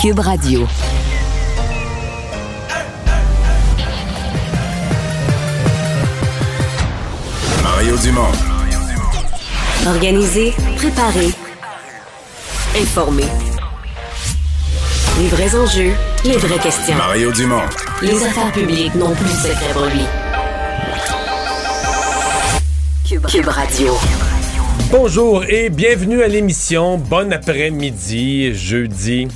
Cube Radio. Mario Dumont. Organiser, préparer, informer. Les vrais enjeux, les vraies questions. Mario Dumont. Les affaires publiques n'ont plus de secret pour lui. Cube, Cube Radio. Bonjour et bienvenue à l'émission. Bon après-midi, jeudi.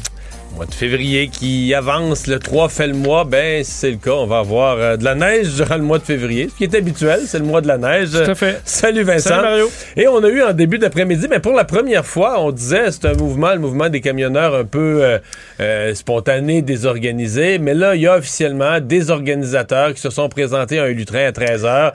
Mois de février qui avance, le 3 fait le mois, ben c'est le cas, on va avoir euh, de la neige durant le mois de février, ce qui est habituel, c'est le mois de la neige. Tout à fait. Salut Vincent. Salut Mario. Et on a eu en début d'après-midi, mais pour la première fois, on disait c'est un mouvement, le mouvement des camionneurs un peu euh, euh, spontané, désorganisé, mais là il y a officiellement des organisateurs qui se sont présentés à un lutrin à 13h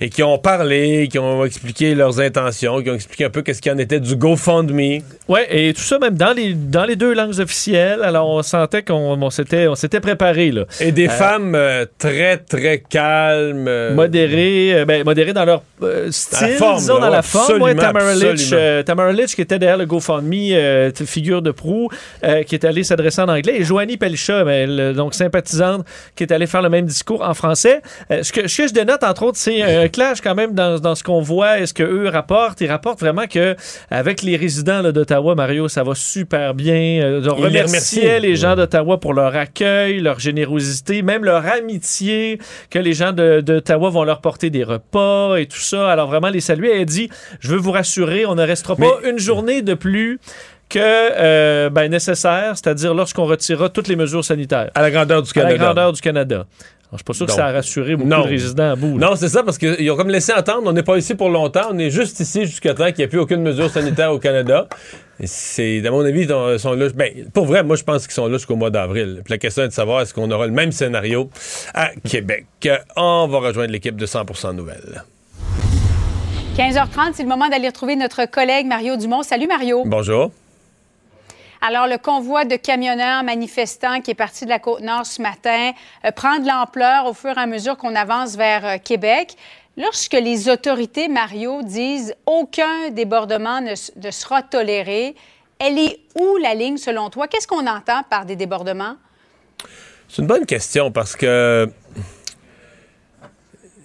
et qui ont parlé, qui ont expliqué leurs intentions, qui ont expliqué un peu qu'est-ce qu'il en était du GoFundMe. Ouais, et tout ça même dans les, dans les deux langues officielles. Alors, on sentait qu'on on s'était, on s'était préparé, là. Et des Euh, femmes euh, très, très calmes. euh, Modérés, euh, ben, modérés dans leur style, forme, disons, là, dans ouais, la forme. Ouais, Tamara Litch, Tamara Litch, qui était derrière le GoFundMe, figure de proue, qui est allée s'adresser en anglais, et Joanie Pelcha, ben, donc sympathisante, qui est allée faire le même discours en français. Ce, que, ce que je dénote, entre autres, c'est un clash quand même dans, dans ce qu'on voit et ce qu'eux rapportent. Ils rapportent vraiment que avec les résidents là, d'Ottawa, Mario, ça va super bien. On les remerciait les gens d'Ottawa pour leur accueil, leur générosité, même leur amitié, que les gens de- d'Ottawa vont leur porter des repas et tout ça. Alors vraiment les saluer. Elle dit, je veux vous rassurer, on ne restera pas une journée de plus que euh, ben, nécessaire, c'est-à-dire lorsqu'on retirera toutes les mesures sanitaires à la grandeur du à Canada. la grandeur du Canada. Alors, je suis pas sûr Donc, que ça a rassuré beaucoup non. de résidents à bout. là. Non, c'est ça, parce qu'ils ont comme laissé entendre, on n'est pas ici pour longtemps, on est juste ici jusqu'à temps qu'il n'y ait plus aucune mesure sanitaire au Canada. C'est, à mon avis, ils sont là. Ben, pour vrai, moi, je pense qu'ils sont là jusqu'au mois d'avril. Puis la question est de savoir est-ce qu'on aura le même scénario à Québec? On va rejoindre l'équipe de 100% Nouvelles. 15h30, c'est le moment d'aller retrouver notre collègue Mario Dumont. Salut Mario. Bonjour. Alors, le convoi de camionneurs manifestants qui est parti de la Côte-Nord ce matin euh, prend de l'ampleur au fur et à mesure qu'on avance vers euh, Québec. Lorsque les autorités, Mario, disent aucun débordement ne, sera toléré, elle est où la ligne selon toi? Qu'est-ce qu'on entend par des débordements? C'est une bonne question parce que,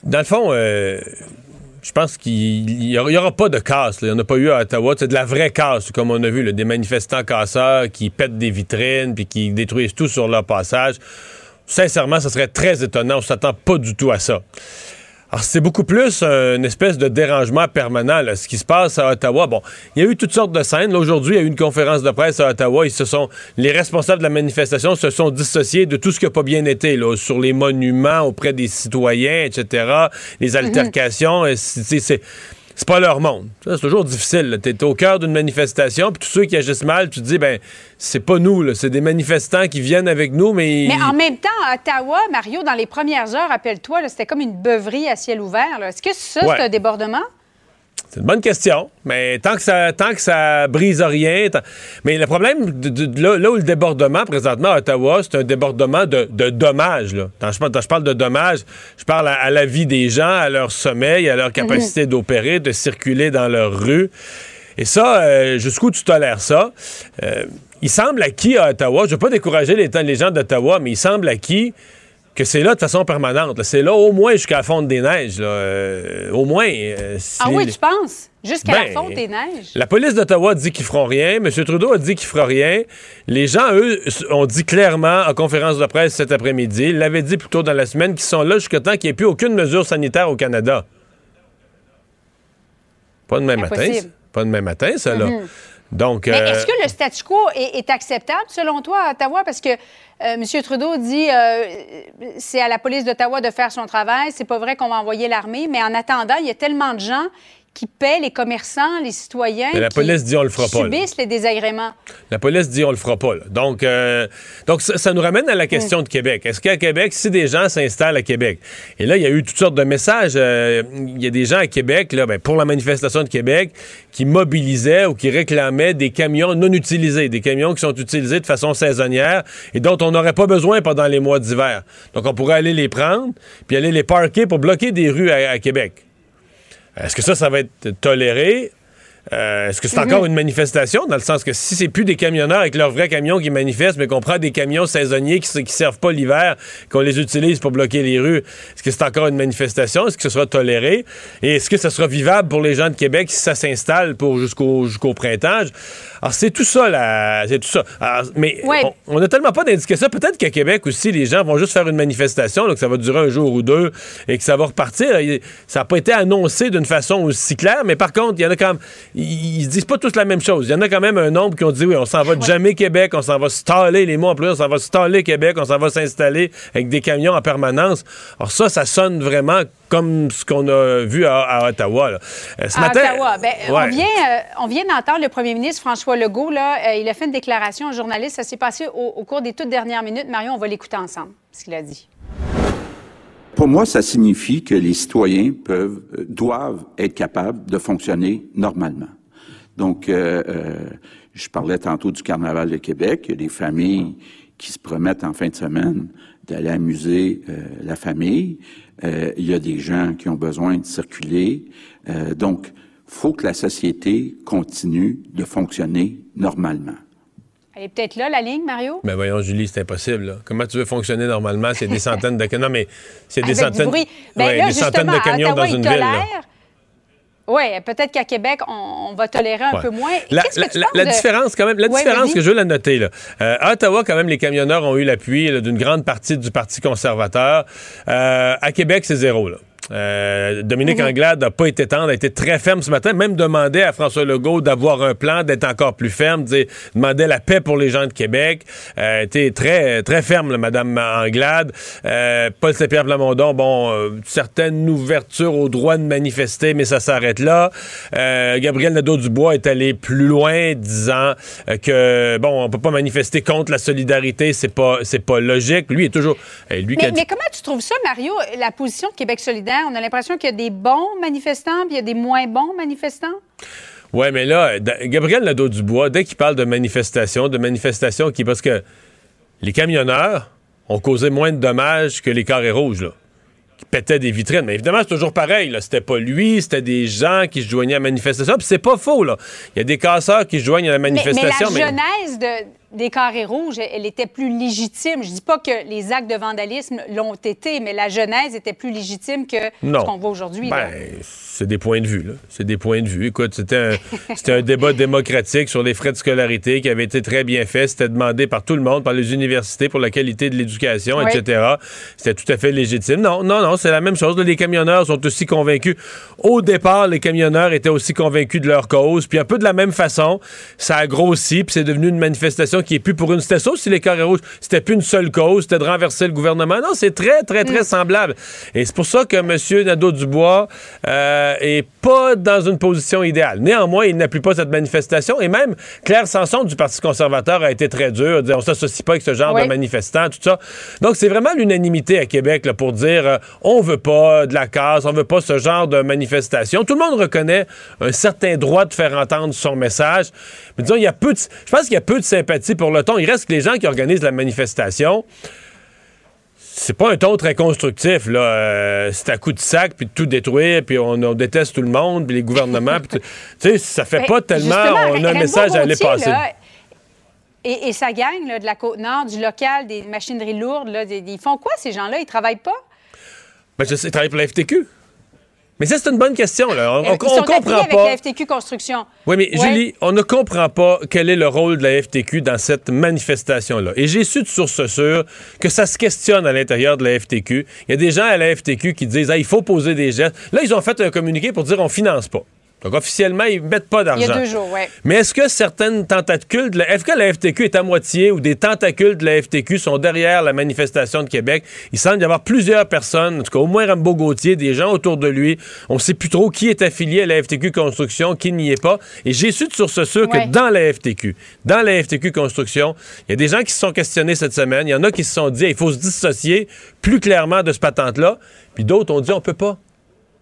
dans le fond, euh, je pense qu'il n'y aura, pas de casse. là. Il n'y en a pas eu à Ottawa. C'est de la vraie casse, comme on a vu, des manifestants casseurs qui pètent des vitrines puis qui détruisent tout sur leur passage. Sincèrement, ce serait très étonnant. On ne s'attend pas du tout à ça. Alors, c'est beaucoup plus une espèce de dérangement permanent, là, ce qui se passe à Ottawa. Bon, il y a eu toutes sortes de scènes. Là, Aujourd'hui, il y a eu une conférence de presse à Ottawa. Ils se sont, les responsables de la manifestation se sont dissociés de tout ce qui n'a pas bien été, là, sur les monuments auprès des citoyens, etc., les altercations. C'est- c'est- c'est c'est pas leur monde. Ça, C'est toujours difficile. Tu es au cœur d'une manifestation, puis tous ceux qui agissent mal, tu te dis, ben, c'est pas nous, c'est des manifestants qui viennent avec nous, mais. Mais en même temps, à Ottawa, Mario, dans les premières heures, rappelle-toi, c'était comme une beuverie à ciel ouvert. Est-ce que ça, Ouais. c'est un débordement? C'est une bonne question, mais tant que ça, tant que ça brise rien. tant- Mais le problème, de, de- de là, là où le débordement présentement à Ottawa, c'est un débordement de, dommages. Là. Quand, je, parle- quand je parle de dommages, je parle à, à la vie des gens, à leur sommeil, à leur capacité d'opérer, de circuler dans leur rue. Et ça, euh, jusqu'où tu tolères ça? Euh, il semble acquis à Ottawa, je ne veux pas décourager les, les gens d'Ottawa, mais il semble acquis que c'est là de façon permanente. C'est là au moins jusqu'à la fonte des neiges. là. Euh, au moins. euh, si Ah oui, tu penses? Jusqu'à Ben, la fonte des neiges? la police d'Ottawa dit qu'ils feront rien. M. Trudeau a dit qu'il fera rien. Les gens, eux, ont dit clairement en conférence de presse cet après-midi, ils l'avaient dit plus tôt dans la semaine, qu'ils sont là jusqu'à temps qu'il n'y ait plus aucune mesure sanitaire au Canada. Pas demain matin. Impossible. ça. Pas demain matin, ça, là. Donc, Mais euh, est-ce que le statu quo est, est acceptable selon toi à Ottawa? Parce que euh, M. Trudeau dit euh, c'est à la police d'Ottawa de faire son travail. C'est pas vrai qu'on va envoyer l'armée, mais en attendant, il y a tellement de gens qui paient les commerçants, les citoyens. Mais la qui- police dit on le fera là. subissent les désagréments. La police dit on le fera pas. là. Donc, euh, donc ça, ça nous ramène à la question de Québec. Est-ce qu'à Québec, si des gens s'installent à Québec, et là, il y a eu toutes sortes de messages. euh, Il y a des gens à Québec, là, ben, pour la manifestation de Québec, qui mobilisaient ou qui réclamaient des camions non utilisés, des camions qui sont utilisés de façon saisonnière et dont on n'aurait pas besoin pendant les mois d'hiver. Donc, on pourrait aller les prendre, puis aller les parquer pour bloquer des rues à, à Québec. Est-ce que ça, ça va être toléré? Euh, Est-ce que c'est encore une manifestation? Dans le sens que si c'est plus des camionneurs avec leurs vrais camions qui manifestent, mais qu'on prend des camions saisonniers qui, qui servent pas l'hiver, qu'on les utilise pour bloquer les rues, est-ce que c'est encore une manifestation? Est-ce que ce sera toléré? Et est-ce que ça sera vivable pour les gens de Québec si ça s'installe pour jusqu'au jusqu'au printemps? Alors, c'est tout ça, là. C'est tout ça. Alors, mais Ouais. on, on a tellement pas d'indiqué ça. Peut-être qu'à Québec aussi, les gens vont juste faire une manifestation, donc ça va durer un jour ou deux et que ça va repartir. Ça n'a pas été annoncé d'une façon aussi claire, mais par contre, il y en a quand même. Ils, ils se disent pas tous la même chose. Il y en a quand même un nombre qui ont dit oui, on s'en va jamais Québec, on s'en va staller, les mots employés, on s'en va staller Québec, on s'en va s'installer avec des camions en permanence. Alors ça, ça sonne vraiment comme ce qu'on a vu à, à Ottawa. là. Euh, ce À matin, Ottawa. Ben, Ouais. on, vient, euh, on vient d'entendre le premier ministre François Legault. Là, euh, il a fait une déclaration aux journalistes. Ça s'est passé au, au cours des toutes dernières minutes. Marion, on va l'écouter ensemble, ce qu'il a dit. Pour moi, ça signifie que les citoyens peuvent, doivent être capables de fonctionner normalement. Donc, euh, euh, je parlais tantôt du Carnaval de Québec. Il y a des familles qui se promettent en fin de semaine d'aller amuser euh, la famille. Euh, il y a des gens qui ont besoin de circuler. Euh, donc, faut que la société continue de fonctionner normalement. Elle est peut-être là, la ligne, Mario? Mais voyons, Julie, c'est impossible. là. Comment tu veux fonctionner normalement? C'est des centaines de camions. Non, mais c'est des Avec du centaines, bruit. Ben ouais, là, des centaines de camions Ottawa, dans une ville. là. Oui, peut-être qu'à Québec, on, on va tolérer un Ouais. peu moins. La, que tu la- la de- différence, quand même, la Ouais, différence que je veux la noter, là. Euh, à Ottawa, quand même, les camionneurs ont eu l'appui d'une grande partie du Parti conservateur. Euh, à Québec, c'est zéro, là. Euh, Dominique Mhm. Anglade n'a pas été tendre, a été très ferme ce matin, même demandé à François Legault d'avoir un plan, d'être encore plus ferme, dire- demandait la paix pour les gens de Québec. Euh, était très très ferme, là, Madame Anglade. Euh, Paul Saint-Pierre Plamondon, bon, euh, certaine ouverture au droit de manifester, mais ça s'arrête là. Gabriel Nadeau-Dubois est allé plus loin, disant que bon, on peut pas manifester contre la solidarité, c'est pas c'est pas logique. Lui est toujours, lui Mais, dit- comment tu trouves ça, Mario, la position de Québec solidaire? On a l'impression qu'il y a des bons manifestants puis il y a des moins bons manifestants? Ouais, mais là, Gabriel Nadeau-Dubois, dès qu'il parle de manifestation, de manifestation qui. Parce que les camionneurs ont causé moins de dommages que les carrés rouges, là, qui pétaient des vitrines. Mais évidemment, c'est toujours pareil, là. C'était pas lui, c'était des gens qui se joignaient à la manifestation. Puis c'est pas faux, là. Il y a des casseurs qui se joignent à la Mais, mais manifestation. la genèse de- des carrés rouges, elle, était plus légitime. Je dis pas que les actes de vandalisme l'ont été, mais la genèse était plus légitime que Non. ce qu'on voit aujourd'hui. Ben, c'est des points de vue, là. C'est des points de vue. Écoute, c'était un, un débat démocratique sur les frais de scolarité qui avait été très bien fait. C'était demandé par tout le monde, par les universités pour la qualité de l'éducation, Oui. etc. C'était tout à fait légitime. Non, non, non, c'est la même chose. Les camionneurs sont aussi convaincus. Au départ, les camionneurs étaient aussi convaincus de leur cause. Puis un peu de la même façon, ça a grossi, puis c'est devenu une manifestation qui est plus pour une. C'était ça aussi, les carrés rouges. C'était plus une seule cause, c'était de renverser le gouvernement. Non, c'est très, très, très semblable. Et c'est pour ça que M. Nadeau-Dubois euh, est pas dans une position idéale. Néanmoins, il n'appuie pas cette manifestation. Et même Claire Sanson du Parti conservateur a été très dur. Dire, on s'associe pas avec ce genre Oui. de manifestants, tout ça. Donc, c'est vraiment l'unanimité à Québec là, pour dire euh, on veut pas de la casse, on veut pas ce genre de manifestation. Tout le monde reconnaît un certain droit de faire entendre son message. Mais disons, il y a peu de, je pense qu'il y a peu de sympathie pour le ton. Il reste que les gens qui organisent la manifestation, c'est pas un ton très constructif, là. Euh, c'est à coup de sac, puis de tout détruire, puis on, on déteste tout le monde, puis les gouvernements. tu sais, ça fait Ben, pas tellement. On a un message à aller passer. là, et, et sa gang là, de la Côte-Nord, du local, des machineries lourdes, là, des- ils font quoi, ces gens-là? Ils travaillent pas? Ben, je sais, ils travaillent pour la FTQ. Mais ça, c'est une bonne question, là. On, Euh, on- on comprend avec pas. la FTQ Construction. Oui, mais Ouais. Julie, on ne comprend pas quel est le rôle de la FTQ dans cette manifestation-là. Et j'ai su de source sûre que ça se questionne à l'intérieur de la FTQ. Il y a des gens à la FTQ qui disent ah, il faut poser des gestes. Là, ils ont fait un communiqué pour dire on finance pas. Donc, officiellement, ils ne mettent pas Il y d'argent. a deux jours, oui. Mais est-ce que certaines tentacules de la... Est-ce que la FTQ est à moitié ou des tentacules de la FTQ sont derrière la manifestation de Québec? Il semble y avoir plusieurs personnes, en tout cas au moins Rambo Gauthier, des gens autour de lui. On ne sait plus trop qui est affilié à la FTQ Construction, qui n'y est pas. Et j'ai su de sûre Ouais. que dans la FTQ, dans la FTQ Construction, il y a des gens qui se sont questionnés cette semaine. Il y en a qui se sont dit, il faut se dissocier plus clairement de ce patente-là. Puis d'autres ont dit, on peut pas.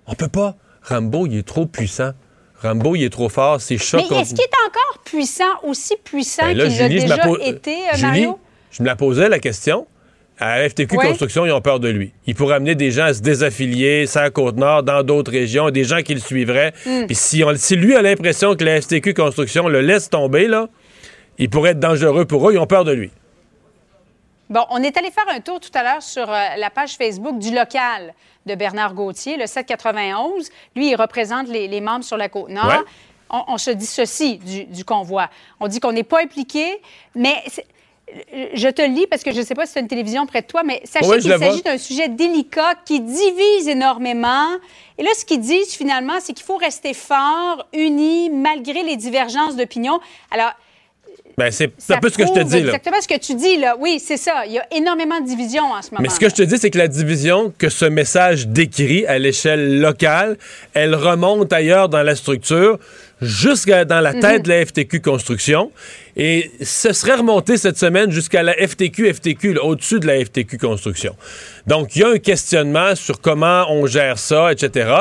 On peut pas. Rambo, il est trop puissant. Rambo, il est trop fort. C'est choc. Mais est-ce qu'il est encore puissant, aussi puissant Ben qu'il l'a déjà po- été, euh, Julie, Mario? je me la posais la question. À la FTQ Ouais. Construction, ils ont peur de lui. Il pourrait amener des gens à se désaffilier, ça à Côte-Nord, dans d'autres régions, des gens qui le suivraient. Hmm. Puis si, on- si lui a l'impression que la FTQ Construction le laisse tomber, là, il pourrait être dangereux pour eux. Ils ont peur de lui. Bon, on est allé faire un tour tout à l'heure sur euh, la page Facebook du local de Bernard Gauthier, le 791. Lui, il représente les, les membres sur la Côte-Nord. Ouais. On, on se dit ceci du, du convoi. On dit qu'on n'est pas impliqué, mais je te le lis parce que je ne sais pas si tu as une télévision près de toi, mais sachez Oui, qu'il s'agit d'un sujet délicat qui divise énormément. Et là, ce qu'ils disent finalement, c'est qu'il faut rester fort, unis, malgré les divergences d'opinion. Alors, Ben, c'est un peu ce que je te dis, là. Exactement ce que tu dis, là. Oui, c'est ça. Il y a énormément de divisions en ce moment. Mais ce que je te dis, c'est que la division que ce message décrit à l'échelle locale, elle remonte ailleurs dans la structure, jusqu'à dans la tête de la FTQ Construction. Et ce serait remonté cette semaine jusqu'à la FTQ, FTQ, au-dessus de la FTQ Construction. Donc, il y a un questionnement sur comment on gère ça, etc.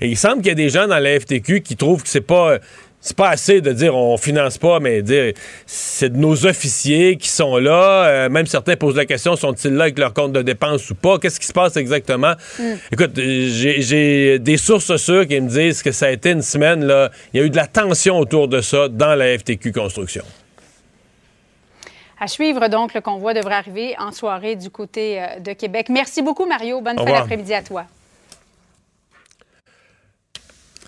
Et il semble qu'il y a des gens dans la FTQ qui trouvent que c'est pas c'est pas assez de dire on finance pas, mais dire c'est de nos officiers qui sont là. Euh, même certains posent la question sont-ils là avec leur compte de dépenses ou pas? Qu'est-ce qui se passe exactement? Écoute, euh, j'ai- des sources sûres qui me disent que ça a été une semaine là. Il y a eu de la tension autour de ça dans la FTQ Construction. À suivre, donc, le convoi devrait arriver en soirée du côté euh, de Québec. Merci beaucoup, Mario. Bonne fin d'après-midi à toi.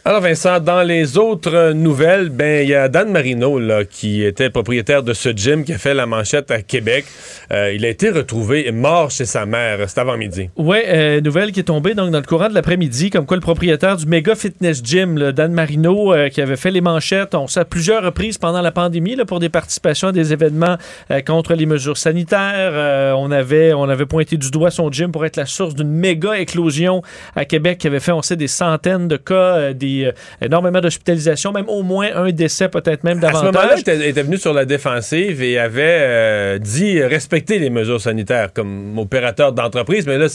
Alors Vincent, dans les autres nouvelles, ben il y a Dan Marino là, qui était propriétaire de ce gym qui a fait la manchette à Québec. Euh, il a été retrouvé mort chez sa mère. C'était avant midi. Oui, euh, nouvelle qui est tombée donc, dans le courant de l'après-midi, comme quoi le propriétaire du méga fitness gym, Dan Marino, euh, qui avait fait les manchettes, on sait à plusieurs reprises pendant la pandémie là, pour des participations à des événements contre les mesures sanitaires. On, avait, on avait pointé du doigt son gym pour être la source d'une méga éclosion à Québec qui avait fait, on sait, des centaines de cas, euh, des, euh, énormément d'hospitalisations, même au moins un décès, peut-être même À ce moment-là, davantage. il était, était venu sur la défensive et avait euh, dit respecter les mesures sanitaires comme opérateur d'entreprise, mais là,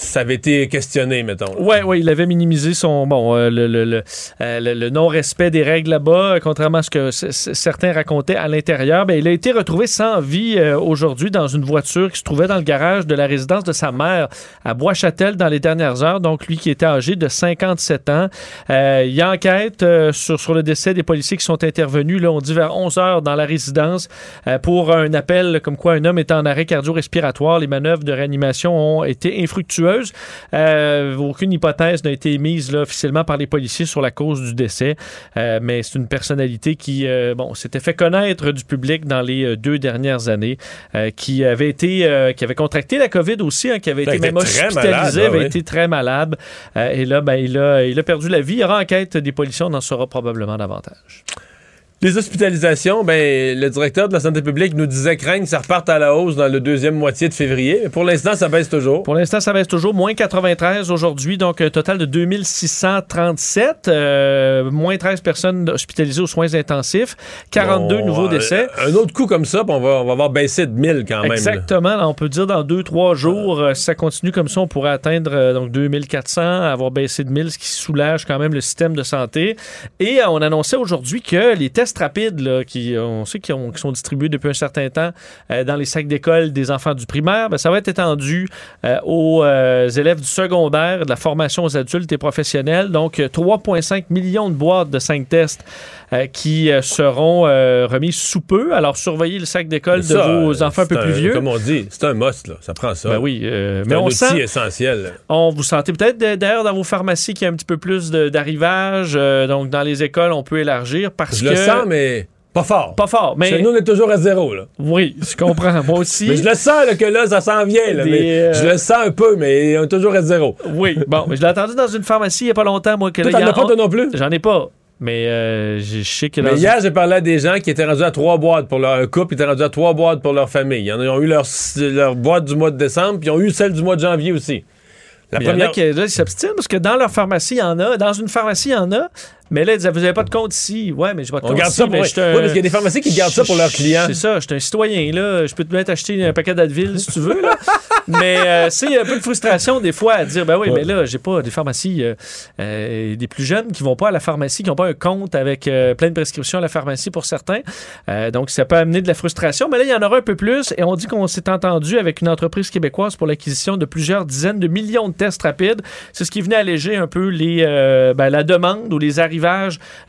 ça avait été questionné, mettons. Ouais, ouais, il avait minimisé son bon euh, le, euh, le- le non-respect des règles là-bas, euh, contrairement à ce que certains racontaient à l'intérieur. Ben, il a été retrouvé sans vie aujourd'hui dans une voiture qui se trouvait dans le garage de la résidence de sa mère à Bois-Châtel dans les dernières heures. Donc lui qui était âgé de 57 ans, il y a enquête sur sur le décès des policiers qui sont intervenus. Là, on dit vers 11 heures dans la résidence pour un appel comme quoi un homme est en arrêt cardio-respiratoire. Les manœuvres de réanimation ont été infructueuses. Euh, aucune hypothèse n'a été émise là, officiellement par les policiers sur la cause du décès, Euh, mais c'est une personnalité qui euh, bon, s'était fait connaître du public dans les deux dernières années, qui avait été, qui avait contracté la COVID aussi, hein, qui avait été même hospitalisé, malade, avait ouais. été très malade, et là, ben, il a, il a perdu la vie. Il y aura enquête des policiers, on en saura probablement davantage. Les hospitalisations, ben, le directeur de la santé publique nous disait craindre que ça reparte à la hausse dans le deuxième moitié de février. Mais pour l'instant, ça baisse toujours. Pour l'instant, ça baisse toujours. Moins 93 aujourd'hui, donc un total de 2637. euh, moins 13 personnes hospitalisées aux soins intensifs. 42 Bon, nouveaux euh, décès. Un autre coup comme ça, on va, on va avoir baissé de 1000 quand même. Exactement. Là, on peut dire dans 2-3 jours, euh, si ça continue comme ça, on pourrait atteindre euh, donc 2400, avoir baissé de 1000, ce qui soulage quand même le système de santé. Et euh, on annonçait aujourd'hui que les tests rapides, là, qui, on sait ont- qui sont distribués depuis un certain temps euh, dans les sacs d'école des enfants du primaire, ben, ça va être étendu euh, aux euh, élèves du secondaire, de la formation aux adultes et professionnels. Donc, euh, 3,5 millions de boîtes de 5 tests qui seront remises sous peu. Alors, surveillez le sac d'école de vos enfants un peu plus vieux. Comme on dit, c'est un must, là. Ça prend ça. Ben oui, mais un on outil sent, essentiel. là. on vous sentez peut-être d'ailleurs dans vos pharmacies qu'il y a un petit peu plus d'arrivage. donc dans les écoles, on peut élargir parce Je que le sens, mais pas fort. pas fort. Mais Chez nous, on est toujours à zéro, là. oui, je comprends. Moi aussi. Mais je le sens là, que là, ça s'en vient. Là, Des, mais euh, Je le sens un peu, mais on est toujours à zéro. Oui, bon, mais je l'ai entendu dans une pharmacie il n'y a pas longtemps, moi. Que Toi, là, t'en as pas, toi non plus? J'en ai pas. Mais euh, je sais que Mais hier, j'ai parlé à des gens qui étaient rendus à trois boîtes pour leur couple, ils étaient rendus à trois boîtes pour leur famille. Ils en ont eu leur, leur boîte du mois de décembre, puis ils ont eu celle du mois de janvier aussi. La Mais il y en a première. qui s'abstiennent parce que dans leur pharmacie, il y en a. Dans une pharmacie, il y en a. Mais là, ils disaient, vous n'avez pas de compte ici. Ouais, mais j'ai pas de On compte garde ici, ça pour mais un- Oui, parce qu'il y a des pharmacies qui gardent ça pour leurs clients. C'est ça, je suis un citoyen, là. Je peux te mettre acheter un paquet d'Advil si tu veux, là. mais euh, c'est un peu de frustration, des fois, à dire, ben oui, Ouais. mais là, j'ai pas des pharmacies, euh, euh, des plus jeunes qui vont pas à la pharmacie, qui n'ont pas un compte avec euh, plein de prescriptions à la pharmacie pour certains. Euh, donc, ça peut amener de la frustration. Mais là, il y en aura un peu plus. Et on dit qu'on s'est entendu avec une entreprise québécoise pour l'acquisition de plusieurs dizaines de millions de tests rapides. C'est ce qui venait alléger un peu les, euh, ben, la demande ou les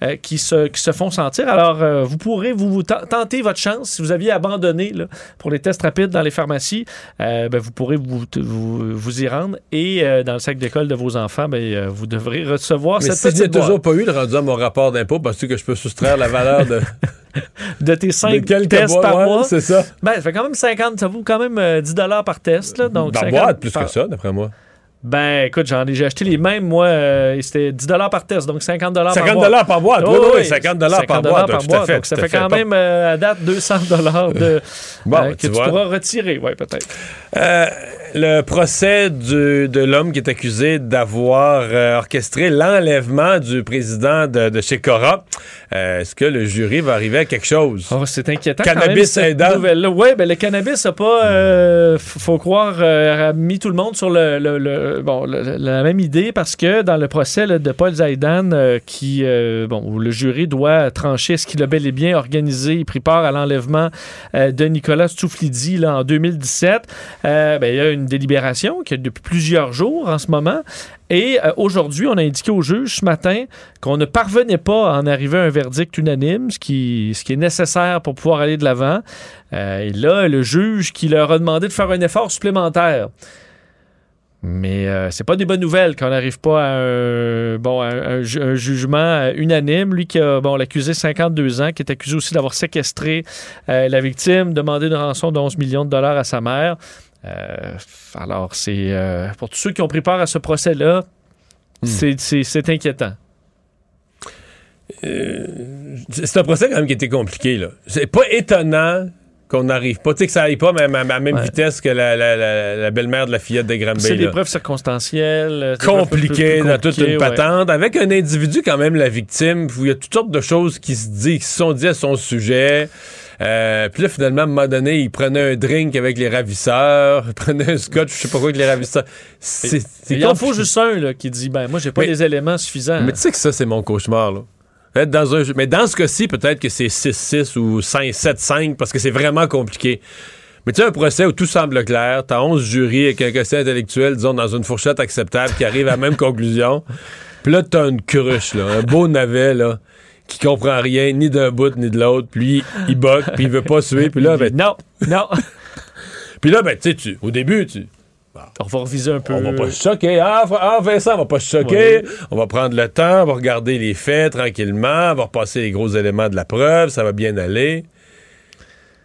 euh, qui, se, qui se font sentir. Alors, euh, vous pourrez vous, vous ten- tenter votre chance. Si vous aviez abandonné là, pour les tests rapides dans les pharmacies, euh, ben, vous pourrez vous, vous, vous y rendre. Et dans le sac d'école de vos enfants, ben, vous devrez recevoir Mais cette si petite toujours pas eu, le rendu à mon rapport d'impôt, parce que je peux soustraire la valeur de, de tes de 5 quelques tests par Ouais, mois? C'est ça. Ben, ça fait quand même 50, ça vaut quand même euh, 10 par test. Là, donc Par 50 boîte, plus que ça, d'après moi. Ben, écoute, j'en ai, j'ai acheté les mêmes, moi, euh, c'était 10 par test, donc 50 par 50 boîte. dollars par boîte. Oh, oui, oui, oui, 50 dollars par boîte. par boîte. fait, donc ça fait quand même euh, à date 200 dollars de, Bon, euh, tu que tu vois. pourras retirer, ouais, peut-être. Euh, le procès du- de l'homme qui est accusé d'avoir euh, orchestré l'enlèvement du président de, de chez Cora. Euh, Est-ce que le jury va arriver à quelque chose? Oh, c'est inquiétant. Cannabis quand même, cette nouvelle-là. Ouais, ben le cannabis a pas, euh, f- faut croire, euh, a mis tout le monde sur le, le- le- bon, le- la même idée parce que dans le procès là, de Paul Zaidan, euh, qui, euh, bon, où le jury doit trancher ce qu'il a bel et bien organisé et pris part à l'enlèvement euh, de Nicolas Stoufflidi là, en 2017, euh, ben, il y a une délibération qui est depuis plusieurs jours en ce moment. Et euh, aujourd'hui, on a indiqué au juge ce matin qu'on ne parvenait pas à en arriver à un verdict unanime, ce qui, ce qui est nécessaire pour pouvoir aller de l'avant. Euh, et là, le juge qui leur a demandé de faire un effort supplémentaire. Mais euh, c'est pas des bonnes nouvelles qu'on n'arrive pas à un, bon, un, un ju- un jugement euh, unanime. Lui qui a bon, l'accusé 52 ans, qui est accusé aussi d'avoir séquestré la victime, demandé une rançon de 11 millions de dollars à sa mère. Euh, alors, c'est euh, pour tous ceux qui ont pris part à ce procès-là, c'est- c'est inquiétant. Euh, c'est un procès quand même qui était compliqué. là. C'est pas étonnant qu'on n'arrive pas. Tu sais que ça aille pas même à la même Ouais. vitesse que la, la- la- la belle-mère de la fillette de C'est Granby. des là. preuves circonstancielles. c'est des preuves compliqué plus- plus dans toute compliquées, une ouais. patente, avec un individu quand même, la victime, où il y a toutes sortes de choses qui se, dit, qui se sont dites à son sujet. Euh, puis là, finalement, à un moment donné, il prenait un drink avec les ravisseurs, il prenait un scotch, je sais pas quoi avec les ravisseurs. C'est c'est Il en faut juste un là, qui dit ben moi j'ai pas Mais- les éléments suffisants. Mais tu sais que ça, c'est mon cauchemar, là. Être dans un jeu- Mais dans ce cas-ci, peut-être que c'est 6-6 ou 5-7-5 parce que c'est vraiment compliqué. Mais tu sais, un procès où tout semble clair, t'as 11 jurys avec un quotient intellectuel, disons, dans une fourchette acceptable qui arrive à la même conclusion. Puis là, t'as une cruche, là, un beau navet, là, qui comprend rien, ni d'un bout, ni de l'autre. Puis il boque, puis il veut pas suer. Puis là, ben, non, non. puis là, ben, tu sais, tu- au début, tu, on va reviser un peu. on va pas se choquer. Ah, ah, Vincent, on va pas se choquer. On va prendre le temps, on va regarder les faits tranquillement, on va repasser les gros éléments de la preuve, ça va bien aller.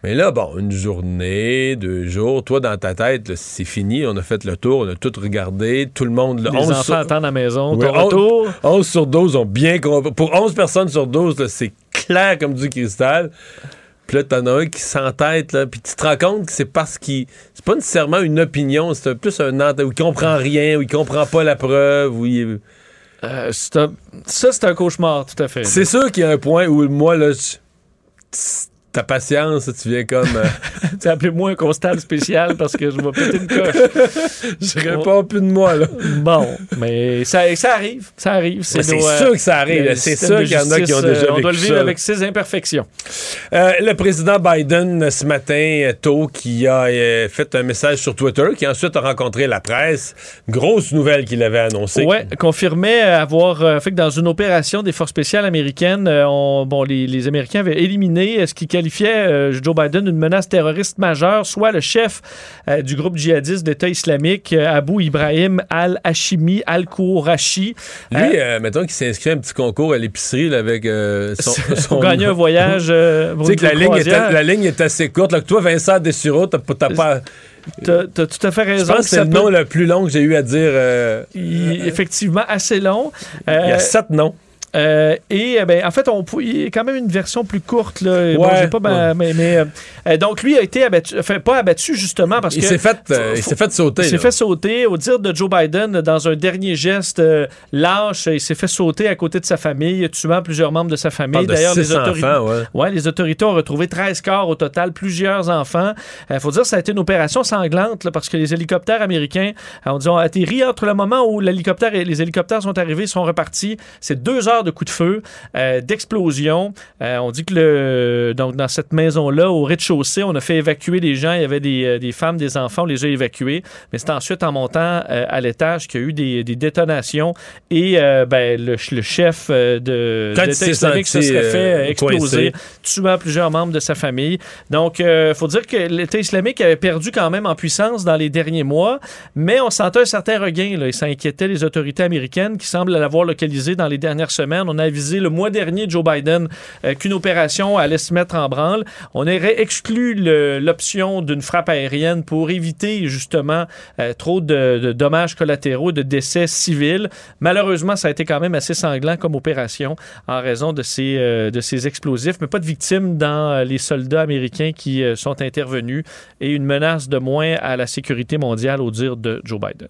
Mais là, bon, une journée, deux jours, toi, dans ta tête, c'est fini, on a fait le tour, on a tout regardé, tout le monde... là, Les 11 enfants sur- attendent à la maison. Ouais, ton on- retour. 11 sur 12 ont bien compris. Pour 11 personnes sur 12, là, c'est clair comme du cristal. Puis là, t'en as un qui s'entête, là, puis tu te rends compte que c'est parce qu'il... C'est pas nécessairement une opinion, c'est plus un où il comprend rien, où il comprend pas la preuve, il... Euh, c'est un- ça, c'est un cauchemar, tout à fait. C'est sûr qu'il y a un point où, moi, là, je- ta patience, tu viens comme... euh, Tu Appelez-moi un constable spécial parce que je vais péter une coche. je réponds plus de moi, là. Bon, mais ça, ça arrive. Ça arrive. C'est sûr que ça arrive. C'est sûr qu'il y en a qui ont déjà euh, On doit le vécu vivre ça. avec ses imperfections. Euh, le président Biden, ce matin, euh, tôt, qui a euh, fait un message sur Twitter, qui ensuite a rencontré la presse. Grosse nouvelle qu'il avait annoncée. Ouais, confirmait avoir fait que dans une opération des forces spéciales américaines, on- bon, les, les Américains avaient éliminé ce qui qualifiait euh, Joe Biden d'une menace terroriste majeure, soit le chef euh, du groupe djihadiste d'État islamique, euh, Abu Ibrahim al-Hashimi al-Kourachi. Lui, mettons qu'il s'inscrit à un petit concours à l'épicerie avec son, son gagner un voyage. pour Tu sais que une la ligne, est, croisière. la ligne est assez courte. Là, que toi, Vincent Dessureau, t'as pas... t'as t'as tout à fait Je raison. pense que c'est le peut- nom le plus long que j'ai eu à dire. euh, il- effectivement assez long. il y a sept noms. Euh, et euh, ben, en fait, on, il y a quand même une version plus courte. Là. Ouais, j'ai pas ma- mais, mais, euh, euh, donc, lui a été abattu, enfin, pas abattu justement parce Il que. s'est fait, euh, il s'est fait sauter. Il s'est fait sauter. Au dire de Joe Biden, dans un dernier geste lâche, il s'est fait sauter à côté de sa famille, tuant plusieurs membres de sa famille. D'ailleurs, les autorités. enfants, ouais. Ouais, les autorités ont retrouvé 13 corps au total, plusieurs enfants. Il faut dire que ça a été une opération sanglante là, parce que les hélicoptères américains euh, on dit, ont atterri entre le moment où l'hélicoptère et les hélicoptères sont arrivés, sont repartis. C'est deux heures de coups de feu, euh, d'explosion. Euh, on dit que le, donc dans cette maison-là, au rez-de-chaussée, on a fait évacuer les gens. Il y avait des, euh, des femmes, des enfants, on les a évacués. Mais c'est ensuite en montant euh, à l'étage qu'il y a eu des, des détonations et ben, le, le chef de il s'est islamique se serait fait exploser, tuant plusieurs membres de sa famille. Donc, il faut dire que l'État islamique avait perdu quand même en puissance dans les derniers mois, mais on sentait un certain regain. Là, et ça inquiétait les autorités américaines qui semblent l'avoir localisé dans les dernières semaines. On a avisé le mois dernier Joe Biden euh, qu'une opération allait se mettre en branle. On aurait exclu l'option d'une frappe aérienne pour éviter justement euh, trop de, dommages collatéraux, de décès civils. Malheureusement, ça a été quand même assez sanglant comme opération en raison de ces, euh, de ces explosifs, mais pas de victimes dans les soldats américains qui sont intervenus et une menace de moins à la sécurité mondiale au dire de Joe Biden.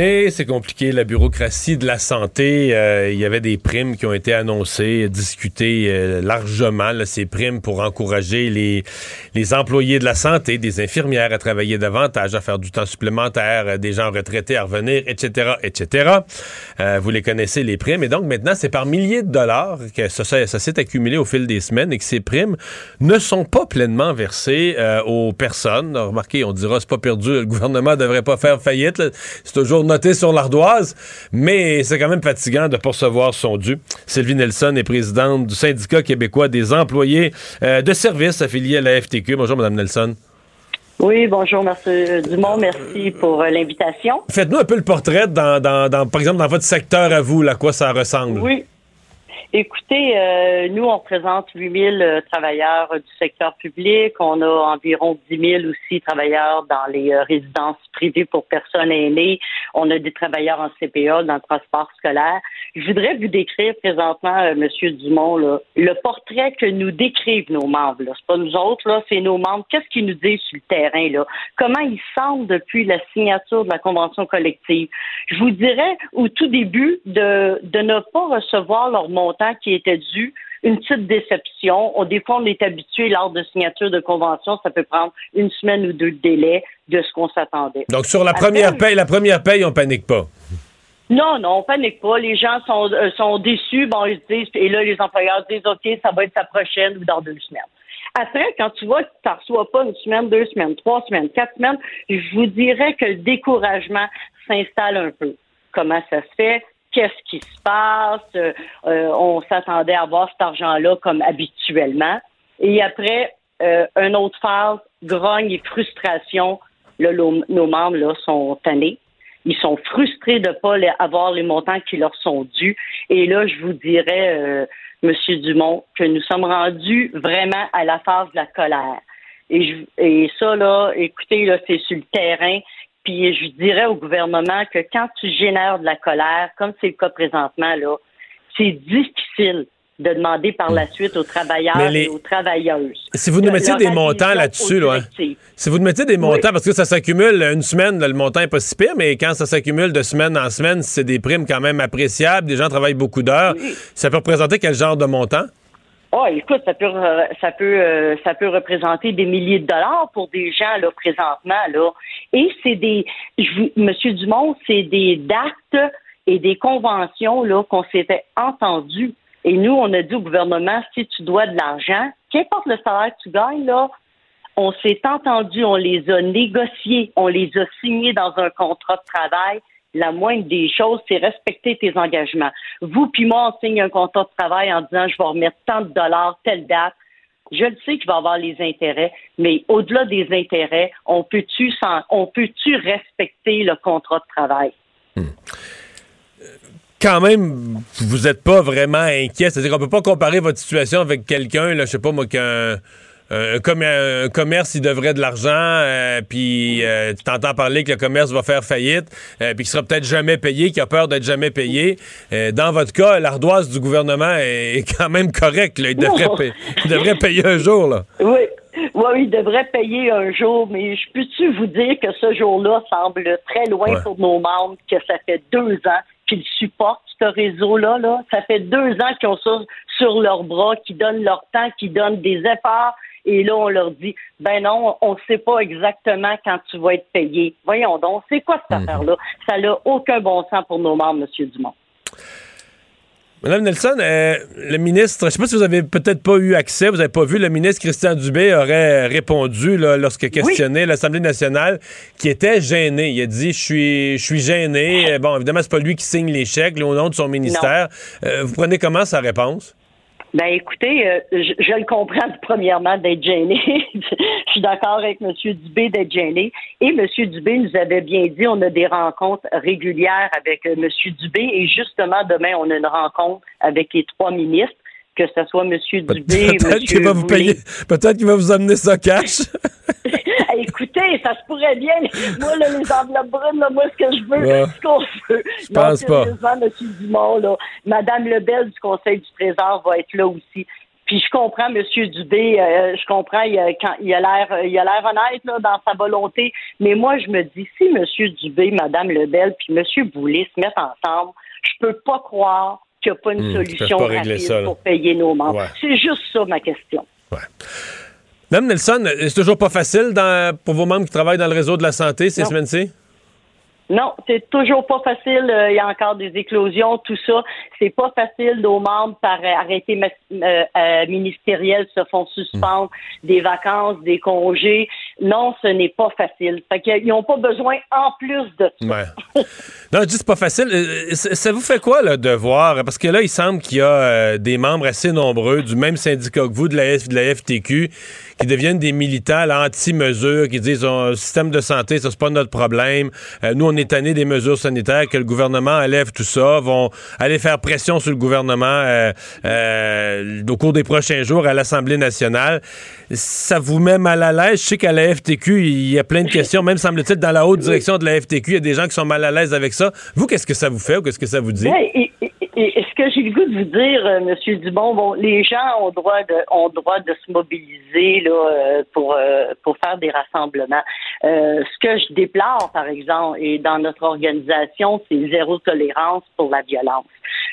Et c'est compliqué, la bureaucratie de la santé. euh, il y avait des primes qui ont été annoncées, discutées euh, largement, ces primes pour encourager les, les employés de la santé, des infirmières à travailler davantage, à faire du temps supplémentaire, euh, des gens retraités à revenir, etc., etc. Vous les connaissez, les primes. Et donc maintenant, c'est par milliers de dollars que ça, s'est accumulé au fil des semaines et que ces primes ne sont pas pleinement versées aux personnes. Remarquez, on dira, c'est pas perdu, le gouvernement devrait pas faire faillite. C'est toujours noté sur l'ardoise, mais c'est quand même fatigant de pourcevoir son dû. Sylvie Nelson est présidente du syndicat québécois des employés euh, de services affiliés à la FTQ. Bonjour, Madame Nelson. Oui, bonjour, merci Dumont, merci pour euh, l'invitation. Faites-nous un peu le portrait, dans, dans- dans- par exemple, dans votre secteur à vous, là, à quoi ça ressemble? Oui. Écoutez, euh, nous, on représente 8000 euh, travailleurs du secteur public. On a environ 10 000 aussi travailleurs dans les euh, résidences privées pour personnes aînées. On a des travailleurs en CPA dans le transport scolaire. Je voudrais vous décrire présentement, euh, Monsieur Dumont, là, le portrait que nous décrivent nos membres. là. C'est pas nous autres, là, c'est nos membres. Qu'est-ce qu'ils nous disent sur le terrain, là? Comment ils sentent depuis la signature de la convention collective? Je vous dirais au tout début de, de ne pas recevoir leur montant qui était dû. Une petite déception. On, des fois, on est habitué lors de signature de convention, ça peut prendre une semaine ou deux de délai de ce qu'on s'attendait. Donc, sur la Après- première paye, la première paye, on panique pas. Non, non, on panique pas. Les gens sont, euh, sont déçus. Bon, ils se disent, et là, les employeurs disent, OK, ça va être sa prochaine ou dans deux semaines. Après, quand tu vois que tu reçois pas une semaine, deux semaines, trois semaines, quatre semaines, je vous dirais que le découragement s'installe un peu. Comment ça se fait? Qu'est-ce qui se passe? Euh, euh, on s'attendait à avoir cet argent-là comme habituellement. Et après, euh, un autre phase, grogne et frustration. Là, nos membres là, sont tannés. Ils sont frustrés de ne pas avoir les montants qui leur sont dus. Et là, je vous dirais, euh, Monsieur Dumont, que nous sommes rendus vraiment à la phase de la colère. Et, et ça, là, écoutez, là, c'est sur le terrain. Puis je dirais au gouvernement que quand tu génères de la colère, comme c'est le cas présentement, là, c'est difficile de demander par la suite aux travailleurs les- et aux travailleuses. Si vous nous leur des montants là-dessus, là, hein. Si vous nous mettez des montants, Oui. parce que ça s'accumule une semaine, là, le montant n'est pas si pire, mais quand ça s'accumule de semaine en semaine, c'est des primes quand même appréciables, des gens travaillent beaucoup d'heures. Oui. Ça peut représenter quel genre de montant? Oh, écoute, ça peut, euh, ça peut, euh, ça peut représenter des milliers de dollars pour des gens là présentement là. Et c'est des, je Monsieur Dumont, c'est des dates et des conventions là qu'on s'était entendus. Et nous, on a dit au gouvernement, si tu dois de l'argent, qu'importe le salaire que tu gagnes là, on s'est entendu, on les a négociés, on les a signés dans un contrat de travail. La moindre des choses, c'est respecter tes engagements. Vous puis moi, on signe un contrat de travail en disant je vais remettre tant de dollars, telle date. Je le sais qu'il va avoir les intérêts, mais au-delà des intérêts, on peut-tu respecter le contrat de travail? Quand même, vous n'êtes pas vraiment inquiet. C'est-à-dire qu'on peut pas comparer votre situation avec quelqu'un, je sais pas moi, qu'un un, un commerce, il devrait de l'argent, euh, puis euh, tu t'entends parler que le commerce va faire faillite, euh, puis qu'il sera peut-être jamais payé, qu'il a peur d'être jamais payé. Euh, dans votre cas, l'ardoise du gouvernement est, est quand même correcte. Il, devrait il devrait payer un jour. Là. Oui. Oui, il devrait payer un jour, mais je peux-tu vous dire que ce jour-là semble très loin Ouais. pour nos membres, que ça fait deux ans qu'ils supportent ce réseau-là. Là. Ça fait deux ans qu'ils ont ça sur leurs bras, qu'ils donnent leur temps, qu'ils donnent des efforts. Et là, on leur dit, ben non, on ne sait pas exactement quand tu vas être payé. Voyons donc, c'est quoi cette affaire-là? Ça n'a aucun bon sens pour nos membres, M. Dumont. Madame Nelson, euh, le ministre, je ne sais pas si vous avez peut-être pas eu accès, vous n'avez pas vu, le ministre Christian Dubé aurait répondu là, lorsque questionné l'Assemblée nationale, qui était gêné. Il a dit Je suis, je suis gêné. Euh, Bon, évidemment, c'est pas lui qui signe les chèques là, au nom de son ministère. Euh, vous prenez comment sa réponse? Ben écoutez, euh, je, je le comprends premièrement d'être gêné. je suis d'accord avec M. Dubé d'être gêné. Et M. Dubé nous avait bien dit on a des rencontres régulières avec euh, M. Dubé et justement demain on a une rencontre avec les trois ministres, que ce soit M. Dubé, M. Peut-être qu'il va vous payer, peut-être qu'il va vous amener ça cash. Écoutez, ça se pourrait bien. Moi, là, les enveloppes brunes, là, moi, ce que je veux, Ouais. ce qu'on veut. Je pense pas. M. Dumont, là, Mme Lebel du Conseil du Trésor va être là aussi. Puis je comprends M. Dubé, euh, je comprends, il a, quand, il a l'air il a l'air honnête là, dans sa volonté, mais moi je me dis si M. Dubé, Mme Lebel, puis M. Boulay se mettent ensemble, je peux pas croire qu'il n'y a pas une Hmm, solution pas rapide ça, pour payer nos membres. Ouais. C'est juste ça ma question. Madame Nelson, c'est toujours pas facile dans- pour vos membres qui travaillent dans le réseau de la santé ces semaines-ci? Non, c'est toujours pas facile. Euh, Il y a encore des éclosions, tout ça. C'est pas facile. Nos membres, par euh, arrêté euh, ministériel, se font suspendre des vacances, des congés. Non, ce n'est pas facile. Fait qu'ils n'ont pas besoin, en plus de. Non, je dis c'est pas facile. Euh, Ça ça vous fait quoi là, de voir? Parce que là, il semble qu'il y a euh, des membres assez nombreux du même syndicat que vous, de la, FTQ, qui deviennent des militants anti-mesures, qui disent oh, le système de santé, ça, c'est pas notre problème. Euh, nous, on est tannés des mesures sanitaires, que le gouvernement enlève tout ça, vont aller faire pression sur le gouvernement euh, euh, au cours des prochains jours à l'Assemblée nationale. Ça vous met mal à l'aise? Je sais qu'à FTQ, il y a plein de questions, même semble-t-il dans la haute direction de la FTQ, il y a des gens qui sont mal à l'aise avec ça. Vous, qu'est-ce que ça vous fait ou qu'est-ce que ça vous dit? Ben, ce que j'ai le goût de vous dire, euh, Monsieur Dubon, bon, les gens ont droit de ont droit de se mobiliser là euh, pour euh, pour faire des rassemblements. Euh, ce que je déplore, par exemple, et dans notre organisation, c'est zéro tolérance pour la violence.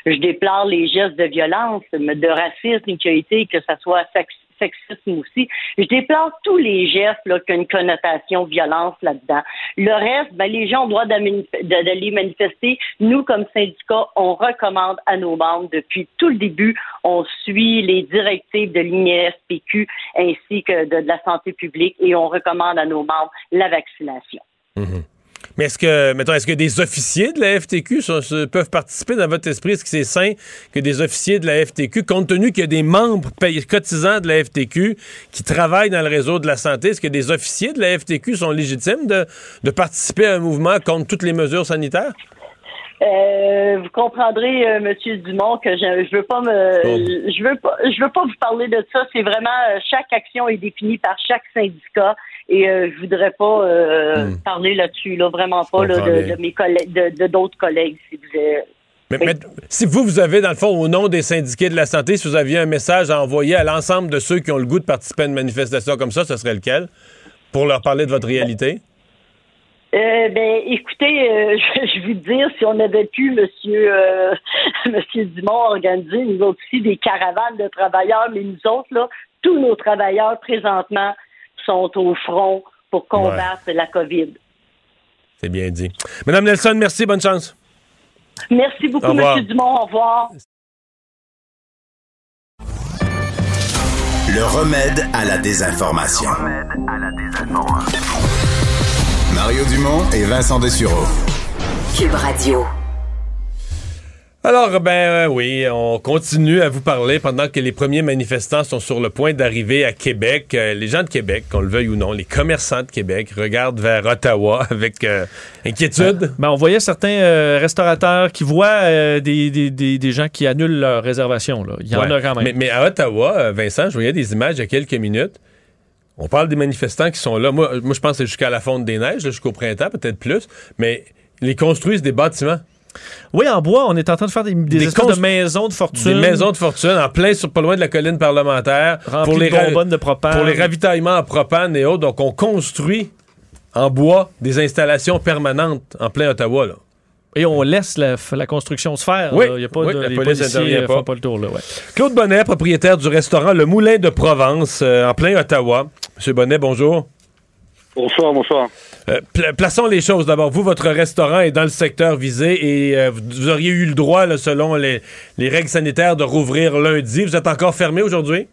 Je déplore les gestes de violence, de racisme qui a que ça soit sex- sexisme aussi. Je déplore tous les gestes là, qui ont une connotation violence là-dedans. Le reste, ben, les gens ont le droit d'aller manifester. Nous, comme syndicat, on recommande à nos membres depuis tout le début, on suit les directives de l'INSPQ ainsi que de, de la santé publique et on recommande à nos membres la vaccination. Mais est-ce que, mettons, est-ce que des officiers de la FTQ sont- peuvent participer dans votre esprit? Est-ce que c'est sain que des officiers de la FTQ, compte tenu qu'il y a des membres cotisants de la FTQ qui travaillent dans le réseau de la santé, est-ce que des officiers de la FTQ sont légitimes de, de participer à un mouvement contre toutes les mesures sanitaires? Euh, vous comprendrez, euh, Monsieur Dumont, que je, je veux pas me, je veux pas, je veux pas vous parler de ça. C'est vraiment euh, chaque action est définie par chaque syndicat et euh, je voudrais pas euh, Hmm. parler là-dessus, là, vraiment pas là, de, mes collègues, de d'autres collègues, si vous êtes. Mais, si vous, vous avez, dans le fond, au nom des syndiqués de la santé, si vous aviez un message à envoyer à l'ensemble de ceux qui ont le goût de participer à une manifestation comme ça, ce serait lequel? Pour leur parler de votre réalité? Euh, ben, écoutez, euh, je, je vais vous dire, si on avait pu, Monsieur, euh, Monsieur Dumont, organiser nous autres aussi des caravanes de travailleurs, mais nous autres là, tous nos travailleurs présentement sont au front pour combattre la COVID. C'est bien dit. Madame Nelson, merci, bonne chance. Merci beaucoup, Au revoir. Monsieur Dumont. Au revoir. Le remède à la désinformation. Mario Dumont et Vincent Dessureau. Cube Radio. Alors, ben euh, oui, on continue à vous parler pendant que les premiers manifestants sont sur le point d'arriver à Québec. Euh, les gens de Québec, qu'on le veuille ou non, les commerçants de Québec regardent vers Ottawa avec euh, inquiétude. Ben, on voyait certains restaurateurs qui voient des, des, des, des gens qui annulent leur réservation. Là. Il y en a quand même. Mais, mais à Ottawa, Vincent, je voyais des images il y a quelques minutes. On parle des manifestants qui sont là. Moi, moi je pense que c'est jusqu'à la fonte des neiges, jusqu'au printemps, peut-être plus. Mais ils construisent des bâtiments. Oui, en bois, on est en train de faire des, des, espèces de maisons de fortune. Des maisons de fortune en plein sur pas loin de la colline parlementaire. pour les de de propane. Pour les ravitaillements en propane et autres. Donc, on construit en bois des installations permanentes en plein Ottawa. Là. Et on laisse la, construction se faire. Oui, Il y a pas oui, de, la les police policiers pas. pas le tour. Là, ouais. Claude Bonnet, propriétaire du restaurant Le Moulin de Provence, euh, en plein Ottawa. Monsieur Bonnet, bonjour. Bonsoir, bonsoir. Euh, plaçons les choses d'abord. Vous, votre restaurant est dans le secteur visé et euh, vous auriez eu le droit, selon les, règles sanitaires, de rouvrir lundi. Vous êtes encore fermé aujourd'hui?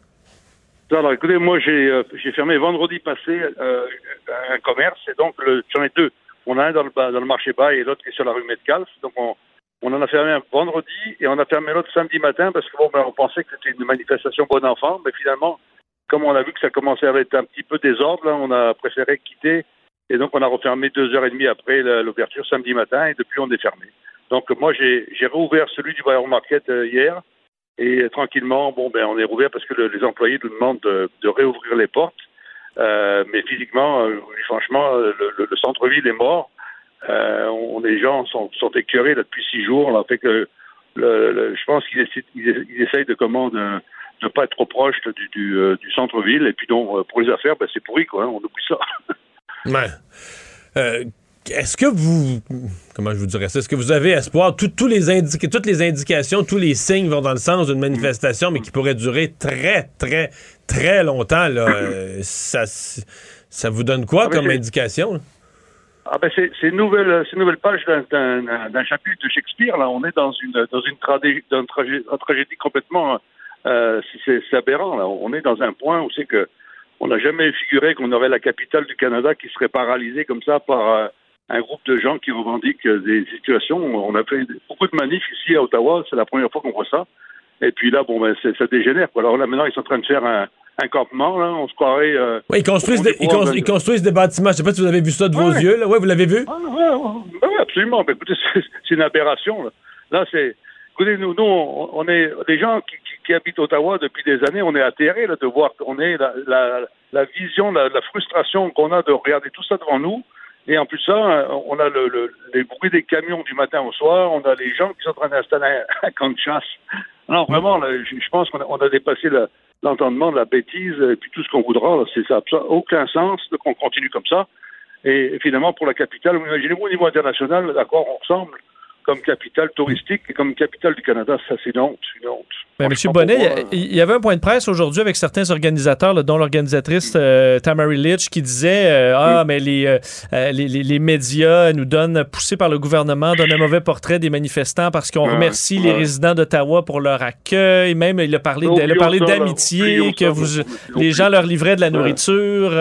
Alors, écoutez, moi, j'ai fermé vendredi passé un commerce et donc j'en ai deux. On a un dans le, marché bas et l'autre qui est sur la rue Metcalf. Donc, on, en a fermé un vendredi et on a fermé l'autre samedi matin parce que bon, ben, on pensait que c'était une manifestation bon enfant, mais finalement, comme on a vu que ça commençait à être un petit peu désordre, on a préféré quitter et donc on a refermé deux heures et demie après l'ouverture samedi matin et depuis on est fermé. Donc moi j'ai réouvert celui du Bayern Market euh, hier et tranquillement, bon ben on est rouvert parce que les employés nous demandent de, de réouvrir les portes. Euh, mais physiquement, euh, franchement, le, le, centre-ville est mort. Euh, on, les gens sont, sont écœurés depuis six jours. Là, fait que je pense qu'ils ils, essayent de comment de pas être trop proche euh, du centre-ville. Et puis donc, pour les affaires, ben, c'est pourri, quoi. Hein, on oublie ça. ouais. Euh, est-ce que vous, comment je vous dirais ça, est-ce que vous avez espoir, les toutes les indications, tous les signes vont dans le sens d'une manifestation, mais qui pourrait durer très, très, très longtemps, là, euh, ça, ça vous donne quoi ah, comme indication? Ah ben c'est une nouvelle, c'est une nouvelle page d'un chapitre de Shakespeare. Là, on est dans une dans une, tragédie, tragédie complètement, euh, c'est aberrant. Là, on est dans un point où c'est que on n'a jamais figuré qu'on aurait la capitale du Canada qui serait paralysée comme ça par euh, un groupe de gens qui revendiquent des situations. On a fait beaucoup de manifs ici à Ottawa, c'est la première fois qu'on voit ça. Et puis là, bon, ben, ça dégénère. Alors là, maintenant, ils sont en train de faire un, campement, là. On se croirait. Euh, oui, ils construisent, des, ils, construisent, des bâtiments. Je ne sais pas si vous avez vu ça de vos yeux, là. Oui, vous l'avez vu? Ah, oui, absolument. Ben, écoutez, c'est une aberration, là. Là, c'est. Écoutez, nous, nous on, est des gens qui, habitent Ottawa depuis des années, on est atterrés là, de voir qu'on est la, la, la vision, la, frustration qu'on a de regarder tout ça devant nous. Et en plus ça, on a le, le, les bruits des camions du matin au soir, on a les gens qui sont en train d'installer un, camp de chasse. Non, vraiment, je, pense qu'on a, a dépassé l'entendement de la bêtise et puis tout ce qu'on voudra. C'est ça n'a aucun sens qu'on continue comme ça. Et, finalement, pour la capitale, imaginez-vous au niveau international, d'accord, on ressemble comme capitale touristique et comme capitale du Canada. Ça, c'est une honte. Une honte. Ben, Monsieur Bonnet, il y, avait un point de presse aujourd'hui avec certains organisateurs, dont l'organisatrice euh, Litch, qui disait euh, Ah, mais euh, les, les, les, médias nous donnent, poussés par le gouvernement, donnent un mauvais portrait des manestants parce qu'on remercie les résidents d'Ottawa pour leur accueil. Même, il a parlé, d'amitié, que vous, les gens leur livraient de la nourriture,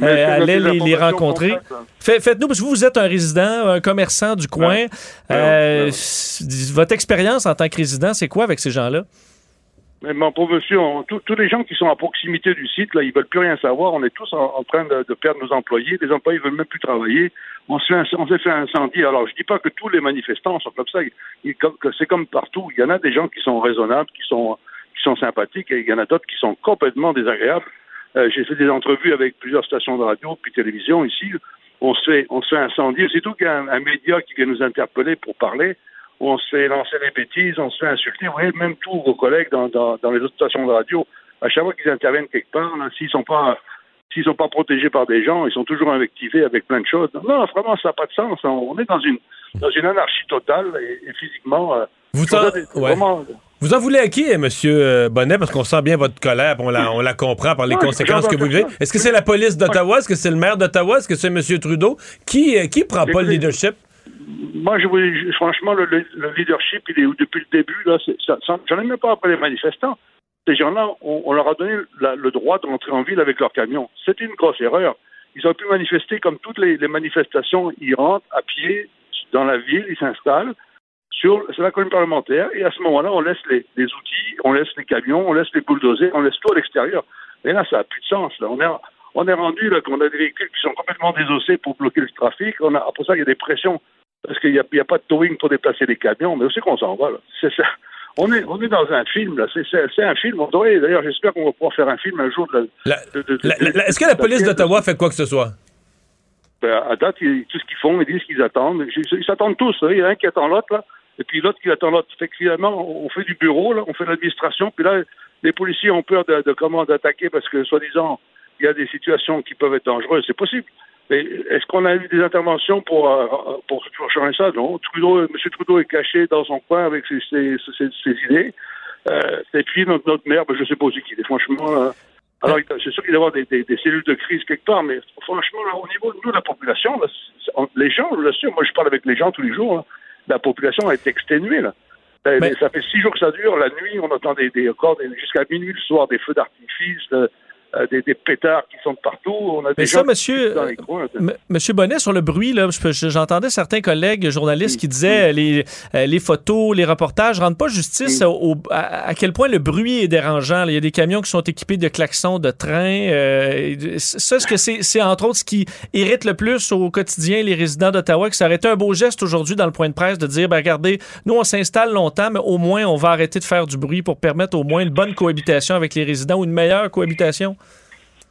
allaient les, les rencontrer. Faites-nous, parce que vous, vous êtes un résident, un commerçant du coin. Euh, votre expérience en tant que résident, c'est quoi avec ces gens-là? Mais mon pauvre monsieur, tous les gens qui sont à proximité du site, là, ils veulent plus rien savoir. On est tous en, train de, perdre nos employés. Les employés veulent même plus travailler. On s'est fait, fait incendie. Alors, je dis pas que tous les manifestants sont comme ça. C'est comme partout. Il y en a des gens qui sont raisonnables, qui sont, qui sont sympathiques, et il y en a d'autres qui sont complètement désagréables. Euh, j'ai fait des entrevues avec plusieurs stations de radio puis télévision ici on se fait, on se fait incendier. C'est tout qu'un un média qui vient nous interpeller pour parler, on se fait lancer des bêtises, on se fait insulter. Vous voyez, même tous vos collègues dans, dans, dans les autres stations de radio, à chaque fois qu'ils interviennent quelque part, s'ils sont pas s'ils sont pas protégés par des gens, ils sont toujours invectivés avec plein de choses. Non, vraiment, ça n'a pas de sens. On est dans une dans une anarchie totale et, physiquement. Euh, vous, vous en voulez à qui, M. Euh, Bonnet, parce qu'on sent bien votre colère, on la, on la comprend par les conséquences que vous vivez. Est-ce que c'est la police d'Ottawa? Est-ce que c'est le maire d'Ottawa? Est-ce que c'est M. Trudeau? Qui, euh, qui prend pas le leadership? Moi, je, franchement, le, leadership, il est depuis le début, là, j'en ai même pas après les manifestants. Ces gens-là, on, leur a donné le droit de rentrer en ville avec leur camion. C'est une grosse erreur. Ils ont pu manifester comme toutes les, les manifestations. Ils rentrent à pied dans la ville, ils s'installent sur, la colline parlementaire, et à ce moment-là, on laisse les, outils, on laisse les camions, on laisse les bulldozers, on laisse tout à l'extérieur. Et là, ça n'a plus de sens. Là. On est, on est rendu là qu'on a des véhicules qui sont complètement désossés pour bloquer le trafic. On a, après ça, il y a des pressions parce qu'il n'y a, a, pas de towing pour déplacer les camions. Mais aussi qu'on s'en va. C'est ça. On est, on est dans un film, là. C'est un film. On d'ailleurs, j'espère qu'on va pouvoir faire un film un jour de, la, Est-ce que la police d'Ottawa fait quoi que ce soit? Ben, à date, tout ce qu'ils font, ils disent qu'ils attendent. Ils s'attendent tous. Hein. Il y en a un qui attend l'autre, là. Et puis l'autre qui attend l'autre. Fait que finalement, on fait du bureau. On fait l'administration. Puis là, les policiers ont peur de, de comment d'attaquer parce que, soi-disant, il y a des situations qui peuvent être dangereuses. C'est possible. Mais est-ce qu'on a eu des interventions pour, euh, pour, changer ça? Non. Trudeau, M. Trudeau est caché dans son coin avec ses, ses, ses, idées. Euh, et puis notre, notre maire, ben, je ne sais pas aussi qui est. Franchement, euh, alors c'est sûr qu'il doit y avoir des, cellules de crise quelque part, mais franchement, au niveau de nous, la population, les gens, je sûr, moi je parle avec les gens tous les jours, la population est exténuée. Là. Ça fait six jours que ça dure. La nuit, on entend des, des jusqu'à minuit le soir des feux d'artifice. Euh, des, pétards qui sont de partout. On a des Mais ça, monsieur, monsieur Bonnet, sur le bruit, là, j'entendais certains collègues journalistes qui disaient les, euh, les photos, les reportages rendent pas justice à, quel point le bruit est dérangeant. Il y a des camions qui sont équipés de klaxons de train. Euh, ça, que c'est entre autres ce qui irrite le plus au quotidien les résidents d'Ottawa, que ça aurait été un beau geste aujourd'hui dans le point de presse de dire, ben, regardez, nous, on s'installe longtemps, mais au moins, on va arrêter de faire du bruit pour permettre au moins une bonne cohabitation avec les résidents ou une meilleure cohabitation?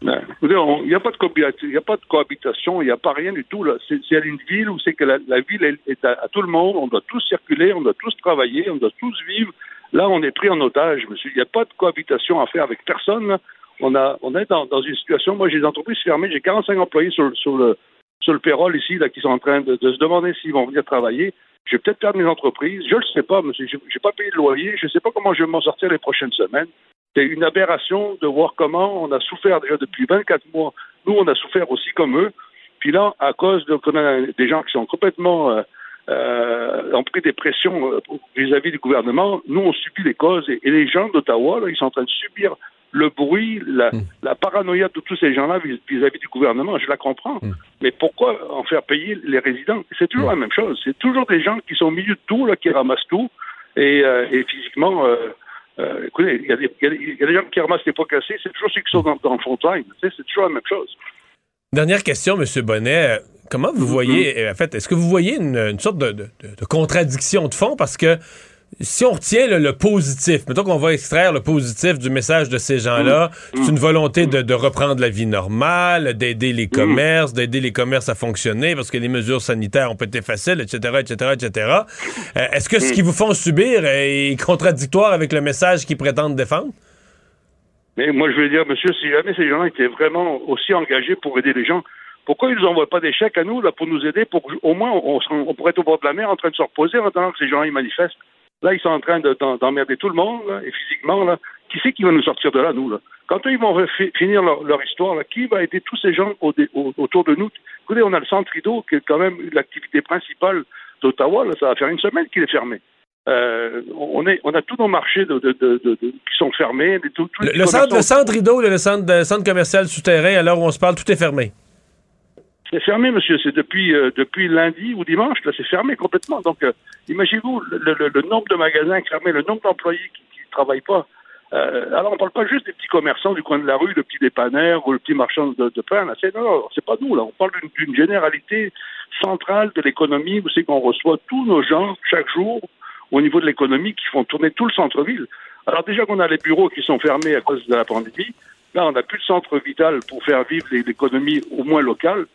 Ben, il n'y a pas de cohabitation, il n'y a pas de rien du tout. C'est, une ville où c'est que la, ville est à, tout le monde, on doit tous circuler, on doit tous travailler, on doit tous vivre. Là, on est pris en otage, monsieur. Il n'y a pas de cohabitation à faire avec personne. On a, on est dans, une situation. Moi, j'ai des entreprises fermées, j'ai 45 employés sur, sur le sur le payroll ici, là, qui sont en train de, se demander s'ils vont venir travailler. Je vais peut-être perdre mes entreprises. Je ne le sais pas, monsieur. Je n'ai pas payé de loyer. Je ne sais pas comment je vais m'en sortir les prochaines semaines. C'est une aberration de voir comment on a souffert déjà depuis 24 mois. Nous, on a souffert aussi comme eux. Puis là, à cause de des gens qui sont complètement euh, euh, pris des pressions euh, vis-à-vis du gouvernement, nous, on subit les causes. Et, les gens d'Ottawa, ils sont en train de subir le bruit, la, hmm. la paranoïa de tous ces gens-là vis-à-vis du gouvernement. Je la comprends. Hmm. Mais pourquoi en faire payer les résidents? C'est toujours hmm. la même chose. C'est toujours des gens qui sont au milieu de tout, là, qui ramassent tout. Et, et physiquement, euh, écoutez, il y, a des gens qui ramassent les pots cassés, c'est toujours ceux qui sont dans, dans le fond c'est toujours la même chose. Dernière question, M. Bonnet. Comment vous voyez, mm-hmm. en fait, est-ce que vous voyez une, sorte de, de, contradiction de fond? Parce que si on retient le, positif, mettons qu'on va extraire le positif du message de ces gens-là, mm. c'est une volonté de, reprendre la vie normale, d'aider les mm. commerces, d'aider les commerces à fonctionner parce que les mesures sanitaires ont été faciles, etc., etc., etc. Est-ce que ce mm. qu'ils vous font subir est contradictoire avec le message qu'ils prétendent défendre? Mais moi, je veux dire, monsieur, si jamais ces gens-là étaient vraiment aussi engagés pour aider les gens, pourquoi ils nous envoient pas des chèques à nous là, pour nous aider, pour au moins on, pourrait être au bord de la mer en train de se reposer en attendant que ces gens-là manifestent? Là, ils sont en train d'emmerder tout le monde, et physiquement, là. Qui c'est qui va nous sortir de là, nous, là? Quand eux, ils vont finir leur, histoire, là, qui va aider tous ces gens autour de nous? Écoutez, on a le centre Rideau, qui est quand même l'activité principale d'Ottawa, ça va faire une semaine qu'il est fermé. Euh, on, est, on a tous nos marchés de, qui sont fermés. le, centre, le centre Rideau, le centre, le centre commercial souterrain, à l'heure où on se parle, tout est fermé. C'est fermé, monsieur. C'est depuis, euh, depuis lundi ou dimanche, là, c'est fermé complètement. Donc, euh, imaginez-vous le, nombre de magasins fermés, le nombre d'employés qui ne travaillent pas. Euh, alors, on ne parle pas juste des petits commerçants du coin de la rue, le petit dépanneur ou le petit marchand de, pain. Là. C'est, non, c'est pas nous. Là. On parle d'une, généralité centrale de l'économie Vous savez qu'on reçoit tous nos gens chaque jour au niveau de l'économie qui font tourner tout le centre-ville. Alors, déjà qu'on a les bureaux qui sont fermés à cause de la pandémie, là, on n'a plus de centre vital pour faire vivre l'économie au moins locale.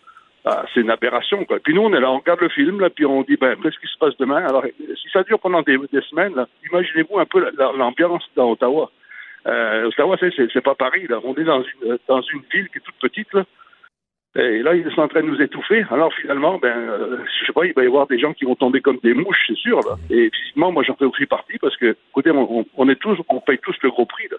Ah, c'est une aberration. Quoi. Puis nous, on est là, on regarde le film, là, puis on dit, ben, qu'est-ce qui se passe demain? Alors, si ça dure pendant des, semaines, imaginez-vous un peu l'ambiance dans Ottawa. Euh, Ottawa, c'est pas Paris. Là. On est dans une, dans une ville qui est toute petite. Là. Et là, ils sont en train de nous étouffer. Alors finalement, ben, euh, je sais pas, il va y avoir des gens qui vont tomber comme des mouches, c'est sûr. Là. Et physiquement, moi, j'en fais aussi partie parce que, écoutez, on, on, est tous, on paye tous le gros prix. Là.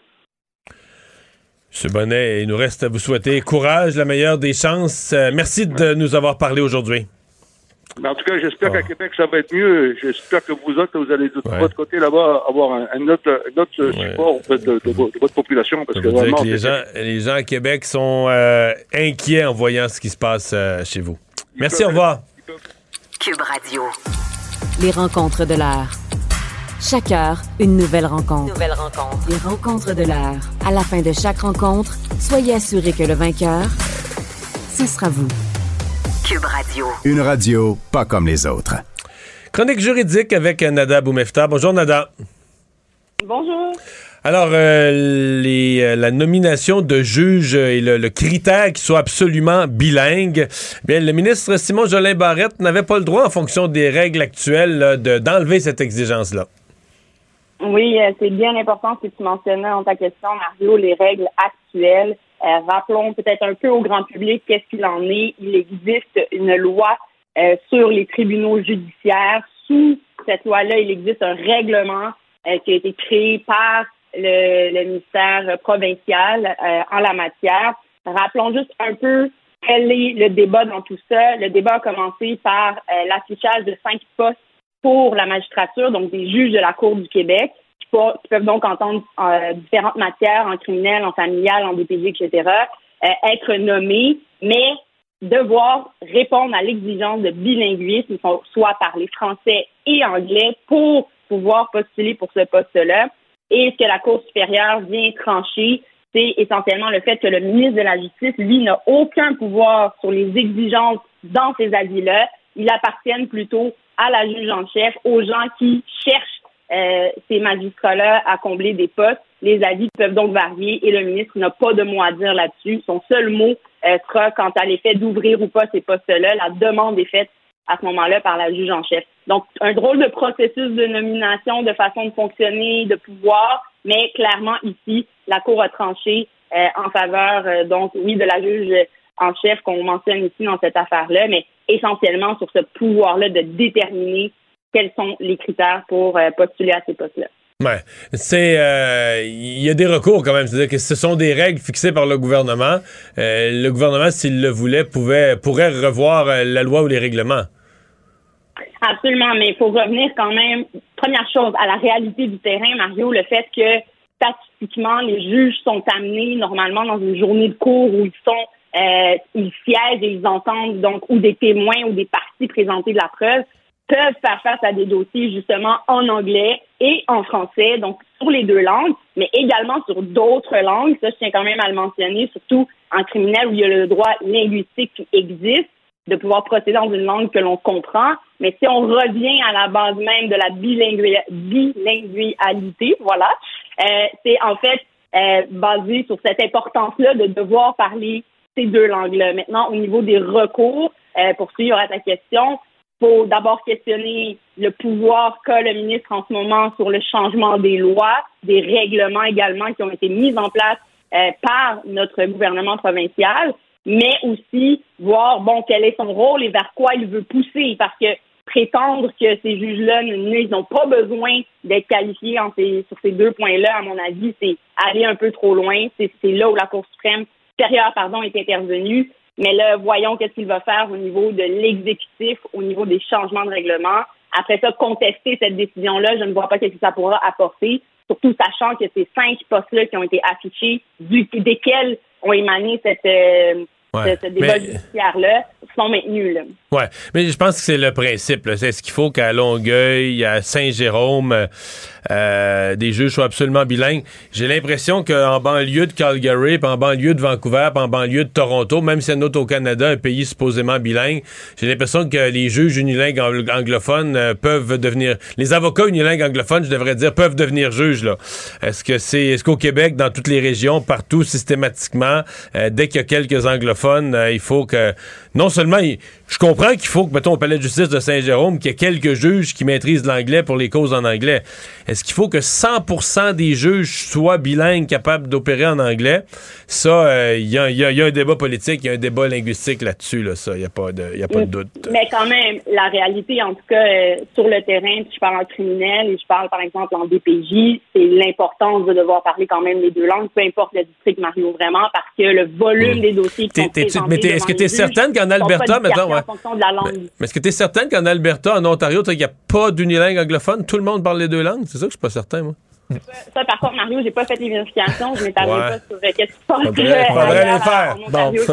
M. Bonnet, il nous reste à vous souhaiter courage, la meilleure des chances. Euh, merci de nous avoir parlé aujourd'hui. en tout cas, j'espère qu'à ah. Québec, ça va être mieux. J'espère que vous autres, vous allez de votre côté là-bas avoir un, autre, support de, votre population. Parce que vraiment, les, gens, les gens à Québec sont euh, inquiets en voyant ce qui se passe euh, chez vous. Merci, au revoir. Cube Radio. Les rencontres de l'art. Chaque heure, une nouvelle rencontre. Nouvelle rencontre. Les rencontres de l'heure. À la fin de chaque rencontre, soyez assurés que le vainqueur, ce sera vous. Cube Radio. Une radio pas comme les autres. Chronique juridique avec Nada Boumefta. Bonjour Nada. Bonjour. Alors, euh, les, euh, la nomination de juge et le, le critère qui soit absolument bilingue, bien, le ministre Simon Jolin Barrette n'avait pas le droit, en fonction des règles actuelles, de- d'enlever cette exigence-là. Oui, euh, c'est bien important ce que tu mentionnais dans ta question, Mario, les règles actuelles. Euh, rappelons peut-être un peu au grand public qu'est-ce qu'il en est. Il existe une loi euh, sur les tribunaux judiciaires. Sous cette loi-là, il existe un règlement euh, qui a été créé par le, le ministère provincial euh, en la matière. Rappelons juste un peu quel est le débat dans tout ça. Le débat a commencé par euh, l'affichage de cinq postes pour la magistrature, donc des juges de la Cour du Québec, qui, peuvent donc entendre euh, différentes matières, en criminel, en familial, en DPJ, etc., euh, être nommés, mais devoir répondre à l'exigence de bilinguisme, so- soit parler français et anglais, pour pouvoir postuler pour ce poste-là. Et ce que la Cour supérieure vient trancher, c'est essentiellement le fait que le ministre de la Justice, lui, n'a aucun pouvoir sur les exigences dans ces avis-là. Il appartiennent plutôt à la juge en chef, aux gens qui cherchent euh, ces magistrats-là à combler des postes. Les avis peuvent donc varier et le ministre n'a pas de mot à dire là-dessus. Son seul mot euh, sera quant à l'effet d'ouvrir ou pas ces postes-là. La demande est faite à ce moment-là par la juge en chef. Donc, un drôle de processus de nomination, de façon de fonctionner, de pouvoir, mais clairement ici, la Cour a tranché euh, en faveur, euh, donc oui, de la juge en chef qu'on mentionne ici dans cette affaire-là, mais essentiellement sur ce pouvoir-là de déterminer quels sont les critères pour euh, postuler à ces postes-là. Ouais. C'est euh, il y a des recours quand même, c'est-à-dire que ce sont des règles fixées par le gouvernement. Euh, le gouvernement, s'il le voulait, pouvait pourrait revoir la loi ou les règlements. Absolument, mais il faut revenir quand même, première chose, à la réalité du terrain, Mario, le fait que statistiquement, les juges sont amenés normalement dans une journée de cours où ils sont, euh, ils siègent et ils entendent donc ou des témoins ou des parties présenter de la preuve, peuvent faire face à des dossiers justement en anglais et en français, donc sur les deux langues, mais également sur d'autres langues. Ça, je tiens quand même à le mentionner, surtout en criminel où il y a le droit linguistique qui existe de pouvoir procéder dans une langue que l'on comprend. Mais si on revient à la base même de la bilingualité, voilà, euh, c'est en fait euh, basé sur cette importance-là de devoir parler ces deux langues-là. Maintenant, au niveau des recours, euh, pour suivre à ta question, faut d'abord questionner le pouvoir qu'a le ministre en ce moment sur le changement des lois, des règlements également qui ont été mis en place euh, par notre gouvernement provincial, mais aussi voir bon quel est son rôle et vers quoi il veut pousser, parce que prétendre que ces juges-là n'ont pas besoin d'être qualifiés sur ces deux points-là, à mon avis, c'est aller un peu trop loin. C'est là où la Cour suprême est intervenue. Mais là, voyons qu'est-ce qu'il va faire au niveau de l'exécutif, au niveau des changements de règlement. Après ça, contester cette décision-là, je ne vois pas ce que ça pourra apporter, surtout sachant que ces cinq postes-là qui ont été affichés, du, desquels ont émané cette, euh, Ouais. ce, ce débat Mais- judiciaire-là, sont maintenus. Là. Ouais, mais je pense que c'est le principe. C'est ce qu'il faut qu'à Longueuil, à Saint-Jérôme, euh, des juges soient absolument bilingues. J'ai l'impression qu'en banlieue de Calgary, puis en banlieue de Vancouver, puis en banlieue de Toronto, même si c'est au Canada, un pays supposément bilingue, j'ai l'impression que les juges unilingues angl- anglophones euh, peuvent devenir, les avocats unilingues anglophones, je devrais dire, peuvent devenir juges là. Est-ce que c'est, est-ce qu'au Québec, dans toutes les régions, partout systématiquement, euh, dès qu'il y a quelques anglophones, euh, il faut que non seulement je comprends qu'il faut que, mettons, au palais de justice de Saint-Jérôme, qu'il y ait quelques juges qui maîtrisent l'anglais pour les causes en anglais. Est-ce qu'il faut que 100% des juges soient bilingues, capables d'opérer en anglais? Ça, euh, il y, a, il y a- il y a un débat politique, il y a un débat linguistique là-dessus, là, ça, il n'y a pas de, y a pas de doute. Mais quand même, la réalité, en tout cas, euh, sur le terrain, puis je parle en criminel et je parle, par exemple, en DPJ, c'est l'importance de devoir parler quand même les deux langues, peu importe le district, Mario, vraiment, parce que le volume des dossiers qui sont présentés mais t'es- est-ce que t'es juges certaine qu'en Alberta, ouais. En fonction de la langue. Mais est-ce que tu es certaine qu'en Alberta, en Ontario, il n'y a pas d'unilingue anglophone? Tout le monde parle les deux langues? C'est ça que je suis pas certain, moi. Ça, par contre, Mario, j'ai pas fait les vérifications. Je m'établis Ouais. pas sur euh, qu'est-ce qui se passe. Faudrait- euh, faudrait ailleurs, les faire. en Ontario.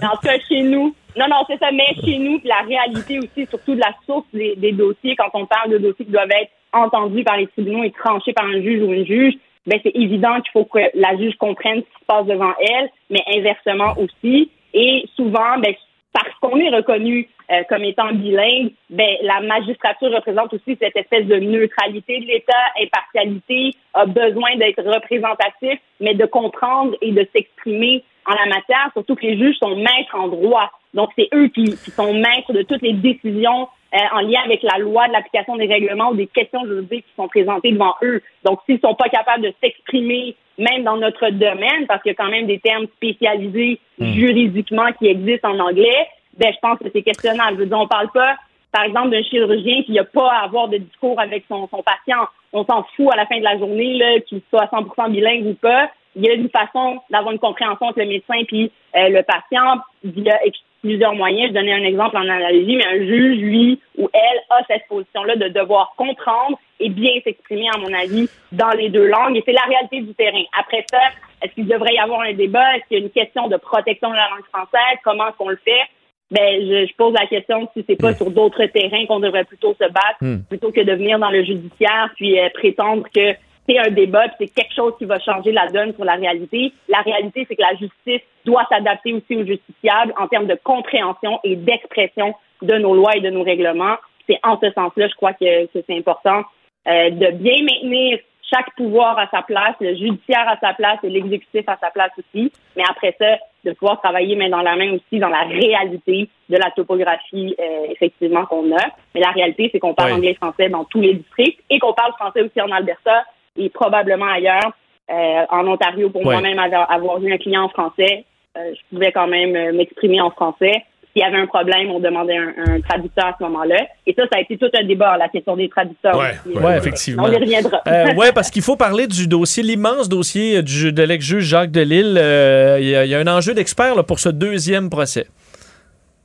Mais en tout cas, chez nous. Non, non, c'est ça. Mais chez nous, puis la réalité aussi, surtout de la source des, des dossiers, quand on parle de dossiers qui doivent être entendus par les tribunaux et tranchés par un juge ou une juge, ben c'est évident qu'il faut que la juge comprenne ce qui se passe devant elle, mais inversement aussi. Et souvent, ben, parce qu'on est reconnu euh, comme étant bilingue, ben, la magistrature représente aussi cette espèce de neutralité de l'État, impartialité, a besoin d'être représentatif, mais de comprendre et de s'exprimer en la matière, surtout que les juges sont maîtres en droit. Donc, c'est eux qui, qui, sont maîtres de toutes les décisions euh, en lien avec la loi, de l'application des règlements ou des questions juridiques qui sont présentées devant eux. Donc, s'ils sont pas capables de s'exprimer, même dans notre domaine, parce qu'il y a quand même des termes spécialisés Hmm. juridiquement qui existent en anglais, ben, je pense que c'est questionnable. Je veux dire, on parle pas, par exemple, d'un chirurgien qui n'a pas à avoir de discours avec son, son patient. On s'en fout à la fin de la journée, là, qu'il soit à 100% bilingue ou pas. Il y a une façon d'avoir une compréhension entre le médecin puis euh, le patient via plusieurs moyens. Je donnais un exemple en analogie, mais un juge, lui ou elle, a cette position-là de devoir comprendre et bien s'exprimer, à mon avis, dans les deux langues. Et c'est la réalité du terrain. Après ça, est-ce qu'il devrait y avoir un débat? Est-ce qu'il y a une question de protection de la langue française? Comment qu'on le fait? Ben, je, je, pose la question si c'est pas sur d'autres terrains qu'on devrait plutôt se battre, Mm. plutôt que de venir dans le judiciaire puis euh, prétendre que c'est un débat, puis c'est quelque chose qui va changer la donne sur la réalité. La réalité, c'est que la justice doit s'adapter aussi aux justiciables en termes de compréhension et d'expression de nos lois et de nos règlements. C'est en ce sens-là, je crois que, que c'est important euh, de bien maintenir chaque pouvoir à sa place, le judiciaire à sa place et l'exécutif à sa place aussi. Mais après ça, de pouvoir travailler main dans la main aussi dans la réalité de la topographie, euh, effectivement, qu'on a. Mais la réalité, c'est qu'on parle Oui. anglais-français dans tous les districts et qu'on parle français aussi en Alberta et probablement ailleurs. Euh, en Ontario, pour moi-même, avoir, avoir eu un client en français, euh, je pouvais quand même euh, m'exprimer en français. S'il y avait un problème, on demandait un, un traducteur à ce moment-là. Et ça, ça a été tout un débat, la question des traducteurs. Ouais, Ouais, effectivement. On y reviendra. Euh, ouais, parce qu'il faut parler du dossier, l'immense dossier du, de l'ex-juge Jacques Delille. Euh, Il y, a- il y a un enjeu d'expert là, pour ce deuxième procès.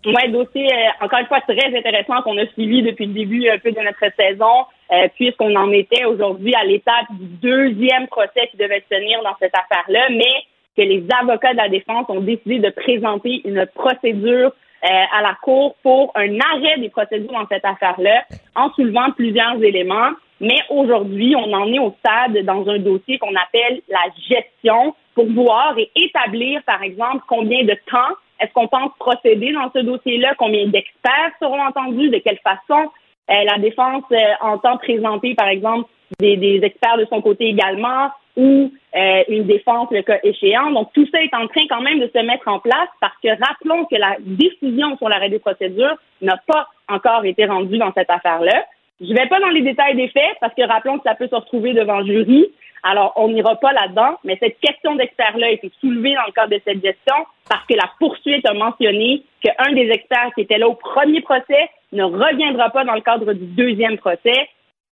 Ouais, dossier, euh, encore une fois, très intéressant qu'on a suivi depuis le début un peu de notre saison, euh, puisqu'on en était aujourd'hui à l'étape du deuxième procès qui devait se tenir dans cette affaire-là, mais que les avocats de la défense ont décidé de présenter une procédure euh, à la Cour pour un arrêt des procédures dans cette affaire-là, en soulevant plusieurs éléments. Mais aujourd'hui, on en est au stade dans un dossier qu'on appelle la gestion pour voir et établir, par exemple, combien de temps est-ce qu'on pense procéder dans ce dossier-là, combien d'experts seront entendus, de quelle façon euh, la défense euh, entend présenter, par exemple, des experts de son côté également, ou euh, une défense le cas échéant. Donc, tout ça est en train quand même de se mettre en place parce que rappelons que la décision sur l'arrêt des procédures n'a pas encore été rendue dans cette affaire-là. Je vais pas dans les détails des faits parce que rappelons que ça peut se retrouver devant jury. Alors, on n'ira pas là-dedans, mais cette question d'experts-là a été soulevée dans le cadre de cette gestion parce que la poursuite a mentionné qu'un des experts qui était là au premier procès ne reviendra pas dans le cadre du deuxième procès,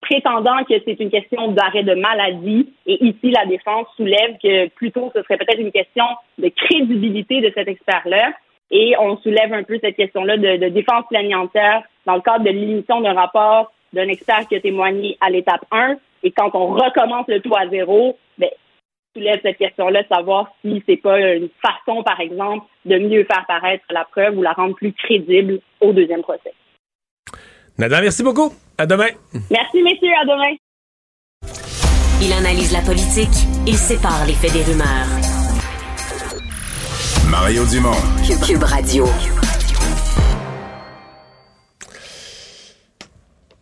prétendant que c'est une question d'arrêt de maladie. Et ici, la défense soulève que plutôt ce serait peut-être une question de crédibilité de cet expert-là. Et on soulève un peu cette question-là de, défense planiantaire dans le cadre de l'émission d'un rapport d'un expert qui a témoigné à l'étape 1. Et quand on recommence le tout à zéro, ben, soulève cette question-là de savoir si c'est pas une façon, par exemple, de mieux faire paraître la preuve ou la rendre plus crédible au deuxième procès. Nada, merci beaucoup. À demain. Merci, messieurs. À demain. Il analyse la politique, il sépare les faits des rumeurs. Mario Dumont. Cube, Cube Radio.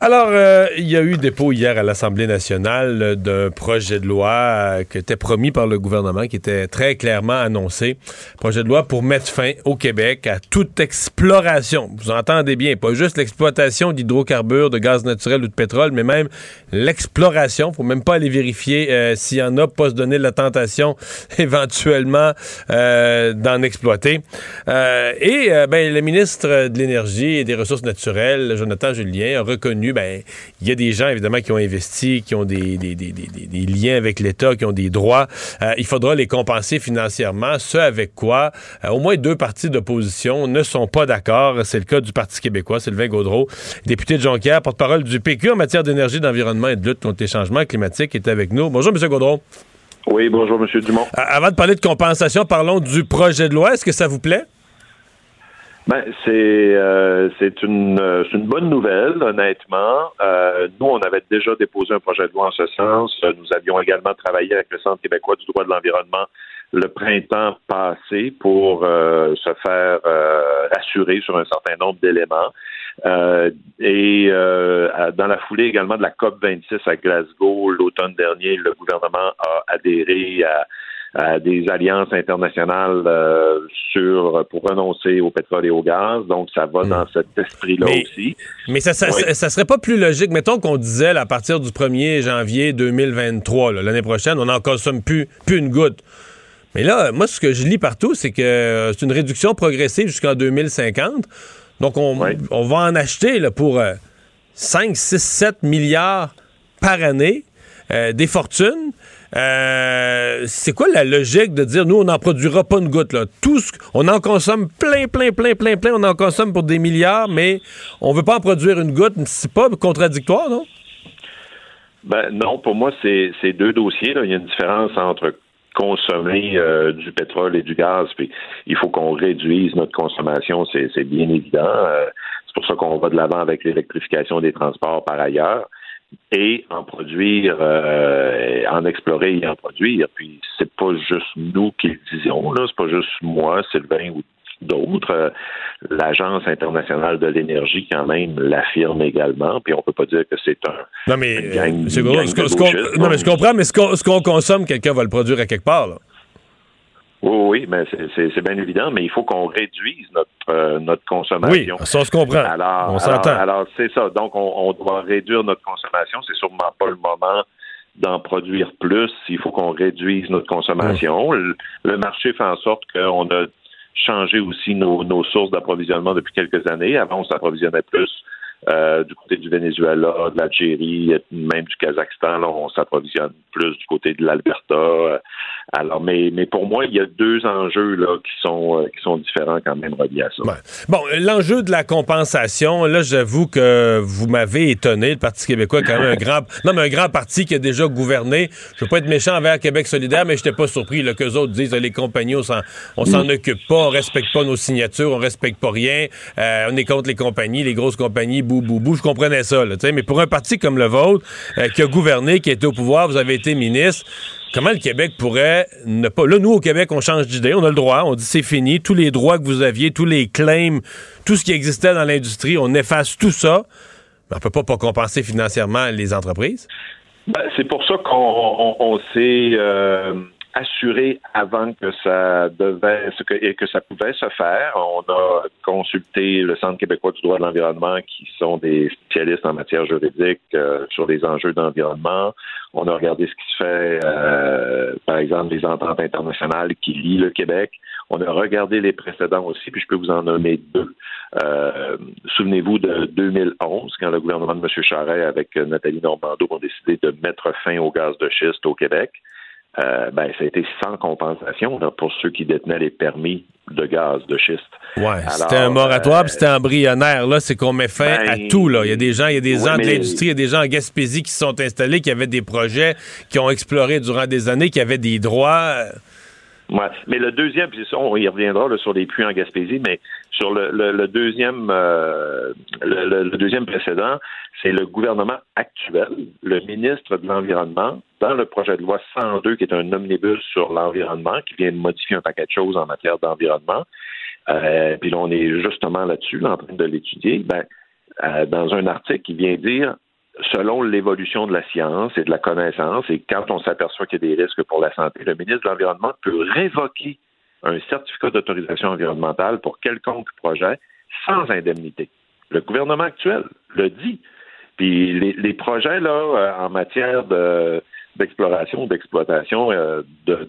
Alors, euh, il y a eu dépôt hier à l'Assemblée nationale euh, d'un projet de loi euh, qui était promis par le gouvernement, qui était très clairement annoncé. Projet de loi pour mettre fin au Québec à toute exploration. Vous entendez bien, pas juste l'exploitation d'hydrocarbures, de gaz naturel ou de pétrole, mais même l'exploration. Faut même pas aller vérifier euh, s'il y en a, pas se donner la tentation éventuellement euh, d'en exploiter. Et ben, le ministre de l'Énergie et des Ressources naturelles, Jonathan Julien, a reconnu, ben, il y a des gens évidemment qui ont investi, qui ont des, des, des, des, des- des liens avec l'État, qui ont des droits. Euh, il faudra les compenser financièrement, ce avec quoi euh, au moins deux partis d'opposition ne sont pas d'accord. C'est le cas du Parti québécois, Sylvain Gaudreau, député de Jonquière, porte-parole du PQ en matière d'énergie, d'environnement et de lutte contre les changements climatiques, est avec nous. Bonjour, M. Gaudreau. Oui, bonjour, M. Dumont. Euh, Avant de parler de compensation, parlons du projet de loi. Est-ce que ça vous plaît? Ben, c'est euh, c'est une, euh, une bonne nouvelle, honnêtement. Euh, nous, on avait déjà déposé un projet de loi en ce sens. Nous avions également travaillé avec le Centre québécois du droit de l'environnement le printemps passé pour euh, se faire euh, rassurer sur un certain nombre d'éléments. Et dans la foulée également de la COP 26 à Glasgow l'automne dernier, le gouvernement a adhéré à à des alliances internationales sur pour renoncer au pétrole et au gaz. Donc, ça va hmm. dans cet esprit-là aussi. Mais ça, ça, ça, serait pas plus logique, mettons qu'on disait à partir du 1er janvier 2023, l'année prochaine, on n'en consomme plus, plus une goutte. Mais là, moi, ce que je lis partout, c'est que euh, c'est une réduction progressive jusqu'en 2050. Donc, on, on, va en acheter là, pour 5, 6, 7 milliards par année, euh, des fortunes. Euh, c'est quoi la logique de dire, nous, on n'en produira pas une goutte, là? Tout ce, on en consomme plein, plein, plein, plein, plein, on en consomme pour des milliards, mais on veut pas en produire une goutte. C'est pas contradictoire, non? Ben non, pour moi, c'est deux dossiers. Il y a une différence entre consommer euh, du pétrole et du gaz, il faut qu'on réduise notre consommation, c'est bien évident. Euh, c'est pour ça qu'on va de l'avant avec l'électrification des transports par ailleurs et en produire, euh, en explorer et en produire. Puis c'est pas juste nous qui le disons, là, c'est pas juste moi, Sylvain ou d'autres. Euh, L'Agence internationale de l'énergie, quand même, l'affirme également. Puis on peut pas dire que c'est un. Non, mais, c'est non, mais je comprends, mais ce qu'on consomme, quelqu'un va le produire à quelque part. Là. Oui, oui, mais c'est bien évident, mais il faut qu'on réduise notre, euh, notre consommation. Oui, ça on se comprend. Alors, on s'entend. Alors, c'est ça. Donc, on, on, doit réduire notre consommation. C'est sûrement pas le moment d'en produire plus. Il faut qu'on réduise notre consommation. Le, le, marché fait en sorte qu'on a changer aussi nos, nos sources d'approvisionnement depuis quelques années. Avant, on s'approvisionnait plus euh, du côté du Venezuela, de l'Algérie, même du Kazakhstan, là, on s'approvisionne plus du côté de l'Alberta. Euh, alors, mais, mais pour moi, il y a deux enjeux là qui sont euh, qui sont différents quand même reliés à ça. Bon, l'enjeu de la compensation, là, j'avoue que vous m'avez étonné. Le Parti québécois est quand même un grand, non, mais un grand parti qui a déjà gouverné. Je veux pas être méchant envers Québec solidaire, mais j'étais pas surpris que qu'eux autres disent les compagnies, on s'en, on s'en occupe pas, on respecte pas nos signatures, on respecte pas rien, on est contre les compagnies, les grosses compagnies je comprenais ça. mais pour un parti comme le vôtre, euh, qui a gouverné, qui était au pouvoir, vous avez été ministre, comment le Québec pourrait ne pas... Là, nous, au Québec, on change d'idée, on a le droit, on dit c'est fini, tous les droits que vous aviez, tous les claims, tout ce qui existait dans l'industrie, on efface tout ça. Mais on peut pas, pas compenser financièrement les entreprises. Ben, c'est pour ça qu'on s'est... Euh, assuré avant que ça devait que, et que ça pouvait se faire. On a consulté le Centre québécois du droit de l'environnement, qui sont des spécialistes en matière juridique euh, sur les enjeux d'environnement. On a regardé ce qui se fait, euh, par exemple, les ententes internationales qui lient le Québec. On a regardé les précédents aussi, puis je peux vous en nommer deux. Euh, souvenez-vous de 2011, quand le gouvernement de M. Charest avec Nathalie Normando ont décidé de mettre fin au gaz de schiste au Québec. Euh, ben, ça a été sans compensation pour ceux qui détenaient les permis de gaz de schiste. Ouais, c'était un moratoire, euh, c'était embryonnaire. Là, c'est qu'on met fin à ben, tout. Là. Il y a des gens, il y a des gens de l'industrie, il y a des gens en Gaspésie qui se sont installés, qui avaient des projets, qui ont exploré durant des années, qui avaient des droits. Mais le deuxième, puis on y reviendra sur les puits en Gaspésie, mais sur le, deuxième euh, le, deuxième précédent, c'est le gouvernement actuel, le ministre de l'Environnement, dans le projet de loi 102, qui est un omnibus sur l'environnement, qui vient de modifier un paquet de choses en matière d'environnement. Euh, puis là, on est justement là-dessus, en train de l'étudier. Ben, euh, dans un article qui vient dire selon l'évolution de la science et de la connaissance, et quand on s'aperçoit qu'il y a des risques pour la santé, le ministre de l'Environnement peut révoquer un certificat d'autorisation environnementale pour quelconque projet sans indemnité. Le gouvernement actuel le dit. Puis les, projets là euh, en matière de d'exploration, d'exploitation euh,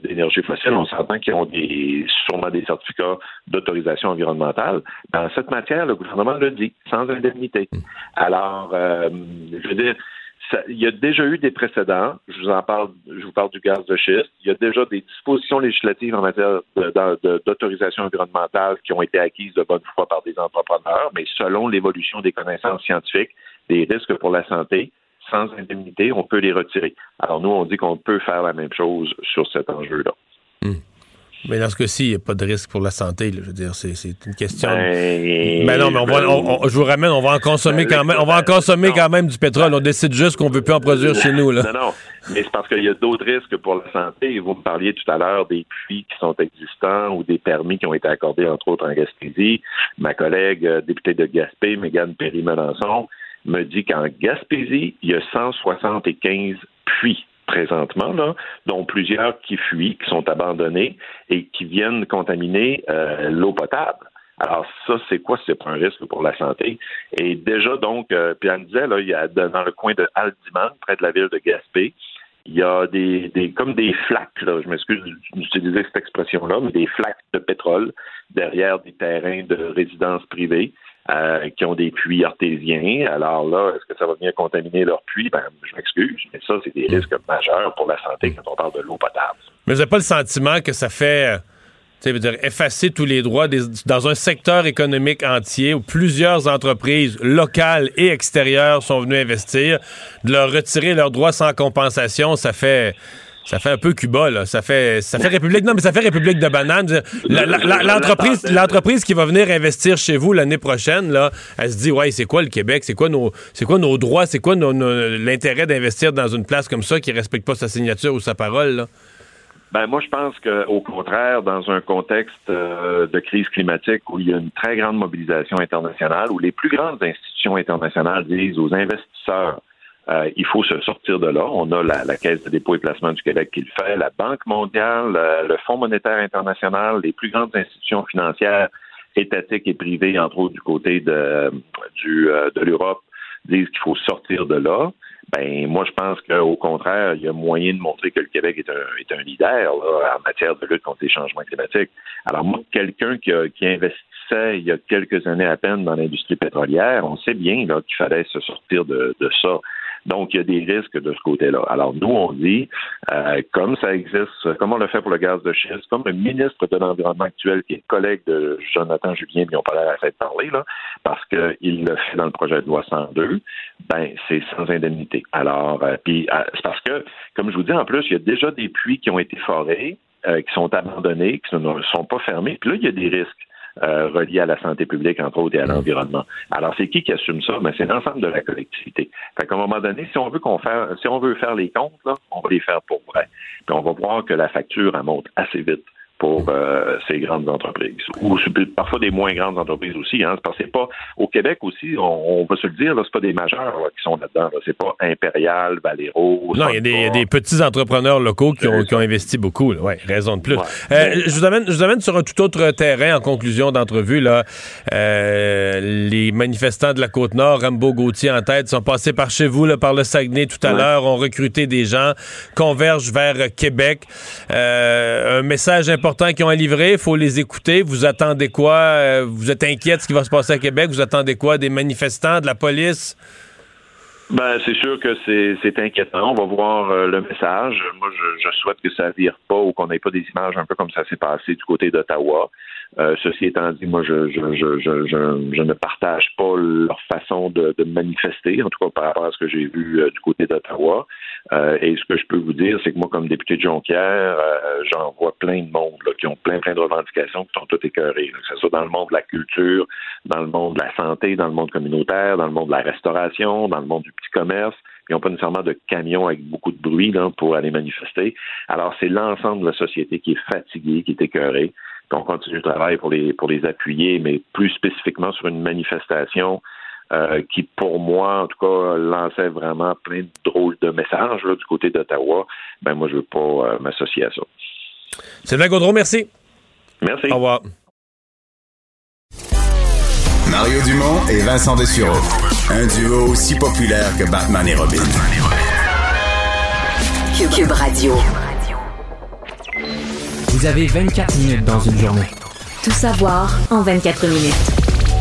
d'énergie fossile, on s'entend qu'ils ont des, sûrement des certificats d'autorisation environnementale. Dans cette matière, le gouvernement le dit, sans indemnité. Alors, euh, je veux dire, il y a déjà eu des précédents. Je vous en parle, je vous parle du gaz de schiste. Il y a déjà des dispositions législatives en matière d'autorisation environnementale qui ont été acquises de bonne foi par des entrepreneurs, mais selon l'évolution des connaissances scientifiques, des risques pour la santé, sans indemnité, on peut les retirer. Alors nous, on dit qu'on peut faire la même chose sur cet enjeu-là. Hmm. Mais dans ce cas-ci, il n'y a pas de risque pour la santé. là. Je veux dire, c'est une question. Ben, Ben non, mais on va, on- on- je vous ramène, on va en consommer Ben, quand même. On va en consommer non. quand même du pétrole. On décide juste qu'on veut plus en produire chez nous. Là. Non, non. Mais c'est parce qu'il y a d'autres risques pour la santé. Vous me parliez tout à l'heure des puits qui sont existants ou des permis qui ont été accordés, entre autres, en Gaspésie. Ma collègue euh, députée de Gaspé, Mégane Perry-Melançon, me dit qu'en Gaspésie, il y a 175 puits présentement, là, dont plusieurs qui fuient, qui sont abandonnés et qui viennent contaminer euh, l'eau potable. Alors ça, c'est quoi? C'est pas un risque pour la santé. Et déjà, donc, euh, puis elle me disait, là, il y a dans le coin de Aldiman, près de la ville de Gaspé, il y a des, comme des flaques, je m'excuse d'utiliser cette expression-là, mais des flaques de pétrole derrière des terrains de résidence privée euh, qui ont des puits artésiens. Alors là, est-ce que ça va venir contaminer leurs puits? Ben, je m'excuse, mais ça, c'est des risques majeurs pour la santé quand on parle de l'eau potable. Mais vous n'avez pas le sentiment que ça fait euh, veut dire, effacer tous les droits dans un secteur économique entier où plusieurs entreprises locales et extérieures sont venues investir, de leur retirer leurs droits sans compensation, ça fait. Ça fait un peu Cuba, là. Ça fait, ça fait République. Non, mais ça fait République de banane. La- la- la- L'entreprise qui va venir investir chez vous l'année prochaine, là, elle se dit Ouais, c'est quoi le Québec? C'est quoi nos, quoi nos droits? C'est quoi l'intérêt d'investir dans une place comme ça qui respecte pas sa signature ou sa parole? Ben moi, je pense qu'au contraire, dans un contexte euh, de crise climatique où il y a une très grande mobilisation internationale, où les plus grandes institutions internationales disent aux investisseurs euh, il faut se sortir de là. On a la, la Caisse de dépôt et placement du Québec qui le fait, la Banque mondiale, euh, le Fonds monétaire international, les plus grandes institutions financières étatiques et privées, entre autres du côté de, du, euh, de l'Europe, disent qu'il faut sortir de là. Ben, moi, je pense qu'au contraire, il y a moyen de montrer que le Québec est un, est un leader là, en matière de lutte contre les changements climatiques. Alors, moi, quelqu'un qui, qui investissait il y a quelques années à peine dans l'industrie pétrolière, on sait bien qu'il fallait se sortir de, de ça. Donc, il y a des risques de ce côté-là. Alors, nous, on dit, euh, comme ça existe, comme on le fait pour le gaz de schiste, comme le ministre de l'Environnement actuel, qui est collègue de Jonathan Julien, mais pas l'air à de parler, là, parce qu'il le fait dans le projet de loi 102, ben, c'est sans indemnité. Alors, euh, puis, euh, c'est parce que, comme je vous dis, en plus, il y a déjà des puits qui ont été forés, euh, qui sont abandonnés, qui ne sont pas fermés, puis là, il y a des risques. Euh, reliés à la santé publique, entre autres, et à l'environnement. Alors, c'est qui qui assume ça? Ben, c'est l'ensemble de la collectivité. Fait qu'à un moment donné, si on veut qu'on faire, si on veut faire les comptes, là, on va les faire pour vrai. Puis on va voir que la facture, elle monte assez vite pour euh, ces grandes entreprises. Ou parfois des moins grandes entreprises aussi. Hein, parce que pas au Québec aussi, on, on va se le dire, là, c'est pas des majeurs là, qui sont là-dedans. Là. C'est pas Impérial, Valero. Non, il y a des, petits entrepreneurs locaux qui ont, qui ont investi beaucoup. Oui, raison de plus. Euh, je, vous amène, je vous amène sur un tout autre terrain en conclusion d'entrevue. Là. Euh, les manifestants de la Côte-Nord, Rambo Gauthier en tête, sont passés par chez vous, là, par le Saguenay tout à Ouais. l'heure, ont recruté des gens, convergent vers Québec. Un message important qu'ils ont à livrer, il faut les écouter. Vous attendez quoi? Euh, vous êtes inquiet de ce qui va se passer à Québec? Vous attendez quoi? Des manifestants, de la police? Ben, c'est sûr que c'est, inquiétant. On va voir euh, le message. Moi, je, souhaite que ça vire pas ou qu'on n'ait pas des images un peu comme ça s'est passé du côté d'Ottawa. Euh, ceci étant dit, moi, je, ne partage pas leur façon de, manifester, en tout cas par rapport à ce que j'ai vu du côté d'Ottawa. Euh, et ce que je peux vous dire, c'est que moi, comme député de Jonquière, euh, j'en vois plein de monde là, qui ont plein, plein de revendications qui sont toutes écœurées, là, que ce soit dans le monde de la culture, dans le monde de la santé, dans le monde communautaire, dans le monde de la restauration, dans le monde du petit commerce. Ils n'ont pas nécessairement de camions avec beaucoup de bruit là, pour aller manifester. Alors, c'est l'ensemble de la société qui est fatiguée, qui est écœurée. On continue le travail pour les, pour les appuyer, mais plus spécifiquement sur une manifestation euh, qui, pour moi, en tout cas, lançait vraiment plein de drôles de messages là, du côté d'Ottawa. Ben moi, je veux pas euh, m'associer à ça. Sylvain Gaudreau, merci. Merci. Au revoir. Mario Dumont et Vincent Dessureau. Un duo aussi populaire que Batman et Robin. Cube, Cube Radio. Vous avez 24 minutes dans une journée. Tout savoir en 24 minutes.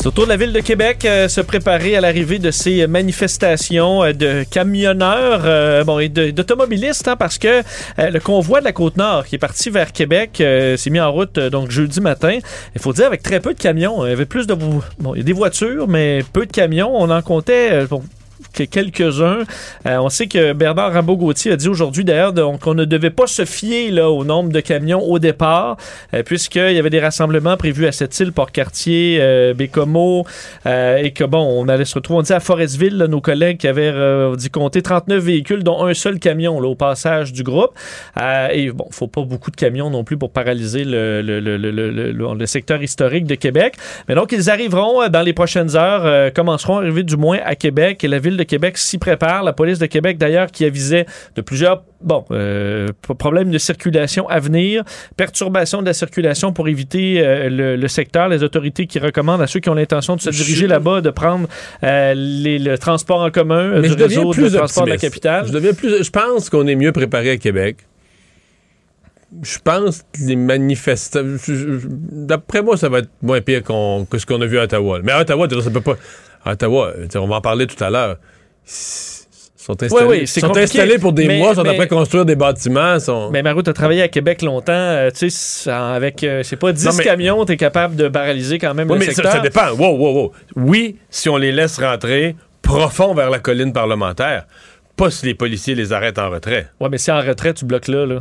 C'est au tour de la ville de Québec euh, se préparer à l'arrivée de ces manifestations euh, de camionneurs euh, bon, et d'automobilistes, hein, parce que euh, le convoi de la Côte-Nord qui est parti vers Québec s'est mis en route donc jeudi matin. Il faut dire avec très peu de camions. Il y avait plus de... Bon, il y a des voitures, mais peu de camions. On en comptait... bon, que quelques-uns. Euh, on sait que Bernard Rambaud-Gauthier a dit aujourd'hui d'ailleurs de- qu'on ne devait pas se fier là, au nombre de camions au départ, euh, puisqu'il y avait des rassemblements prévus à cette île, Port-Cartier, euh, Bécomo, euh, et que bon, on allait se retrouver, on dit à Forestville, nos collègues qui avaient euh, dit compter 39 véhicules, dont un seul camion au passage du groupe. Et bon, faut pas beaucoup de camions non plus pour paralyser le, le, le, le, secteur historique de Québec. Mais donc, ils arriveront dans les prochaines heures, commenceront à arriver du moins à Québec et la ville de Québec s'y prépare. La police de Québec, d'ailleurs, qui avisait de plusieurs bon, euh, problèmes de circulation à venir, perturbation de la circulation pour éviter euh, le, le secteur, les autorités qui recommandent à ceux qui ont l'intention de se diriger là-bas de prendre euh, les, le transport en commun Mais du réseau de plus transport de la capitale. Je deviens plus. Je pense qu'on est mieux préparé à Québec. Je pense que les manifestants. D'après moi, ça va être moins pire que ce qu'on a vu à Ottawa. Mais à Ottawa, ça peut pas. À Ottawa, on va en parler tout à l'heure. Ils sont installés, Oui, oui, c'est sont installés pour des mais- mois, sont mais- après construire des bâtiments. Sont... Mais Marout, tu as travaillé à Québec longtemps. euh, tu sais, avec, euh, je sais pas, 10 Non, mais- camions, tu es capable de paralyser quand même Oui, le mais ça, secteur. ça dépend. Wow, wow, wow. Oui, si on les laisse rentrer profond vers la colline parlementaire, pas si les policiers les arrêtent en retrait. Ouais, mais si en retrait, tu bloques là, là.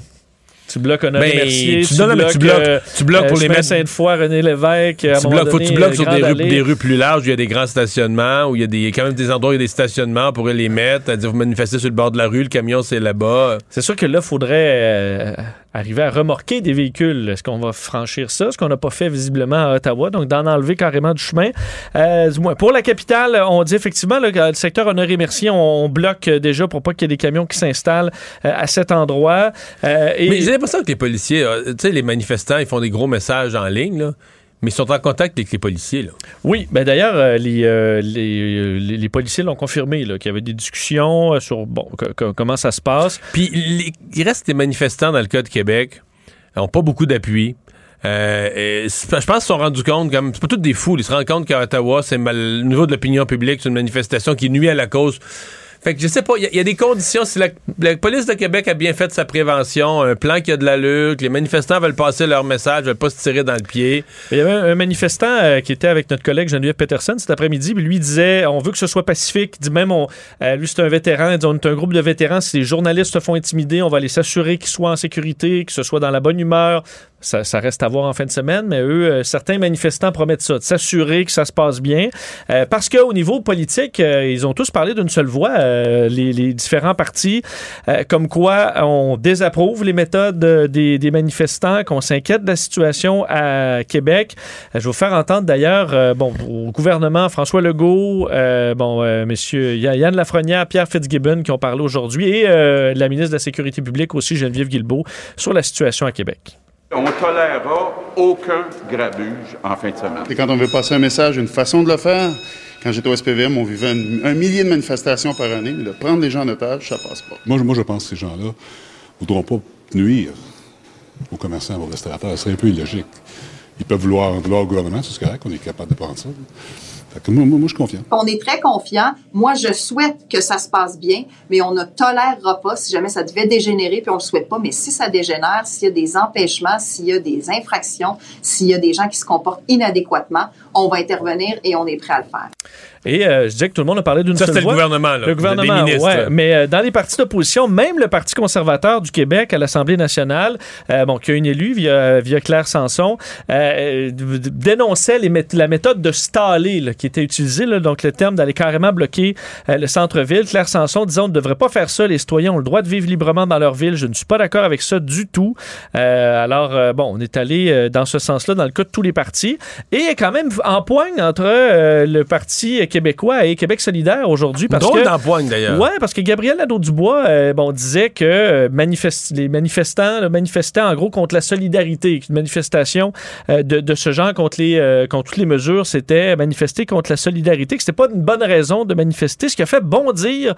Tu bloques Honoré Ben, Mercier, tu- tu bloques, bloques- euh, tu bloques pour euh, les mettre- Sainte-Foy, René Lévesque. à Tu bloques, faut que tu bloques euh, sur des rues, Allée. des rues plus larges où il y a des grands stationnements, où il y a des, quand même des endroits où il y a des stationnements, on pourrait les mettre. C'est-à-dire, vous manifestez sur le bord de la rue, le camion, c'est là-bas. C'est sûr que là, il faudrait euh, arriver à remorquer des véhicules. Est-ce qu'on va franchir ça? Ce qu'on n'a pas fait visiblement à Ottawa, donc d'en enlever carrément du chemin. Euh, du moins, pour la capitale, on dit effectivement que le secteur Honoré-Mercier, on, on bloque euh, déjà pour pas qu'il y ait des camions qui s'installent euh, à cet endroit. Euh, et- Mais j'ai l'impression que les policiers, euh, tu sais, les manifestants, ils font des gros messages en ligne, là, mais ils sont en contact avec les policiers. Là. Oui, ben d'ailleurs, euh, les, euh, les, euh, les- les policiers l'ont confirmé, qu'il y avait des discussions sur bon, co- co- comment ça se passe. Puis les- il reste des manifestants dans le cas de Québec, n'ont pas beaucoup d'appui. Euh, et je pense qu'ils se sont rendus compte, comme c'est pas tous des fous, ils se rendent compte qu'à Ottawa, c'est mal, au niveau de l'opinion publique, c'est une manifestation qui nuit à la cause. Fait que je sais pas, il y a- des conditions. Si la, la police de Québec a bien fait sa prévention, un plan qui a de l'allure, que les manifestants veulent passer leur message, veulent pas se tirer dans le pied. Il y avait un, manifestant euh, qui était avec notre collègue Geneviève Peterson cet après-midi, lui disait on veut que ce soit pacifique. Il dit même, euh, lui c'est un vétéran, il dit on est un groupe de vétérans, si les journalistes se font intimider, on va aller s'assurer qu'ils soient en sécurité, que ce soit dans la bonne humeur. Ça, reste à voir en fin de semaine, mais eux, euh, certains manifestants promettent ça, de s'assurer que ça se passe bien. Parce qu'au niveau politique, ils ont tous parlé d'une seule voix, les, les différents partis, euh, comme quoi on désapprouve les méthodes euh, des, des manifestants, qu'on s'inquiète de la situation à Québec. Euh, je vais vous faire entendre d'ailleurs, euh, bon, au gouvernement, François Legault, euh, bon, euh, messieurs Ya- Yann Lafrenière, Pierre Fitzgibbon qui ont parlé aujourd'hui, et euh, la ministre de la Sécurité publique aussi, Geneviève Guilbeault, sur la situation à Québec. On tolérera aucun grabuge en fin de semaine. Et quand on veut passer un message, une façon de le faire, quand j'étais au SPVM, on vivait un, un millier de manifestations par année, mais de prendre les gens en otage, ça passe pas. Moi, je- moi, je pense que ces gens-là ne voudront pas nuire aux commerçants, aux restaurateurs. Ce serait un peu illogique. Ils peuvent vouloir, vouloir au gouvernement, c'est correct, on est capable de prendre ça. Fait que moi, moi, moi, je suis confiant. On est très confiant. Moi, je souhaite que ça se passe bien, mais on ne tolérera pas si jamais ça devait dégénérer, puis on le souhaite pas. Mais si ça dégénère, s'il y a des empêchements, s'il y a des infractions, s'il y a des gens qui se comportent inadéquatement, on va intervenir et on est prêt à le faire. Et euh, je disais que tout le monde a parlé d'une Ça, seule c'était le voix. gouvernement, là. Le gouvernement, ministres, ouais. là. Mais euh, dans les partis d'opposition, même le Parti conservateur du Québec à l'Assemblée nationale, euh, bon, qui a une élue via, via Claire Sanson, euh, dénonçait les la méthode de staller là, qui était utilisée, là, donc le terme d'aller carrément bloquer euh, le centre-ville. Claire Sanson disait on ne devrait pas faire ça, les citoyens ont le droit de vivre librement dans leur ville. Je ne suis pas d'accord avec ça du tout. Euh, alors, euh, bon, on est allé euh, dans ce sens-là dans le cas de tous les partis. Et quand même en poigne entre euh, le Parti québécois et Québec solidaire aujourd'hui. parce Drôle d'empoigne, d'ailleurs. Ouais, parce que Gabriel Nadeau-Dubois euh, bon, disait que euh, les manifestants là, manifestaient en gros contre la solidarité, qu'une manifestation euh, de, de ce genre contre, les, contre toutes les mesures, c'était manifester contre la solidarité, que c'était pas une bonne raison de manifester, ce qui a fait bondir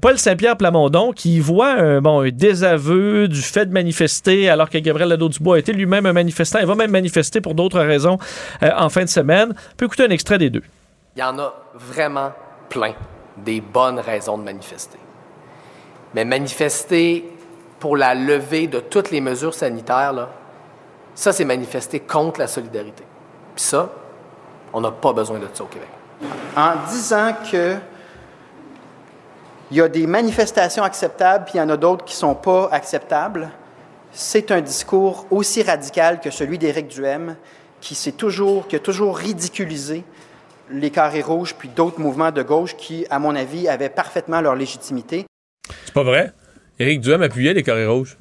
Paul Saint-Pierre Plamondon, qui voit un, bon, un désaveu du fait de manifester, alors que Gabriel Nadeau-Dubois a été lui-même un manifestant. Il va même manifester pour d'autres raisons en fin de semaine. On peut écouter un extrait des deux. Il y en a vraiment plein des bonnes raisons de manifester. Mais manifester pour la levée de toutes les mesures sanitaires, là, ça, c'est manifester contre la solidarité. Puis ça, on n'a pas besoin de ça au Québec. En disant que il y a des manifestations acceptables, puis il y en a d'autres qui ne sont pas acceptables, c'est un discours aussi radical que celui d'Éric Duhem, qui, toujours, qui a toujours ridiculisé les carrés rouges, puis d'autres mouvements de gauche qui, à mon avis, avaient parfaitement leur légitimité. C'est pas vrai? Éric Duhem appuyait les carrés rouges.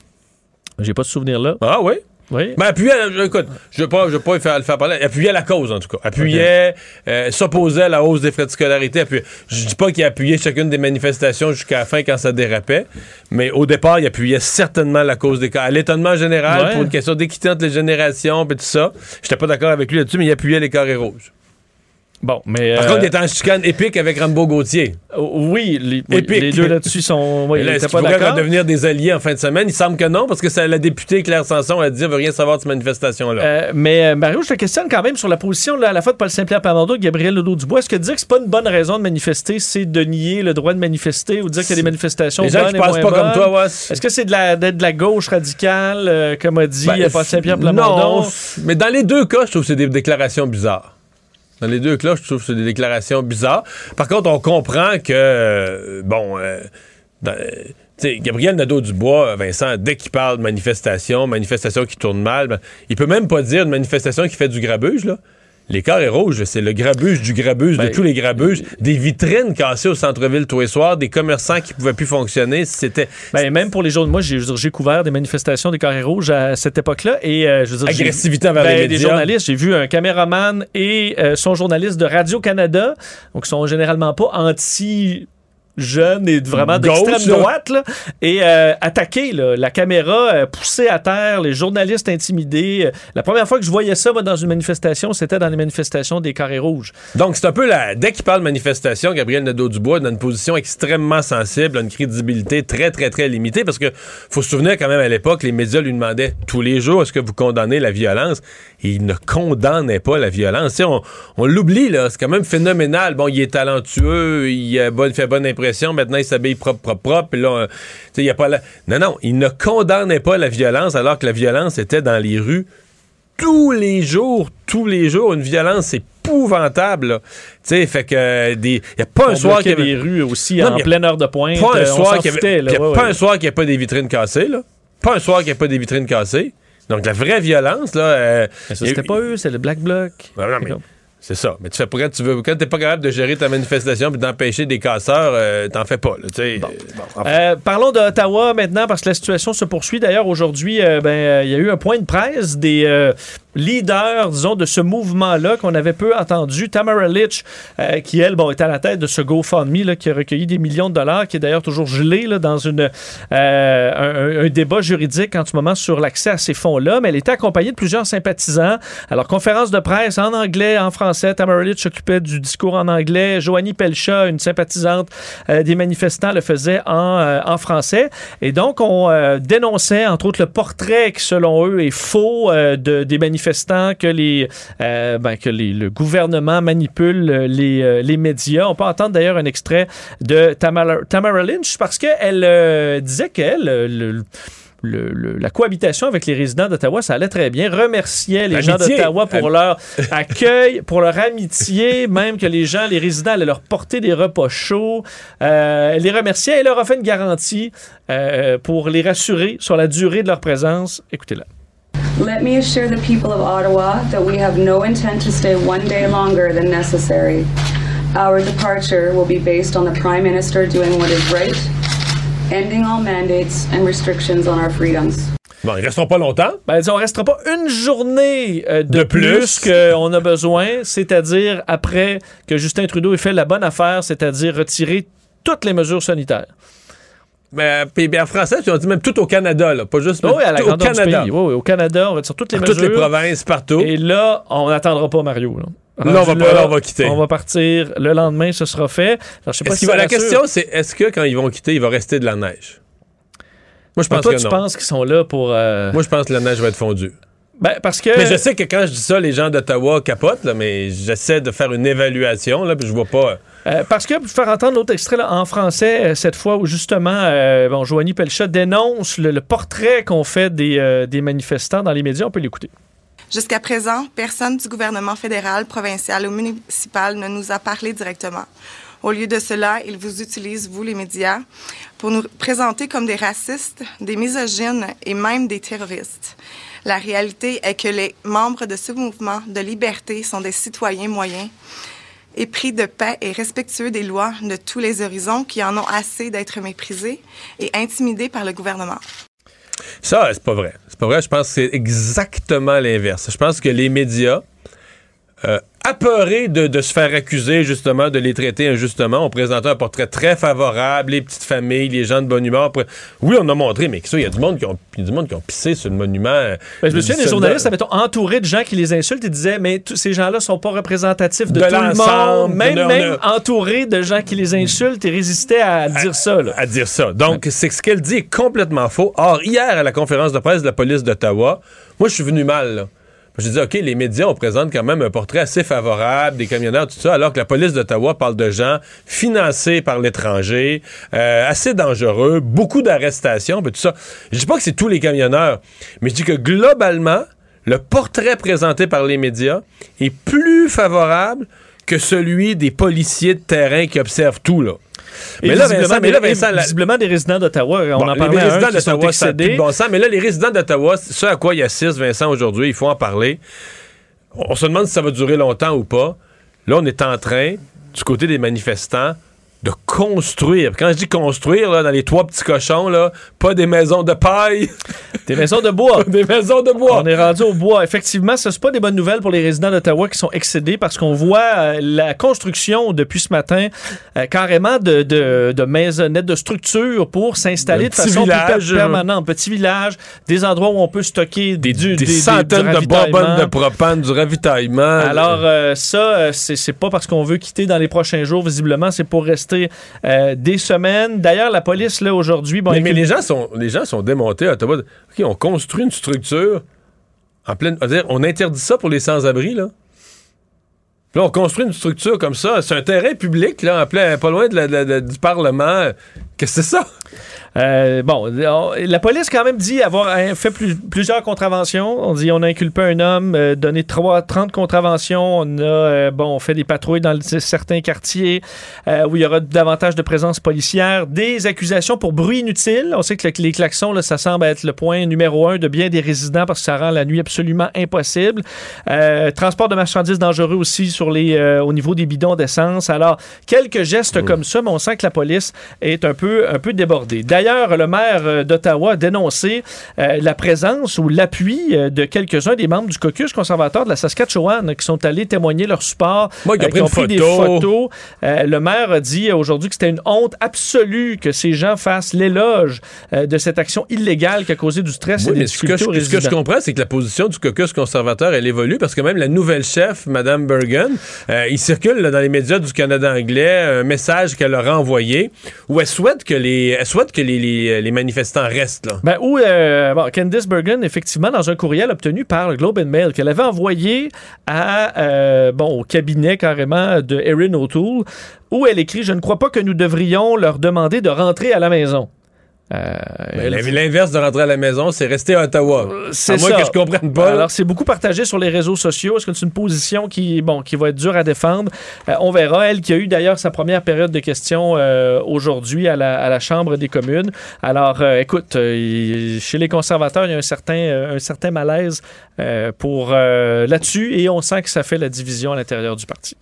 J'ai pas de souvenir là. Ah oui? Oui. Mais appuyait, écoute, je ne veux pas, je veux pas le faire, le faire parler, appuyait la cause, en tout cas. Appuyait, euh, s'opposait à la hausse des frais de scolarité. Appuyait. Je dis pas qu'il appuyait chacune des manifestations jusqu'à la fin quand ça dérapait, mais au départ, il appuyait certainement la cause des cas. À l'étonnement général, Ouais. pour une question d'équité entre les générations, et tout ça, j'étais pas d'accord avec lui là-dessus, mais il appuyait les carrés rouges. Bon, mais. Par euh, contre, il était en chicane épique avec Rambo Gauthier. Oui, les, oui, Épique. les deux là-dessus sont. Oui, là, ils pas d'accord. devenir des alliés en fin de semaine? Il semble que non, parce que ça, la députée Claire Sanson a dit elle veut rien savoir de cette manifestation-là. Euh, mais euh, Mario, je te questionne quand même sur la position là, à la fois de Paul Saint-Pierre Plamondon et Gabriel Nadeau-Dubois. Est-ce que dire que c'est pas une bonne raison de manifester, c'est de nier le droit de manifester ou dire qu'il y a des manifestations Les gens bonnes qui et pensent pas comme toi, ouais, Est-ce que c'est de la, d'être de la gauche radicale, euh, comme a dit Ben, euh, Paul Saint-Pierre Plamondon? Non, mais dans les deux cas, je trouve que c'est des déclarations bizarres. Dans les deux cas, je trouve que c'est des déclarations bizarres. Par contre, on comprend que, euh, bon, euh, euh, Gabriel Nadeau-Dubois, Vincent, dès qu'il parle de manifestation, manifestation qui tourne mal, ben, il peut même pas dire une manifestation qui fait du grabuge, là. Les carrés rouges, c'est le grabuge du grabuge Ben, de tous les grabuges. Des vitrines cassées au centre-ville tous les soirs, des commerçants qui pouvaient plus fonctionner. C'était Ben, même pour les jaunes, moi, j'ai couvert des manifestations des carrés rouges à cette époque-là. Et, euh, je veux dire, Agressivité envers ben, les Des médias. journalistes. J'ai vu un caméraman et euh, son journaliste de Radio-Canada, donc ils sont généralement pas anti jeunes et vraiment d'extrême droite, là, et euh, attaquer là, la caméra, euh, poussée à terre, les journalistes intimidés. Euh, La première fois que je voyais ça moi, dans une manifestation, c'était dans les manifestations des carrés rouges. Donc, c'est un peu la. Dès qu'il parle de manifestation, Gabriel Nadeau-Dubois est dans une position extrêmement sensible, a une crédibilité très, très, très limitée parce que faut se souvenir quand même à l'époque, les médias lui demandaient tous les jours est-ce que vous condamnez la violence? Et il ne condamnait pas la violence. On on l'oublie, là. C'est quand même phénoménal. Bon, il est talentueux, il a bonne, fait bonne impression. Maintenant, il s'habille propre, propre, propre. Puis là, tu sais, il y a pas la... Non, non, il ne condamnait pas la violence alors que la violence était dans les rues tous les jours, tous les jours, une violence épouvantable. Tu sais, fait que euh, des y a pas un soir qu'il y avait- les rues aussi Non, en y pleine heure de pointe. Pas un Euh, soir qu'il y avait- là. y a Ouais, pas ouais. un soir qu'il n'y a pas des vitrines cassées là. Pas un soir qu'il n'y a pas des vitrines cassées. Donc la vraie violence là. euh, Mais ça, y a- c'était pas eux, c'est le Black Bloc. Non, mais c'est ça. Mais tu fais pas quand tu veux quand t'es pas capable de gérer ta manifestation puis d'empêcher des casseurs, euh, t'en fais pas. Là. Euh, bon, enfin. Euh, parlons d'Ottawa maintenant parce que la situation se poursuit. D'ailleurs, aujourd'hui, euh, ben, il y a eu un point de presse des leaders, disons, de ce mouvement-là qu'on avait peu entendu. Tamara Litch, euh, qui, elle, bon, est à la tête de ce GoFundMe là, qui a recueilli des millions de dollars, qui est d'ailleurs toujours gelé là, dans une, euh, un, débat juridique en ce moment sur l'accès à ces fonds-là. Mais elle était accompagnée de plusieurs sympathisants. Alors, conférence de presse en anglais, en français. Tamara Litch s'occupait du discours en anglais. Joanie Pelcha, une sympathisante euh, des manifestants, le faisait en, en français. Et donc, on dénonçait, entre autres, le portrait qui, selon eux, est faux de, des manifestants, que, les, euh, ben, que les, le gouvernement manipule euh, les, euh, les médias. On peut entendre d'ailleurs un extrait de Tamara, Tamara Lynch parce qu'elle euh, disait qu'elle, le- le- le- la cohabitation avec les résidents d'Ottawa, ça allait très bien. Remerciait les gens d'Ottawa pour Am- leur accueil, pour leur amitié, même que les gens, les résidents allaient leur porter des repas chauds. Euh, elle les remerciait et leur a fait une garantie euh, pour les rassurer sur la durée de leur présence. Écoutez-la. Let me assure the people of Ottawa that we have no intent to stay one day longer than necessary. Our departure will be based on the Prime Minister doing what is right, ending all mandates and restrictions on our freedoms. Bon, ils resteront pas longtemps. Ben, on restera pas une journée euh, de, De plus, plus. qu'on a besoin, c'est-à-dire après que Justin Trudeau ait fait la bonne affaire, c'est-à-dire retirer toutes les mesures sanitaires. Mais puis, bien, en français, tu as dit même tout au Canada, là, pas juste Oui, à la tout au Canada. Oui, oui, au Canada, on retire toutes les mesures. toutes les provinces, partout. Et là, on n'attendra pas Mario. là. Là, on va, là, on va quitter. On va partir. Le lendemain, ce sera fait. Alors, je sais pas Est-ce si qu'il va- ça la question, c'est est-ce que quand ils vont quitter, il va rester de la neige? Moi, je Ben, pense toi, que tu non. penses qu'ils sont là pour. euh, Moi, je pense que la neige va être fondue. Ben, parce que. Mais je sais que quand je dis ça, les gens d'Ottawa capotent, là, mais j'essaie de faire une évaluation, là, puis je vois pas. Euh, parce que, pour faire entendre l'autre extrait là, en français, euh, cette fois où justement, euh, bon, Joanie Pelchat dénonce le, le portrait qu'on fait des, des manifestants dans les médias, on peut l'écouter. Jusqu'à présent, personne du gouvernement fédéral, provincial ou municipal ne nous a parlé directement. Au lieu de cela, ils vous utilisent, vous les médias, pour nous présenter comme des racistes, des misogynes et même des terroristes. La réalité est que les membres de ce mouvement de liberté sont des citoyens moyens, épris de paix et respectueux des lois de tous les horizons qui en ont assez d'être méprisés et intimidés par le gouvernement. Ça, c'est pas vrai. C'est pas vrai. Je pense que c'est exactement l'inverse. Je pense que les médias, euh, apeurés de, de se faire accuser, justement, de les traiter injustement, ont présenté un portrait très favorable, les petites familles, les gens de bonne humeur. Oui, on a montré, mais ça, il y a du monde qui ont, il y a du monde qui ont pissé sur le monument. euh, Ben, je me souviens des journalistes, mettons, entourés de gens qui les insultent et disaient, mais tous ces gens-là sont pas représentatifs de, De tout le monde. Même, on a- même entourés de gens qui les insultent et résistaient à dire ça. Là. à dire ça. Donc, c'est ce qu'elle dit est complètement faux. Or, hier, à la conférence de presse de la police d'Ottawa, moi, je suis venu mal. là. Je dis, OK, les médias, on présente quand même un portrait assez favorable des camionneurs, tout ça, alors que la police d'Ottawa parle de gens financés par l'étranger, euh, assez dangereux, beaucoup d'arrestations, tout ça. Je dis pas que c'est tous les camionneurs, mais je dis que globalement, le portrait présenté par les médias est plus favorable que celui des policiers de terrain qui observent tout, là. Mais là, Vincent, mais là, des- Vincent, la- visiblement, des résidents d'Ottawa, on Bon, en les parlait un résidents qui sont a excédés. bon sens. Mais là, les résidents d'Ottawa, ce à quoi il assiste, Vincent, aujourd'hui, il faut en parler. On se demande si ça va durer longtemps ou pas. Là, on est en train, du côté des manifestants, de construire. Quand je dis construire, là, dans les trois petits cochons, là, pas des maisons de paille. Des maisons de bois. des maisons de bois. On est rendu au bois. Effectivement, ce n'est pas des bonnes nouvelles pour les résidents d'Ottawa qui sont excédés parce qu'on voit euh, la construction depuis ce matin euh, carrément de, de, de maisonnettes, de structures pour s'installer de façon village, per- permanente. Petit village, des endroits où on peut stocker Des, du, des des- centaines de bonbonnes de propane, du ravitaillement. Alors, euh, ça, euh, c'est pas parce qu'on veut quitter dans les prochains jours, visiblement, c'est pour rester euh, des semaines. D'ailleurs, la police, là, aujourd'hui... Bon, mais, mais les gens sont les gens sont démontés à Ottawa. OK, on construit une structure en pleine. on va dire, on interdit ça pour les sans-abri, là. Puis là, on construit une structure comme ça. C'est un terrain public, là, en plein, pas loin de la- de la- de- du Parlement. Qu'est-ce que c'est ça? Euh, bon, on- la police quand même dit avoir euh, fait plus- plusieurs contraventions. On dit on a inculpé un homme, euh, donné trois, 30 contraventions. On a euh, bon, on fait des patrouilles dans le- certains quartiers où il y aura davantage de présence policière. Des accusations pour bruit inutile. On sait que le- les klaxons, là, ça semble être le point numéro un de bien des résidents parce que ça rend la nuit absolument impossible. Transport de marchandises dangereux aussi sur les, au niveau des bidons d'essence. Alors, quelques gestes comme ça, mais on sent que la police est un peu, un peu débordée. D'ailleurs, le maire euh, d'Ottawa a dénoncé euh, la présence ou l'appui euh, de quelques-uns des membres du caucus conservateur de la Saskatchewan qui sont allés témoigner leur support, Moi, euh, pris qui ont pris des photo. photos. Euh, le maire a dit aujourd'hui que c'était une honte absolue que ces gens fassent l'éloge de cette action illégale qui a causé du stress Oui, et des mais ce ce que je comprends, c'est que la position du caucus conservateur, elle évolue parce que même la nouvelle chef, Mme Bergen, il circule là, dans les médias du Canada anglais un message qu'elle a envoyé où elle souhaite que les, souhaite que les, les- les manifestants restent. Là. Ben, où euh, bon, Candice Bergen, effectivement, dans un courriel obtenu par le Globe and Mail, qu'elle avait envoyé à, euh, bon, au cabinet carrément de Erin O'Toole, où elle écrit Je ne crois pas que nous devrions leur demander de rentrer à la maison. Euh, Ben, L'inverse de rentrer à la maison, c'est rester à Ottawa. C'est à moins ça. que je comprenne pas. Alors, c'est beaucoup partagé sur les réseaux sociaux. Est-ce que c'est une position qui, bon, qui va être dure à défendre? Euh, on verra. Elle qui a eu d'ailleurs sa première période de questions euh, aujourd'hui à la, à la Chambre des communes. Alors, euh, écoute, euh, chez les conservateurs, il y a un certain, euh, un certain malaise euh, pour euh, là-dessus et on sent que ça fait la division à l'intérieur du parti.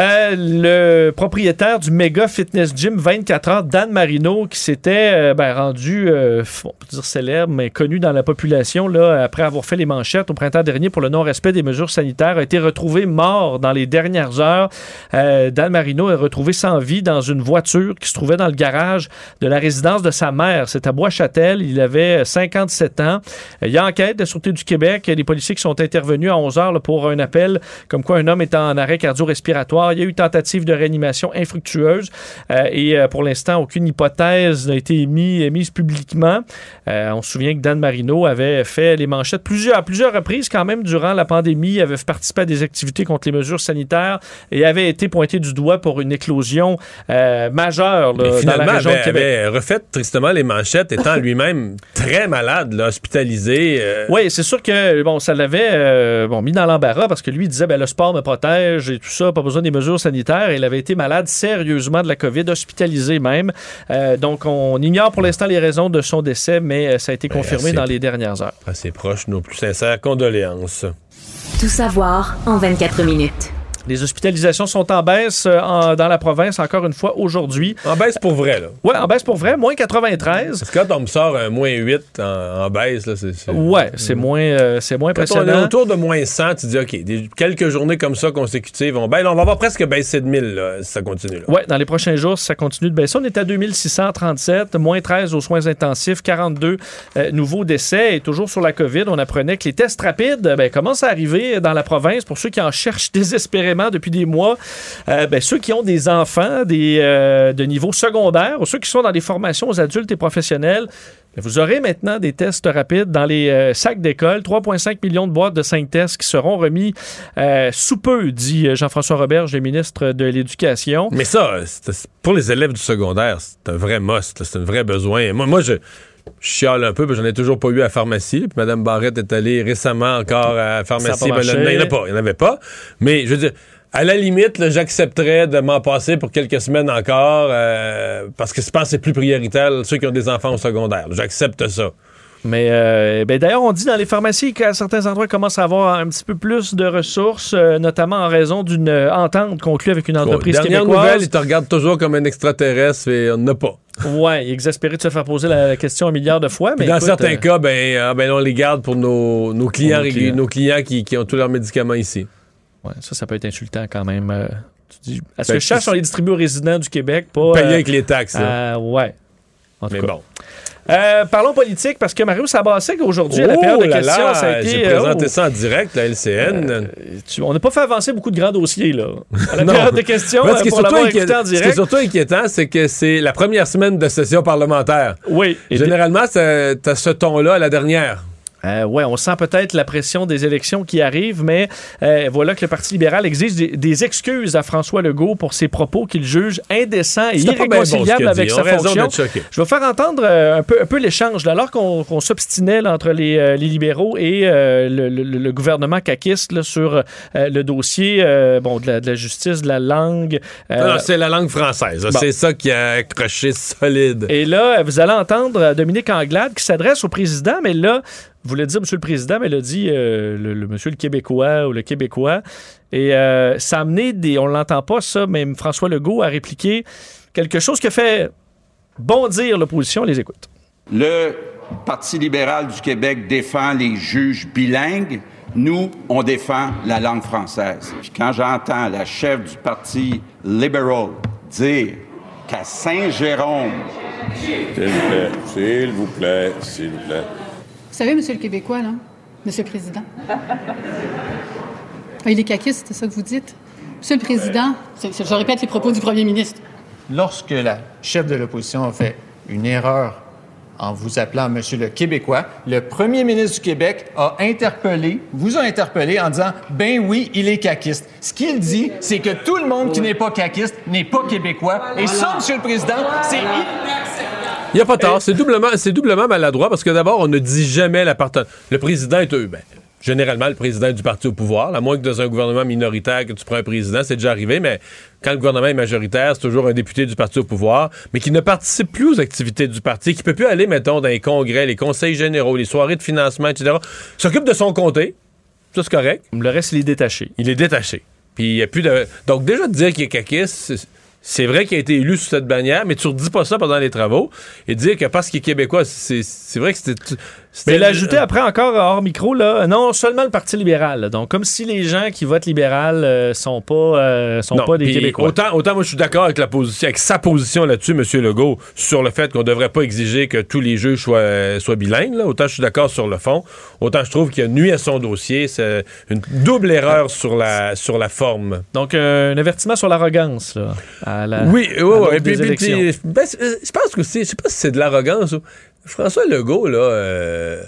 Euh, le propriétaire du méga fitness gym 24 heures, Dan Marino, qui s'était euh, ben, rendu, euh, on peut dire célèbre, mais connu dans la population, là, après avoir fait les manchettes au printemps dernier pour le non-respect des mesures sanitaires, a été retrouvé mort dans les dernières heures. Euh, Dan Marino est retrouvé sans vie dans une voiture qui se trouvait dans le garage de la résidence de sa mère. C'est à Bois-Châtel. Il avait 57 ans. Il y a enquête de la Sûreté du Québec. Il policiers sont intervenus à 11 heures pour un appel comme quoi un homme est en arrêt cardio-respiratoire. Il y a eu tentative de réanimation infructueuse euh, et euh, pour l'instant, aucune hypothèse n'a été émise, émise publiquement. Euh, on se souvient que Dan Marino avait fait les manchettes plusieurs, à plusieurs reprises quand même durant la pandémie, avait participé à des activités contre les mesures sanitaires et avait été pointé du doigt pour une éclosion euh, majeure là, dans finalement, la région avait, de Québec. avait refait tristement les manchettes, étant lui-même très malade, là, hospitalisé. euh, Oui, c'est sûr que bon, ça l'avait euh, bon, mis dans l'embarras parce que lui il disait ben, le sport me protège et tout ça, pas besoin des mesures sanitaires. Il avait été malade sérieusement de la COVID, hospitalisé même. Euh, donc on ignore pour l'instant les raisons de son décès, mais euh, ça a été confirmé assez- dans les dernières heures. À ses proches, nos plus sincères condoléances. Tout savoir en 24 minutes. Les hospitalisations sont en baisse euh, en- dans la province encore une fois aujourd'hui. En baisse pour vrai, là. Oui, en baisse pour vrai, moins 93. Parce que quand on me sort un moins 8 en, en baisse, là, c'est. Ouais, c'est moins, euh, c'est moins Quand on est impressionnant. autour de moins 100, tu dis, OK, des- quelques journées comme ça consécutives, on, ben, là, on va avoir presque baissé de 1000 là, si ça continue. Oui, dans les prochains jours, ça continue de baisser. On est à 2637, moins 13 aux soins intensifs, 42 euh, nouveaux décès. Et toujours sur la COVID, on apprenait que les tests rapides ben, commencent à arriver dans la province pour ceux qui en cherchent désespérément depuis des mois. Euh, ben, ceux qui ont des enfants des, euh, de niveau secondaire ou ceux qui sont dans des formations aux adultes et professionnels. ben, Vous aurez maintenant des tests rapides dans les euh, sacs d'école. 3,5 millions de boîtes de 5 tests qui seront remis sous peu, dit Jean-François Roberge, le ministre de l'Éducation. Mais ça, pour les élèves du secondaire, c'est un vrai must, c'est un vrai besoin. Moi, moi je, je chiale un peu, que j'en ai toujours pas eu à la pharmacie. Puis Mme Barrette est allée récemment encore à la pharmacie. Ben, il n'y en a pas. Il n'y en avait pas. Mais je veux dire, à la limite, j'accepterais de m'en passer pour quelques semaines encore, euh, parce que je pense que c'est plus prioritaire ceux qui ont des enfants au secondaire. J'accepte ça. Mais euh, ben, d'ailleurs, on dit dans les pharmacies qu'à certains endroits, ils commencent à avoir un petit peu plus de ressources, euh, notamment en raison d'une euh, entente conclue avec une entreprise Bon, dernière québécoise. nouvelle, ils te regardent toujours comme un extraterrestre et on n'en a pas. Ouais, exaspéré de se faire poser la, la question un milliard de fois. Mais dans écoute, certains euh, cas, ben, ben, on les garde pour nos, nos clients, Pour nos clients. nos clients qui, qui ont tous leurs médicaments ici. ouais, ça, ça peut être insultant quand même. tu dis, est-ce Ben, que je cherche, on les distribue aux résidents du Québec, pas. Payé euh, avec les taxes. euh, ouais. En tout Mais cas. bon. Euh, parlons politique parce que Mario Sabassek aujourd'hui à la période de Oh questions, là, ça a été. J'ai euh, présenté oh, ça en direct, la LCN. euh, tu- on n'a pas fait avancer beaucoup de grands dossiers là. À la période de questions, Ouais, ce qui est pour surtout l'avoir inquiétant- écouté en ce qui est direct. surtout inquiétant, c'est que c'est la première semaine de session parlementaire. Oui. Généralement, t'as ce ton-là à la dernière. Euh, ouais, on sent peut-être la pression des élections qui arrivent, mais euh, voilà que le Parti libéral exige des, des excuses à François Legault pour ses propos qu'il juge indécents et bon irréconciliables avec sa fonction. Je vais faire entendre euh, un peu, un peu l'échange. Alors qu'on qu'on s'obstinait entre les, euh, les libéraux et euh, le, le- le gouvernement caquiste là, sur le dossier bon, de, la, de la justice, de la langue. c'est la langue française. bon. C'est ça qui a accroché solide. et là, vous allez entendre Dominique Anglade qui s'adresse au président, mais là, vous voulez dire Monsieur le Président, mais elle a dit euh, le, le Monsieur le Québécois ou le Québécois. Et euh, ça a amené des. On l'entend pas, ça, mais François Legault a répliqué quelque chose qui a fait bondir l'opposition. On les écoute. Le Parti libéral du Québec défend les juges bilingues. Nous, on défend la langue française. Puis quand j'entends la chef du Parti libéral dire qu'à Saint-Jérôme, S'il vous plaît, s'il vous plaît, s'il vous plaît. Vous savez, Monsieur le Québécois, là, Monsieur le Président? Ah, il est caquiste, c'est ça que vous dites? Monsieur le Président, c'est- c'est- je répète les propos du Premier ministre. Lorsque la chef de l'opposition a fait une erreur en vous appelant Monsieur le Québécois, le premier ministre du Québec a interpellé, vous a interpellé en disant Ben oui, il est caquiste. Ce qu'il dit, c'est que tout le monde qui n'est pas caquiste n'est pas québécois. Et ça, Monsieur le Président, c'est Il n'y a pas tort. C'est doublement, doublement maladroit parce que d'abord, on ne dit jamais l'appartenance. Le président est eux. Ben, généralement, le président du parti au pouvoir, à moins que dans un gouvernement minoritaire, que tu prends un président, c'est déjà arrivé, mais quand le gouvernement est majoritaire, c'est toujours un député du parti au pouvoir, mais qui ne participe plus aux activités du parti, qui peut plus aller, mettons, dans les congrès, les conseils généraux, les soirées de financement, etc. S'occupe de son comté. Ça, c'est correct. Le reste, il est détaché. Il est détaché. Puis il y a plus de. Donc, déjà, de dire qu'il est caquiste, c'est- vrai qu'il a été élu sous cette bannière, mais tu redis pas ça pendant les travaux. Et dire que parce qu'il est québécois, c'est vrai que c'était. Mais il a ajouté après encore hors micro, là, non seulement le Parti libéral. là. Donc, comme si les gens qui votent libéral euh, sont pas, euh, sont Non, pas des Québécois. Autant, autant moi, je suis d'accord avec la position, avec sa position là-dessus, M. Legault, sur le fait qu'on ne devrait pas exiger que tous les juges soient, soient bilingues. là. Autant je suis d'accord sur le fond. Autant je trouve qu'il a nuit à son dossier. C'est une double erreur sur la, sur la forme. Donc, euh, un avertissement sur l'arrogance, là. à la- Oui, oui, oui. ben, je pense que c'est, je sais pas si c'est de l'arrogance. François Legault, là, euh,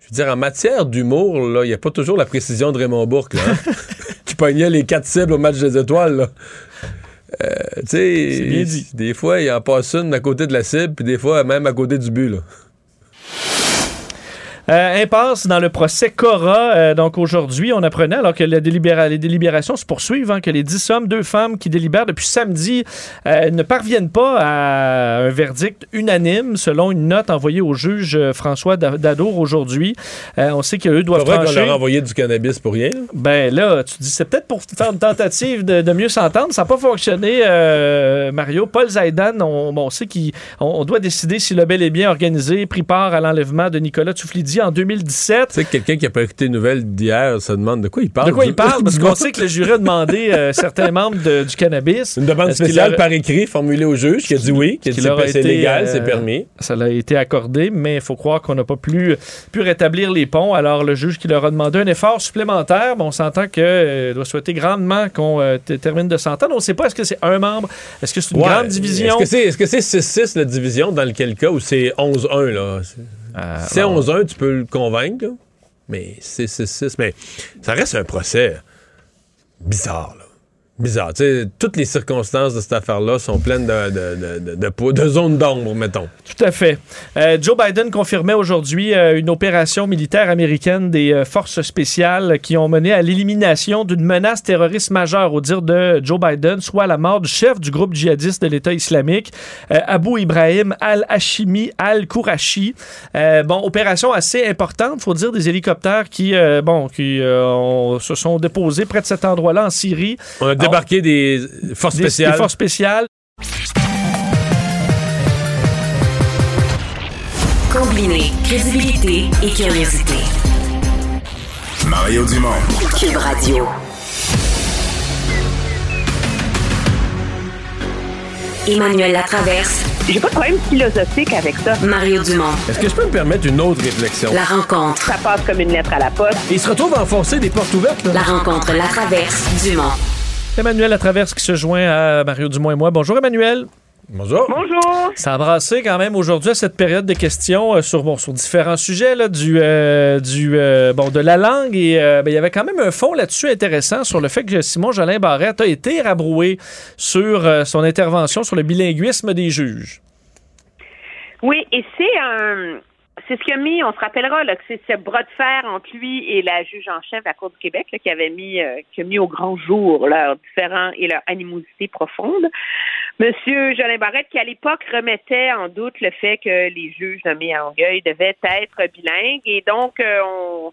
je veux dire, en matière d'humour, là, il n'y a pas toujours la précision de Raymond Bourque, là, hein, qui pognait les quatre cibles au match des étoiles, là. Euh, tu sais, des fois, il en passe une à côté de la cible, puis des fois, même à côté du but, là. Euh, impasse dans le procès Cora. Euh, donc aujourd'hui, on apprenait, alors que la délibéra- les délibérations se poursuivent, hein, que les dix hommes, deux femmes qui délibèrent depuis samedi euh, ne parviennent pas à un verdict unanime, selon une note envoyée au juge François Da- Dadour aujourd'hui. On sait qu'eux C'est doivent vrai qu'on leur a envoyé du cannabis pour rien. Ben là, tu dis, c'est peut-être pour faire une tentative de, de mieux s'entendre. Ça n'a pas fonctionné, Mario. Paul Zaidan, on, bon, on sait qu'on on doit décider s'il a bel et bien organisé, pris part à l'enlèvement de Nicolas Tsouflidi en 2017. Tu sais que quelqu'un qui n'a pas écouté les nouvelles d'hier se demande de quoi il parle. De quoi il parle? Parce qu'on sait que le jury a demandé euh, certains membres de- du cannabis. Une demande spéciale par écrit formulée au juge qui a dit oui, qui a dit qu'il aurait c'est légal, euh, c'est permis. Ça l'a été accordé, mais il faut croire qu'on n'a pas pu, pu rétablir les ponts. Alors, le juge qui leur a demandé un effort supplémentaire, bon, on s'entend qu'il doit souhaiter grandement qu'on euh, termine de s'entendre. On ne sait pas, est-ce que c'est un membre? Est-ce que c'est une Ouais. grande division? Est-ce que c'est est -ce c'est 6-6 la division dans lequel cas ou c'est 11-1 là? C'est- si alors- 11-1, tu peux le convaincre, là. mais c'est 6-6. Mais ça reste un procès bizarre, là. Bizarre. Toutes les circonstances de cette affaire-là sont pleines de, de, de, de, de- de zones d'ombre, mettons. Tout à fait. Euh, Joe Biden confirmait aujourd'hui euh, une opération militaire américaine des euh, forces spéciales qui ont mené à l'élimination d'une menace terroriste majeure, au dire de Joe Biden, soit la mort du chef du groupe djihadiste de l'État islamique, Abu Ibrahim al-Hashimi al-Kourachi. Bon, opération assez importante, faut dire, des hélicoptères qui, bon, qui ont- se sont déposés près de cet endroit-là en Syrie. On a des forces Des- spéciales. des forces spéciales. Combiner crédibilité et curiosité. Mario Dumont. Cube Radio. Emmanuel Latraverse. J'ai pas de problème philosophique avec ça. Mario Dumont. Est-ce que je peux me permettre une autre réflexion? La rencontre. Ça passe comme une lettre à la poste. Il se retrouve à enfoncer des portes ouvertes, là. La rencontre Latraverse. Dumont. Emmanuel Latraverse qui se joint à Mario Dumont et moi. Bonjour Emmanuel. Bonjour. Bonjour. Ça a brassé quand même aujourd'hui à cette période de questions euh, sur, bon, sur différents sujets là, du, euh, du, euh, bon, de la langue. Et euh, ben, il y avait quand même un fond là-dessus intéressant sur le fait que Simon Jolin Barrette a été rabroué sur euh, son intervention sur le bilinguisme des juges. Oui, et c'est un. C'est ce qui a mis, on se rappellera que c'est ce bras de fer entre lui et la juge en chef de la Cour du Québec qui avait mis, euh, qui a mis au grand jour leurs différents et leur animosité profonde. Monsieur Jolin Barrette, qui à l'époque remettait en doute le fait que les juges nommés à Longueuil devaient être bilingues, et donc euh, on,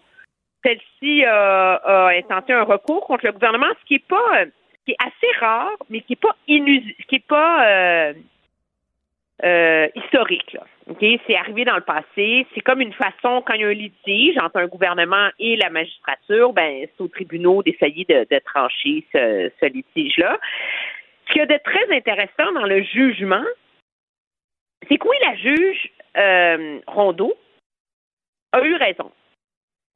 celle-ci a, intenté un recours contre le gouvernement, ce qui est pas, ce qui est assez rare, mais qui est pas inusuel, qui est pas euh, historique. Là. C'est arrivé dans le passé. C'est comme une façon, quand il y a un litige entre un gouvernement et la magistrature, ben, c'est aux tribunaux d'essayer de, trancher ce, litige-là. Ce qu'il y a de très intéressant dans le jugement, c'est que oui, la juge euh, Rondeau a eu raison.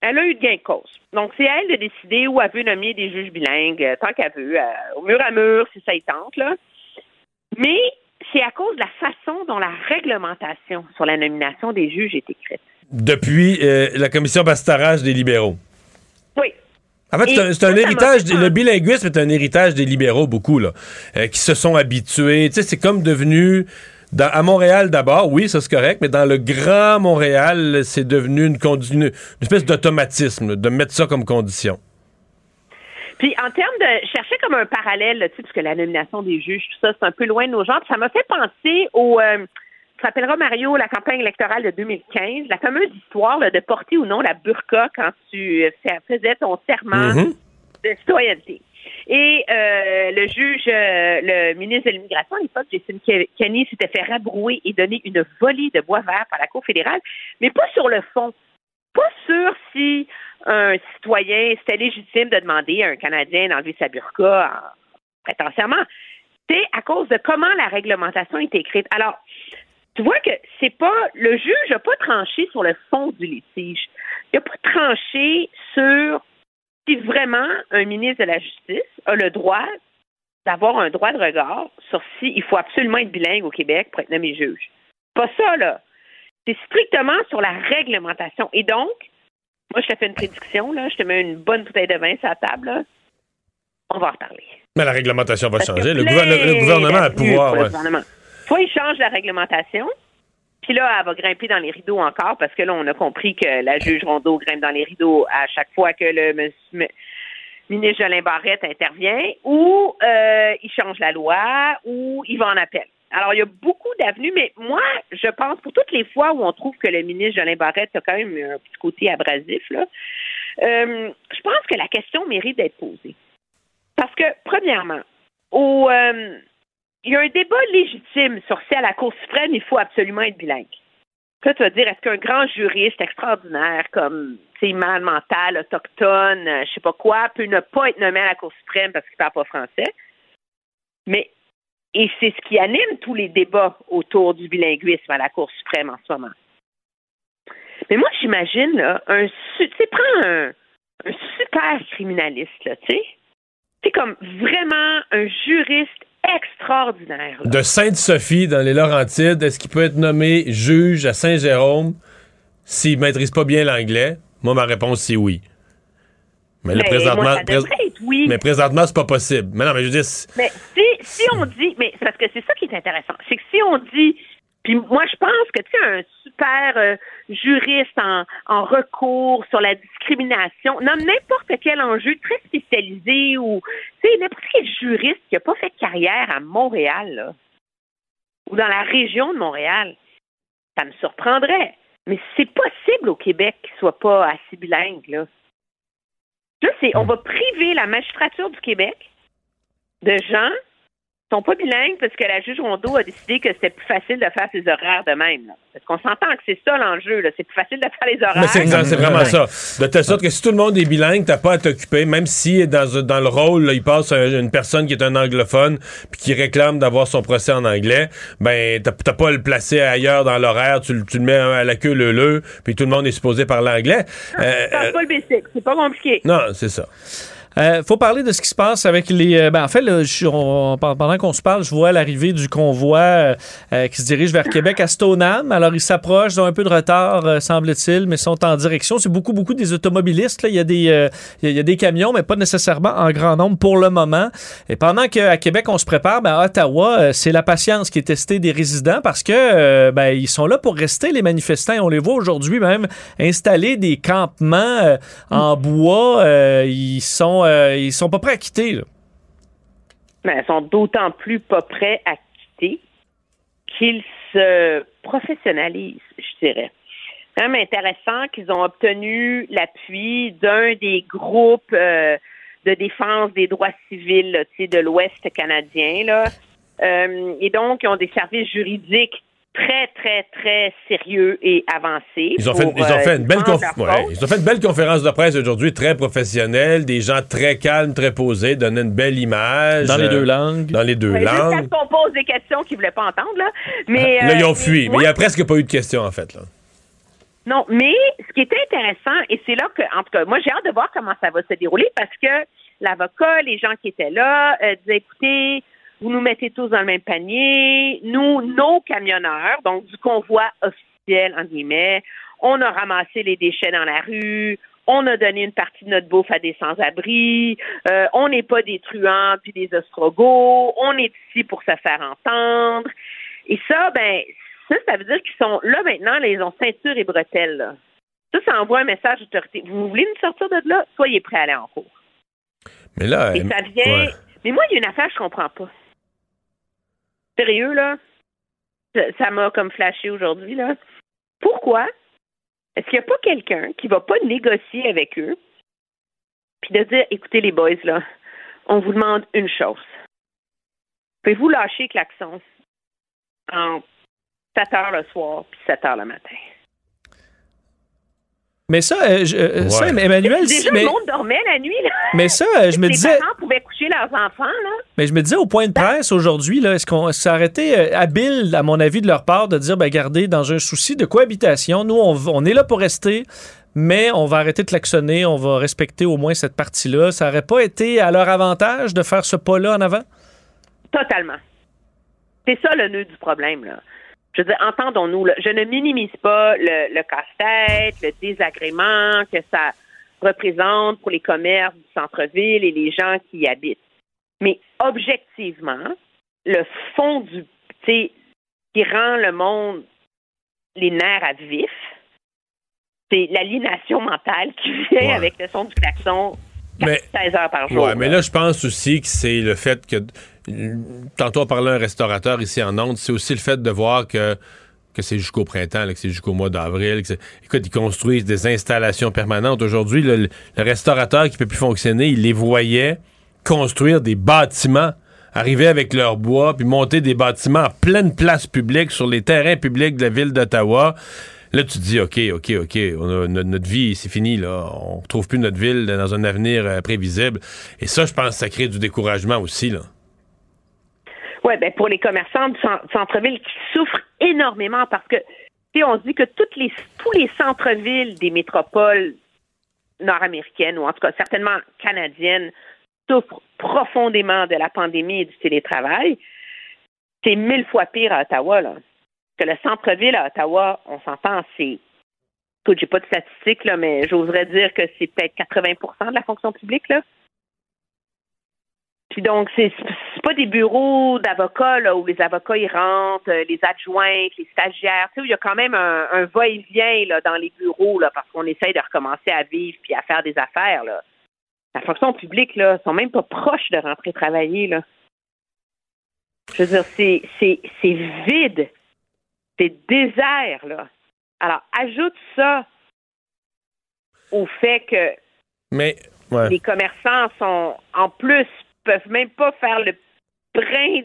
Elle a eu de gain de cause. Donc, c'est à elle de décider où elle veut nommer des juges bilingues, euh, tant qu'elle veut, au mur à mur, si ça y tente. Là. Mais c'est à cause de la façon dont la réglementation sur la nomination des juges est écrite. Depuis euh, la commission Bastarage des libéraux. Oui. En fait, c'est un, héritage, le bilinguisme est un héritage des libéraux, beaucoup, là, euh, qui se sont habitués. Tu sais, c'est comme devenu, dans- à Montréal d'abord, oui, ça c'est correct, mais dans le grand Montréal, c'est devenu une, une, une espèce d'automatisme, de mettre ça comme condition. Puis en termes de je cherchais comme un parallèle, là, tu sais, parce que la nomination des juges, tout ça, c'est un peu loin de nos gens. Puis ça m'a fait penser au euh, tu te rappelleras, Mario, la campagne électorale de 2015, la fameuse histoire là, de porter ou non la burqa quand tu euh, fais- faisais ton serment Mhm. de citoyenneté. Et euh, le juge, euh, le ministre de l'immigration à l'époque, Jason Kenney, s'était fait rabrouer et donner une volée de bois vert par la Cour fédérale, mais pas sur le fond. Pas sûr si un citoyen, c'était légitime de demander à un Canadien d'enlever sa burqa prétentiellement. C'est à cause de comment la réglementation est écrite. Alors, tu vois que c'est pas le juge n'a pas tranché sur le fond du litige. Il n'a pas tranché sur si vraiment un ministre de la Justice a le droit d'avoir un droit de regard sur si faut absolument être bilingue au Québec pour être nommé juge. Pas ça, là. C'est strictement sur la réglementation. Et donc, moi, je te fais une prédiction, là. Je te mets une bonne bouteille de vin sur la table, là. On va en reparler. Mais la réglementation va changer. Le, gouvernement a le pouvoir. Soit il change la réglementation, puis là, elle va grimper dans les rideaux encore, parce que là, on a compris que la juge Rondeau grimpe dans les rideaux à chaque fois que le ministre Jolin Barrette intervient, ou euh, il change la loi, ou il va en appel. Alors, il y a beaucoup d'avenues, mais moi, je pense, pour toutes les fois où on trouve que le ministre Jolin Barrette a quand même un petit côté abrasif, là, euh, je pense que la question mérite d'être posée. Parce que, premièrement, euh, il y a un débat légitime sur si à la Cour suprême, il faut absolument être bilingue. Là, tu vas dire, est-ce qu'un grand juriste extraordinaire comme mal mental, autochtone, je sais pas quoi, peut ne pas être nommé à la Cour suprême parce qu'il parle pas français? Mais, et c'est ce qui anime tous les débats autour du bilinguisme à la Cour suprême en ce moment. Mais moi, j'imagine, là, un, tu sais, prends un, un super criminaliste, là, tu sais. C'est comme vraiment un juriste extraordinaire. De Sainte-Sophie, dans les Laurentides, est-ce qu'il peut être nommé juge à Saint-Jérôme s'il ne maîtrise pas bien l'anglais? Moi, ma réponse, c'est oui. Mais, là, ben, oui. mais présentement, c'est pas possible. Mais non, mais je dis. Mais si, si on dit, mais parce que c'est ça qui est intéressant, c'est que si on dit puis moi, je pense que tu sais, un super euh, juriste en, en, recours sur la discrimination, nomme n'importe quel enjeu très spécialisé ou tu sais, n'importe quel juriste qui n'a pas fait carrière à Montréal là, ou dans la région de Montréal, ça me surprendrait. Mais c'est possible au Québec qu'il soit pas assez bilingue, là. Là, c'est on va priver la magistrature du Québec de gens sont pas bilingues parce que la juge Rondeau a décidé que c'était plus facile de faire ses horaires de même. Là. Parce qu'on s'entend que c'est ça l'enjeu. C'est plus facile de faire les horaires. c'est, vraiment ça. De telle sorte que si tout le monde est bilingue, t'as pas à t'occuper, même si dans, dans le rôle, il passe une personne qui est un anglophone puis qui réclame d'avoir son procès en anglais, ben t'as, pas à le placer ailleurs dans l'horaire, tu, le mets à la queue le le, puis tout le monde est supposé parler anglais. Euh, c'est pas le basic, c'est pas compliqué. Non, c'est ça. Euh, faut parler de ce qui se passe avec les. Euh, ben, en fait, pendant qu'on se parle, je vois l'arrivée du convoi euh, euh, qui se dirige vers Québec à Stoneham. Alors, ils s'approchent, ils ont un peu de retard, semble-t-il, mais sont en direction. C'est beaucoup, beaucoup des automobilistes. Là. Il, y a des, il y a des camions, mais pas nécessairement en grand nombre pour le moment. Et pendant qu'à Québec, on se prépare, ben, à Ottawa, c'est la patience qui est testée des résidents parce que ben, ils sont là pour rester, les manifestants. On les voit aujourd'hui même installer des campements en bois. ils sont euh, ils sont pas prêts à quitter. Mais ils sont d'autant plus pas prêts à quitter qu'ils se professionnalisent, je dirais. C'est quand même intéressant qu'ils ont obtenu l'appui d'un des groupes euh, de défense des droits civils de l'Ouest canadien. Là. Euh, et donc, ils ont des services juridiques très, très, très sérieux et avancé. Ils ont, fait, ils, ont fait une belle ils ont fait une belle conférence de presse aujourd'hui, très professionnelle, des gens très calmes, très posés, donnaient une belle image. Dans les deux langues. Dans les deux langues. Juste qu'on pose des questions qu'ils ne voulaient pas entendre, là. Mais, là, ils ont euh, fui, mais il n'y a presque pas eu de questions, en fait, là. Non, mais ce qui est intéressant, et c'est là que, en tout cas, moi, j'ai hâte de voir comment ça va se dérouler parce que l'avocat, les gens qui étaient là, euh, disaient, écoutez, vous nous mettez tous dans le même panier. Nous, nos camionneurs, donc du convoi officiel, en guillemets, on a ramassé les déchets dans la rue, on a donné une partie de notre bouffe à des sans-abri, euh, on n'est pas des truands puis des ostrogos, on est ici pour se faire entendre. Et ça, ben, ça, ça veut dire qu'ils sont là maintenant, là, ils ont ceinture et bretelles. Ça, ça envoie un message d'autorité. Vous voulez nous sortir de là? Soyez prêts à aller en cours. Mais là, et ça vient. Mais moi, il y a une affaire que je comprends pas. Sérieux, là? Ça m'a comme flashé aujourd'hui, là. Pourquoi est-ce qu'il n'y a pas quelqu'un qui va pas négocier avec eux puis de dire, écoutez les boys, là, on vous demande une chose. Pouvez-vous lâcher klaxon en 7 heures le soir puis 7 heures le matin? Mais ça, euh, je- euh, ça, Ouais. Emmanuel, Déjà, mais, le monde dormait la nuit, là. mais ça, euh, je me Les disais, parents pouvaient coucher leurs enfants, là. mais je me disais au point de presse aujourd'hui, là, est-ce qu'on ça aurait été euh, habile, à mon avis, de leur part, de dire, ben, regardez, dans un souci de cohabitation, nous, on, on est là pour rester, mais on va arrêter de klaxonner, on va respecter au moins cette partie-là. Ça aurait pas été à leur avantage de faire ce pas-là en avant? Totalement. C'est ça le nœud du problème, là. Je veux dire, entendons-nous, je ne minimise pas le, le casse-tête, le désagrément que ça représente pour les commerces du centre-ville et les gens qui y habitent. Mais objectivement, le fond du, tu sais, qui rend le monde les nerfs à vif, c'est l'aliénation mentale qui vient Ouais. avec le son du klaxon Mais- 16 heures par jour. Ouais, mais là, je pense aussi que c'est le fait que. Tantôt, on parlait d'un restaurateur ici en Onde, c'est aussi le fait de voir que, que c'est jusqu'au printemps, là, que c'est jusqu'au mois d'avril. Écoute, ils construisent des installations permanentes. Aujourd'hui, le, le restaurateur qui peut plus fonctionner, il les voyait construire des bâtiments, arriver avec leur bois, puis monter des bâtiments en pleine place publique, sur les terrains publics de la ville d'Ottawa. Là, tu te dis, OK, OK, OK, on a- no- notre vie, c'est fini, là. On retrouve plus notre ville dans un avenir euh, prévisible. Et ça, je pense ça crée du découragement aussi, là. Oui, ben pour les commerçants du cen- centre-ville qui souffrent énormément parce que, tu sais, on dit que toutes les, tous les centres-villes des métropoles nord-américaines, ou en tout cas certainement canadiennes, souffrent profondément de la pandémie et du télétravail. C'est mille fois pire à Ottawa, là. Que le centre-ville à Ottawa, on s'entend, c'est. Écoute, j'ai pas de statistiques, là, mais j'oserais dire que c'est peut-être 80% de la fonction publique, là. Puis donc, c'est pas des bureaux d'avocats là, où les avocats ils rentrent, euh, les adjointes, les stagiaires. Tu sais, où il y a quand même un, un va-et-vient là, dans les bureaux là, parce qu'on essaye de recommencer à vivre puis à faire des affaires. Là. La fonction publique, là, sont même pas proches de rentrer travailler. Là. Je veux dire, c'est, c'est, c'est vide. C'est désert, là. Alors, ajoute ça au fait que Mais, ouais. les commerçants sont, en plus, peuvent même pas faire le brin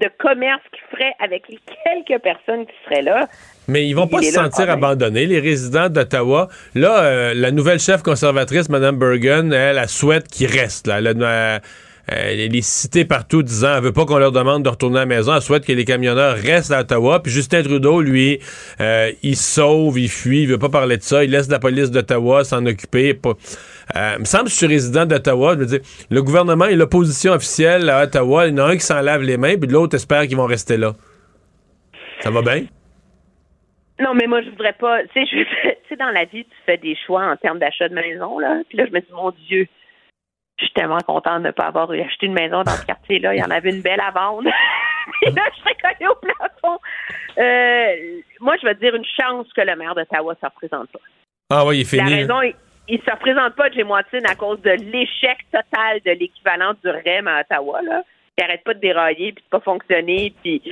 de commerce qu'ils feraient avec les quelques personnes qui seraient là. Mais ils vont pas se là, sentir abandonnés, les résidents d'Ottawa. Là, euh, la nouvelle chef conservatrice, Mme Bergen, elle, elle souhaite qu'ils restent. Là. Elle, euh, elle est citée partout disant elle veut pas qu'on leur demande de retourner à la maison. Elle souhaite que les camionneurs restent à Ottawa. Puis Justin Trudeau, lui, euh, il sauve, il fuit, il veut pas parler de ça. Il laisse la police d'Ottawa s'en occuper. Pas- Euh, il me semble que je suis résident d'Ottawa. Je veux dire, le gouvernement et l'opposition officielle à Ottawa, il y en a un qui s'en lave les mains, puis l'autre espère qu'ils vont rester là. Ça va bien? Non, mais moi, je voudrais pas. Tu sais, dans la vie, tu fais des choix en termes d'achat de maison, là. Puis là, je me dis, mon Dieu, je suis tellement contente de ne pas avoir acheté une maison dans ce quartier-là. Il y en avait une belle à vendre. Puis là, je serais collée au plafond. Euh, moi, je veux dire une chance que le maire d'Ottawa ne se représente pas. Ah oui, il est La fini. raison, il, il se représente pas, Jim Watson, à cause de l'échec total de l'équivalent du REM à Ottawa, là, qui arrête pas de dérailler, puis de pas fonctionner, puis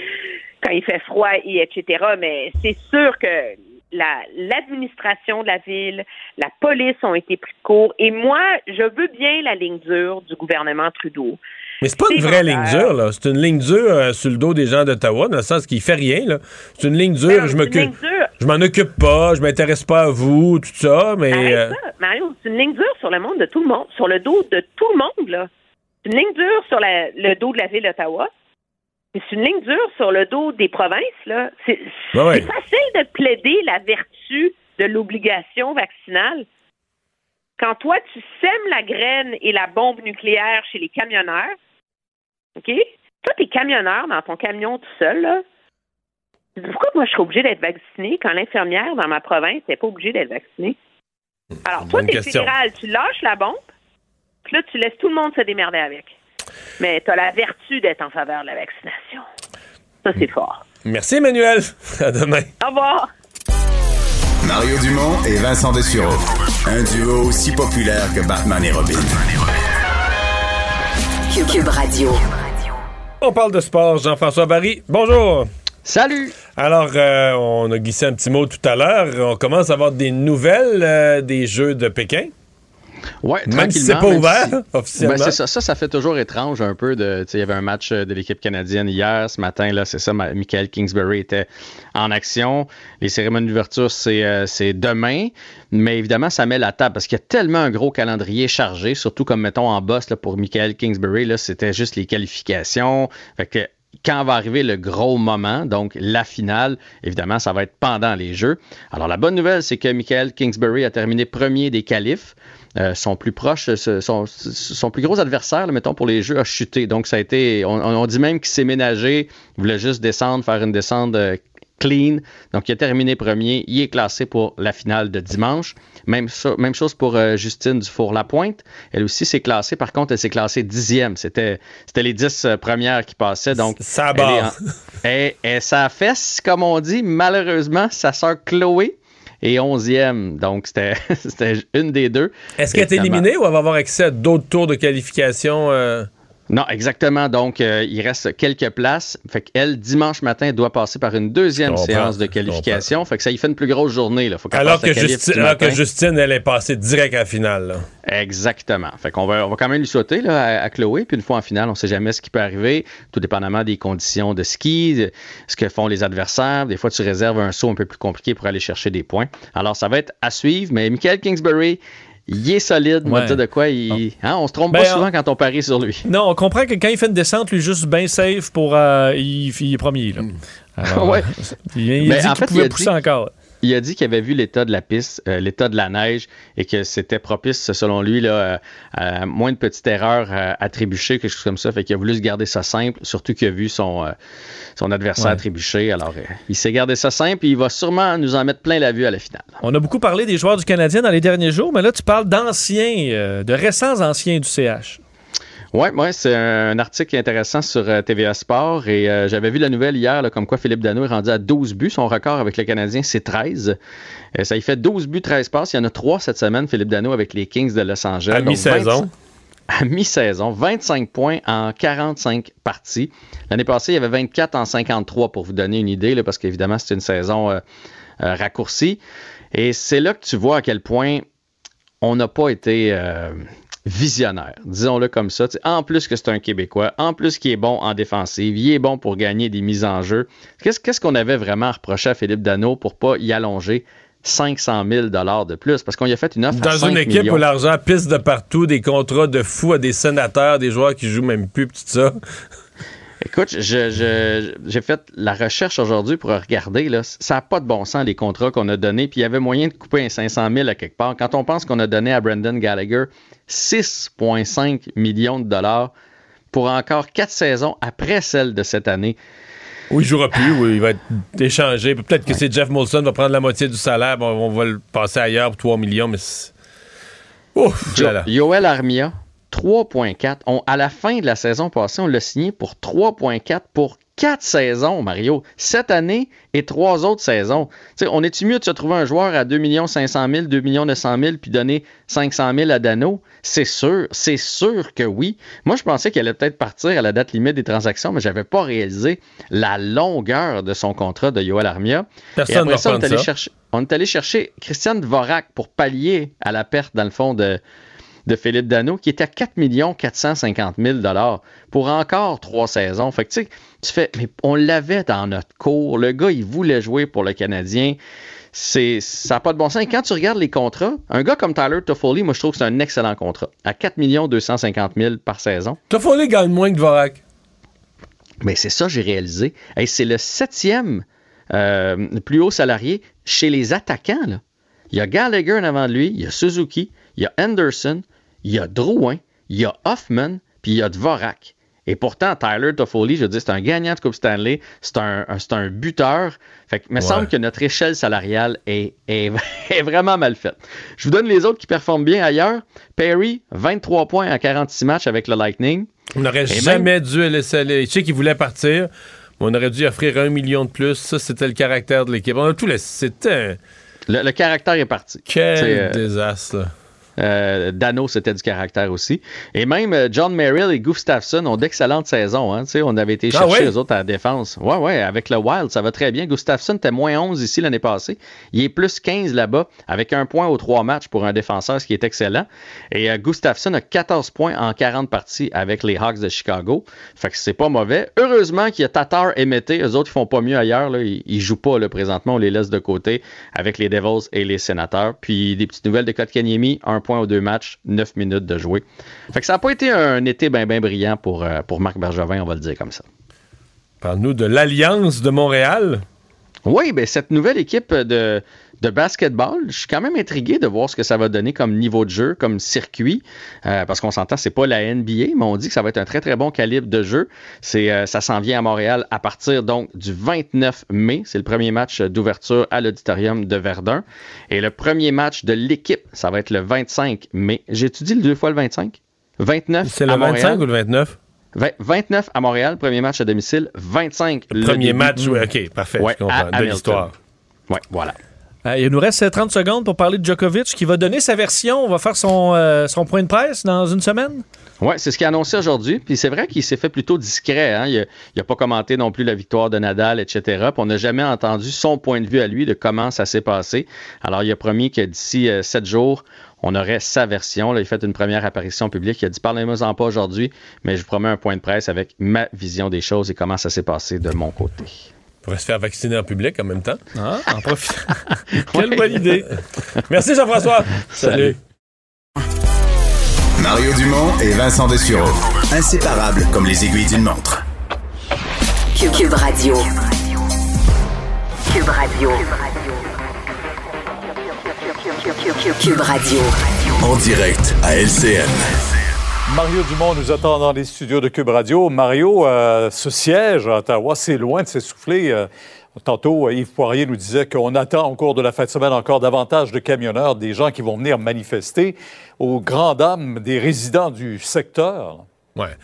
quand il fait froid, et etc. Mais c'est sûr que la- l'administration de la ville, la police ont été pris de court. Et moi, je veux bien la ligne dure du gouvernement Trudeau. Mais c'est pas une vraie ligne dure, là. C'est une ligne dure euh, sur le dos des gens d'Ottawa, dans le sens qu'il fait rien, là. C'est une ligne dure, Ben, je m'occupe. Je m'en occupe pas, je m'intéresse pas à vous, tout ça, mais. Euh, ça, Mario, c'est une ligne dure sur le monde de tout le monde, sur le dos de tout le monde, là. C'est une ligne dure sur la- le dos de la ville d'Ottawa. C'est une ligne dure sur le dos des provinces, là. C'est Ben ouais. c'est facile de plaider la vertu de l'obligation vaccinale quand toi, tu sèmes la graine et la bombe nucléaire chez les camionneurs. OK? Toi, t'es camionneur dans ton camion tout seul, là. Pourquoi moi je serais obligée d'être vaccinée quand l'infirmière dans ma province n'est pas obligée d'être vaccinée? Alors, toi, t'es fédéral, tu lâches la bombe, puis là, tu laisses tout le monde se démerder avec. Mais tu as la vertu d'être en faveur de la vaccination. Ça, c'est fort. Merci, Emmanuel. À demain. Au revoir. Mario Dumont et Vincent Dessureau. Un duo aussi populaire que Batman et Robin. Cube Radio. On parle de sport. Jean-François Barry, bonjour. Salut. Alors, euh, on a glissé un petit mot tout à l'heure. On commence à avoir des nouvelles euh, des Jeux de Pékin. Ouais, Même si c'est pas ouvert, officiellement. Ben, c'est ça. ça, ça fait toujours étrange un peu. de. Il y avait un match euh, de l'équipe canadienne hier, ce matin, là, c'est ça. Michael Kingsbury était en action. Les cérémonies d'ouverture, c'est euh, c'est demain. Mais évidemment, ça met la table parce qu'il y a tellement un gros calendrier chargé, surtout comme, mettons, en boss là, pour Michael Kingsbury, là, c'était juste les qualifications. Fait que quand va arriver le gros moment, donc la finale, évidemment, ça va être pendant les Jeux. Alors, la bonne nouvelle, c'est que Michael Kingsbury a terminé premier des qualifs. Euh, son plus proche, ce- son, son plus gros adversaire, là, mettons, pour les Jeux, a chuté. Donc, ça a été, on, on dit même qu'il s'est ménagé, il voulait juste descendre, faire une descente euh, clean. Donc, il a terminé premier. Il est classé pour la finale de dimanche. Même, cho- même chose pour euh, Justine Dufour-Lapointe. Elle aussi s'est classée. Par contre, elle s'est classée dixième. C'était, c'était les dix euh, premières qui passaient. Donc, Ça barre. et, et ça fesse, comme on dit. Malheureusement, sa sœur Chloé est onzième. Donc, c'était, une des deux. Est-ce qu'elle est éliminée ou elle va avoir accès à d'autres tours de qualification? euh? Non, exactement. Donc, euh, il reste quelques places. Fait qu'elle, dimanche matin, doit passer par une deuxième comprends, séance de qualification. Fait que ça y fait une plus grosse journée. Là. Faut Alors, que Justine, du alors que matin. Justine, elle est passée direct à la finale. là. Exactement. Fait qu'on va, on va quand même lui sauter là, à, à Chloé. Puis une fois en finale, on ne sait jamais ce qui peut arriver, tout dépendamment des conditions de ski, de ce que font les adversaires. Des fois, tu réserves un saut un peu plus compliqué pour aller chercher des points. Alors, ça va être à suivre. Mais Michael Kingsbury, il est solide. Ouais. dire de quoi il... hein, on se trompe Ben, pas on- souvent quand on parie sur lui. Non, on comprend que quand il fait une descente, lui, juste bien safe pour. euh, il, il est premier, là. Alors, Ouais. Il, il Mais dit en qu'il pouvait il pousser dit- encore. Il a dit qu'il avait vu l'état de la piste, euh, l'état de la neige, et que c'était propice, selon lui, là, euh, à moins de petites erreurs euh, à trébucher, quelque chose comme ça. Fait qu'il a voulu se garder ça simple, surtout qu'il a vu son, euh, son adversaire Ouais. trébucher. Alors, euh, il s'est gardé ça simple, et il va sûrement nous en mettre plein la vue à la finale. On a beaucoup parlé des joueurs du Canadien dans les derniers jours, mais là, tu parles d'anciens, euh, de récents anciens du CH. Oui, ouais, c'est un article intéressant sur euh, TVA Sport et euh, j'avais vu la nouvelle hier, là, comme quoi Philippe Dano est rendu à 12 buts. Son record avec le Canadien, c'est 13. Euh, ça y fait 12 buts, 13 passes. Il y en a 3 cette semaine, Philippe Dano, avec les Kings de Los Angeles. À mi-saison. 20 À mi-saison, 25 points en 45 parties. L'année passée, il y avait 24 en 53 pour vous donner une idée, là, parce qu'évidemment, c'est une saison euh, euh, raccourcie. Et c'est là que tu vois à quel point on n'a pas été euh, visionnaire, disons-le comme ça. En plus que c'est un Québécois, en plus qu'il est bon en défensive, il est bon pour gagner des mises en jeu. Qu'est-ce qu'on avait vraiment à reprocher à Philippe Dano pour pas y allonger 500 000 de plus? Parce qu'on y a fait une offre à Dans 5 une équipe millions. où l'argent pisse de partout, des contrats de fous à des sénateurs, des joueurs qui jouent même plus, tout ça. Écoute, je- je- j'ai fait la recherche aujourd'hui pour regarder. Là, ça n'a pas de bon sens, les contrats qu'on a donnés. Puis il y avait moyen de couper un 500 000 à quelque part. Quand on pense qu'on a donné à Brendan Gallagher 6,5 millions de dollars pour encore quatre saisons après celle de cette année. Où il jouera plus, où il va être échangé. Peut-être que c'est Jeff Molson va prendre la moitié du salaire, on va le passer ailleurs pour 3 millions, mais Ouf, Jo- là là. Yoel Armia, 3,4. On- À la fin de la saison passée, on l'a signé pour 3,4 pour quatre saisons, Mario. Cette année et trois autres saisons. On est-tu mieux de se trouver un joueur à 2 500 000, 2 900 000 puis donner 500 000 à Dano? C'est sûr, c'est sûr que oui. Moi, je pensais qu'elle allait peut-être partir à la date limite des transactions, mais j'avais pas réalisé la longueur de son contrat de Yoel Armia. Personne Et après ça, on est, reprendre allé ça. chercher, on est allé chercher Christian Dvorak pour pallier à la perte, dans le fond, de, de Philippe Dano, qui était à 4 450 000 pour encore trois saisons. Fait que tu fais, mais on l'avait dans notre cours. Le gars, il voulait jouer pour le Canadien. C'est, ça n'a pas de bon sens. Et quand tu regardes les contrats, un gars comme Tyler Toffoli, moi, je trouve que c'est un excellent contrat. À 4 250 000 par saison. Toffoli gagne moins que Dvorak. Mais c'est ça, j'ai réalisé. Hey, c'est le septième euh, plus haut salarié chez les attaquants. là. Il y a Gallagher en avant de lui, il y a Suzuki, il y a Anderson, il y a Drouin, il y a Hoffman, puis il y a Dvorak. Et pourtant, Tyler Toffoli, je veux dire, c'est un gagnant de Coupe Stanley, c'est un, un- c'est un buteur. Fait que, il me Ouais. semble que notre échelle salariale est, est- est vraiment mal faite. Je vous donne les autres qui performent bien ailleurs. Perry, 23 points en 46 matchs avec le Lightning. On n'aurait jamais dû laisser aller. Je sais qu'il voulait partir, mais on aurait dû offrir un million de plus. Ça, c'était le caractère de l'équipe. On a tout laissé. C'était. Le, le caractère est parti. Quel euh, désastre, là. Euh, Dano, c'était du caractère aussi. Et même euh, John Merrill et Gustafsson ont d'excellentes saisons. Hein. On avait été Ah chercher ouais? eux autres à la défense. Ouais, ouais, avec le Wild, ça va très bien. Gustafsson était moins 11 ici l'année passée. Il est plus 15 là-bas, avec un point aux trois matchs pour un défenseur, ce qui est excellent. Et euh, Gustafsson a 14 points en 40 parties avec les Hawks de Chicago. Fait que c'est pas mauvais. Heureusement qu'il y a Tatar et Mété. Eux autres, ils font pas mieux ailleurs. Là. Ils, ils jouent pas là, présentement. On les laisse de côté avec les Devils et les Sénateurs. Puis des petites nouvelles de Kotkaniemi. Un point aux deux matchs, 9 minutes de jouer. Fait ça n'a pas été un été bien ben brillant pour, euh, pour Marc Bergevin, on va le dire comme ça. Parle-nous de l'Alliance de Montréal. Oui, ben cette nouvelle équipe de, de basketball, je suis quand même intrigué de voir ce que ça va donner comme niveau de jeu, comme circuit, euh, parce qu'on s'entend, c'est pas la NBA, mais on dit que ça va être un très très bon calibre de jeu. C'est, euh, ça s'en vient à Montréal à partir donc du 29 mai. C'est le premier match d'ouverture à l'auditorium de Verdun, et le premier match de l'équipe, ça va être le 25 mai. Le deux fois le 25 29 C'est le à 25 Montréal. ou le 29? Vingt- 29 à Montréal, premier match à domicile. 25 le Premier début. match, oui, OK, parfait, Ouais, je comprends, à de l'histoire. Ouais, voilà. Euh, il nous reste euh, 30 secondes pour parler de Djokovic qui va donner sa version. On va faire son, euh, son point de presse dans une semaine. Oui, c'est ce qu'il a annoncé aujourd'hui. Puis c'est vrai qu'il s'est fait plutôt discret. Hein? Il n'a pas commenté non plus la victoire de Nadal, etc. Puis on n'a jamais entendu son point de vue à lui de comment ça s'est passé. Alors, il a promis que d'ici euh, sept jours, on aurait sa version. Là, il a fait une première apparition publique. Il a dit Parlez-moi-en pas aujourd'hui, mais je vous promets un point de presse avec ma vision des choses et comment ça s'est passé de mon côté. Il pourrait se faire vacciner en public en même temps. Ah, en profite. Quelle bonne idée. Merci Jean-François. Salut. Mario Dumont et Vincent Dessureau. Inséparables comme les aiguilles d'une montre. Cube, Cube Radio. Cube Radio. Cube Radio. En direct à LCN. Mario Dumont nous attend dans les studios de Cube Radio. Mario, euh, ce siège à Ottawa, c'est loin de s'essouffler. Euh, tantôt, euh, Yves Poirier nous disait qu'on attend au cours de la fin de semaine encore davantage de camionneurs, des gens qui vont venir manifester aux grandes dames des résidents du secteur. Ouais.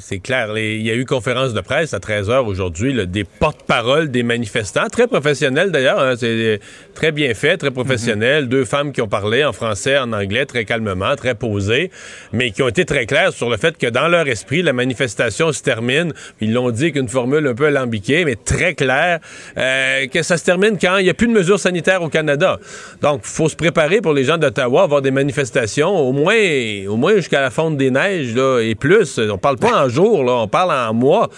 C'est clair. Les- il y a eu conférence de presse à 13h aujourd'hui, là, des porte-paroles des manifestants, très professionnels d'ailleurs. hein, c'est très bien fait, très professionnel. Deux femmes qui ont parlé en français, en anglais, très calmement, très posées, mais qui ont été très claires sur le fait que dans leur esprit, la manifestation se termine. Ils l'ont dit qu'une formule un peu alambiquée, mais très claire, euh, que ça se termine quand il n'y a plus de mesures sanitaires au Canada. Donc, il faut se préparer pour les gens d'Ottawa à avoir des manifestations, au moins, au moins jusqu'à la fonte des neiges là, et plus. On parle pas en là, on parle en mois.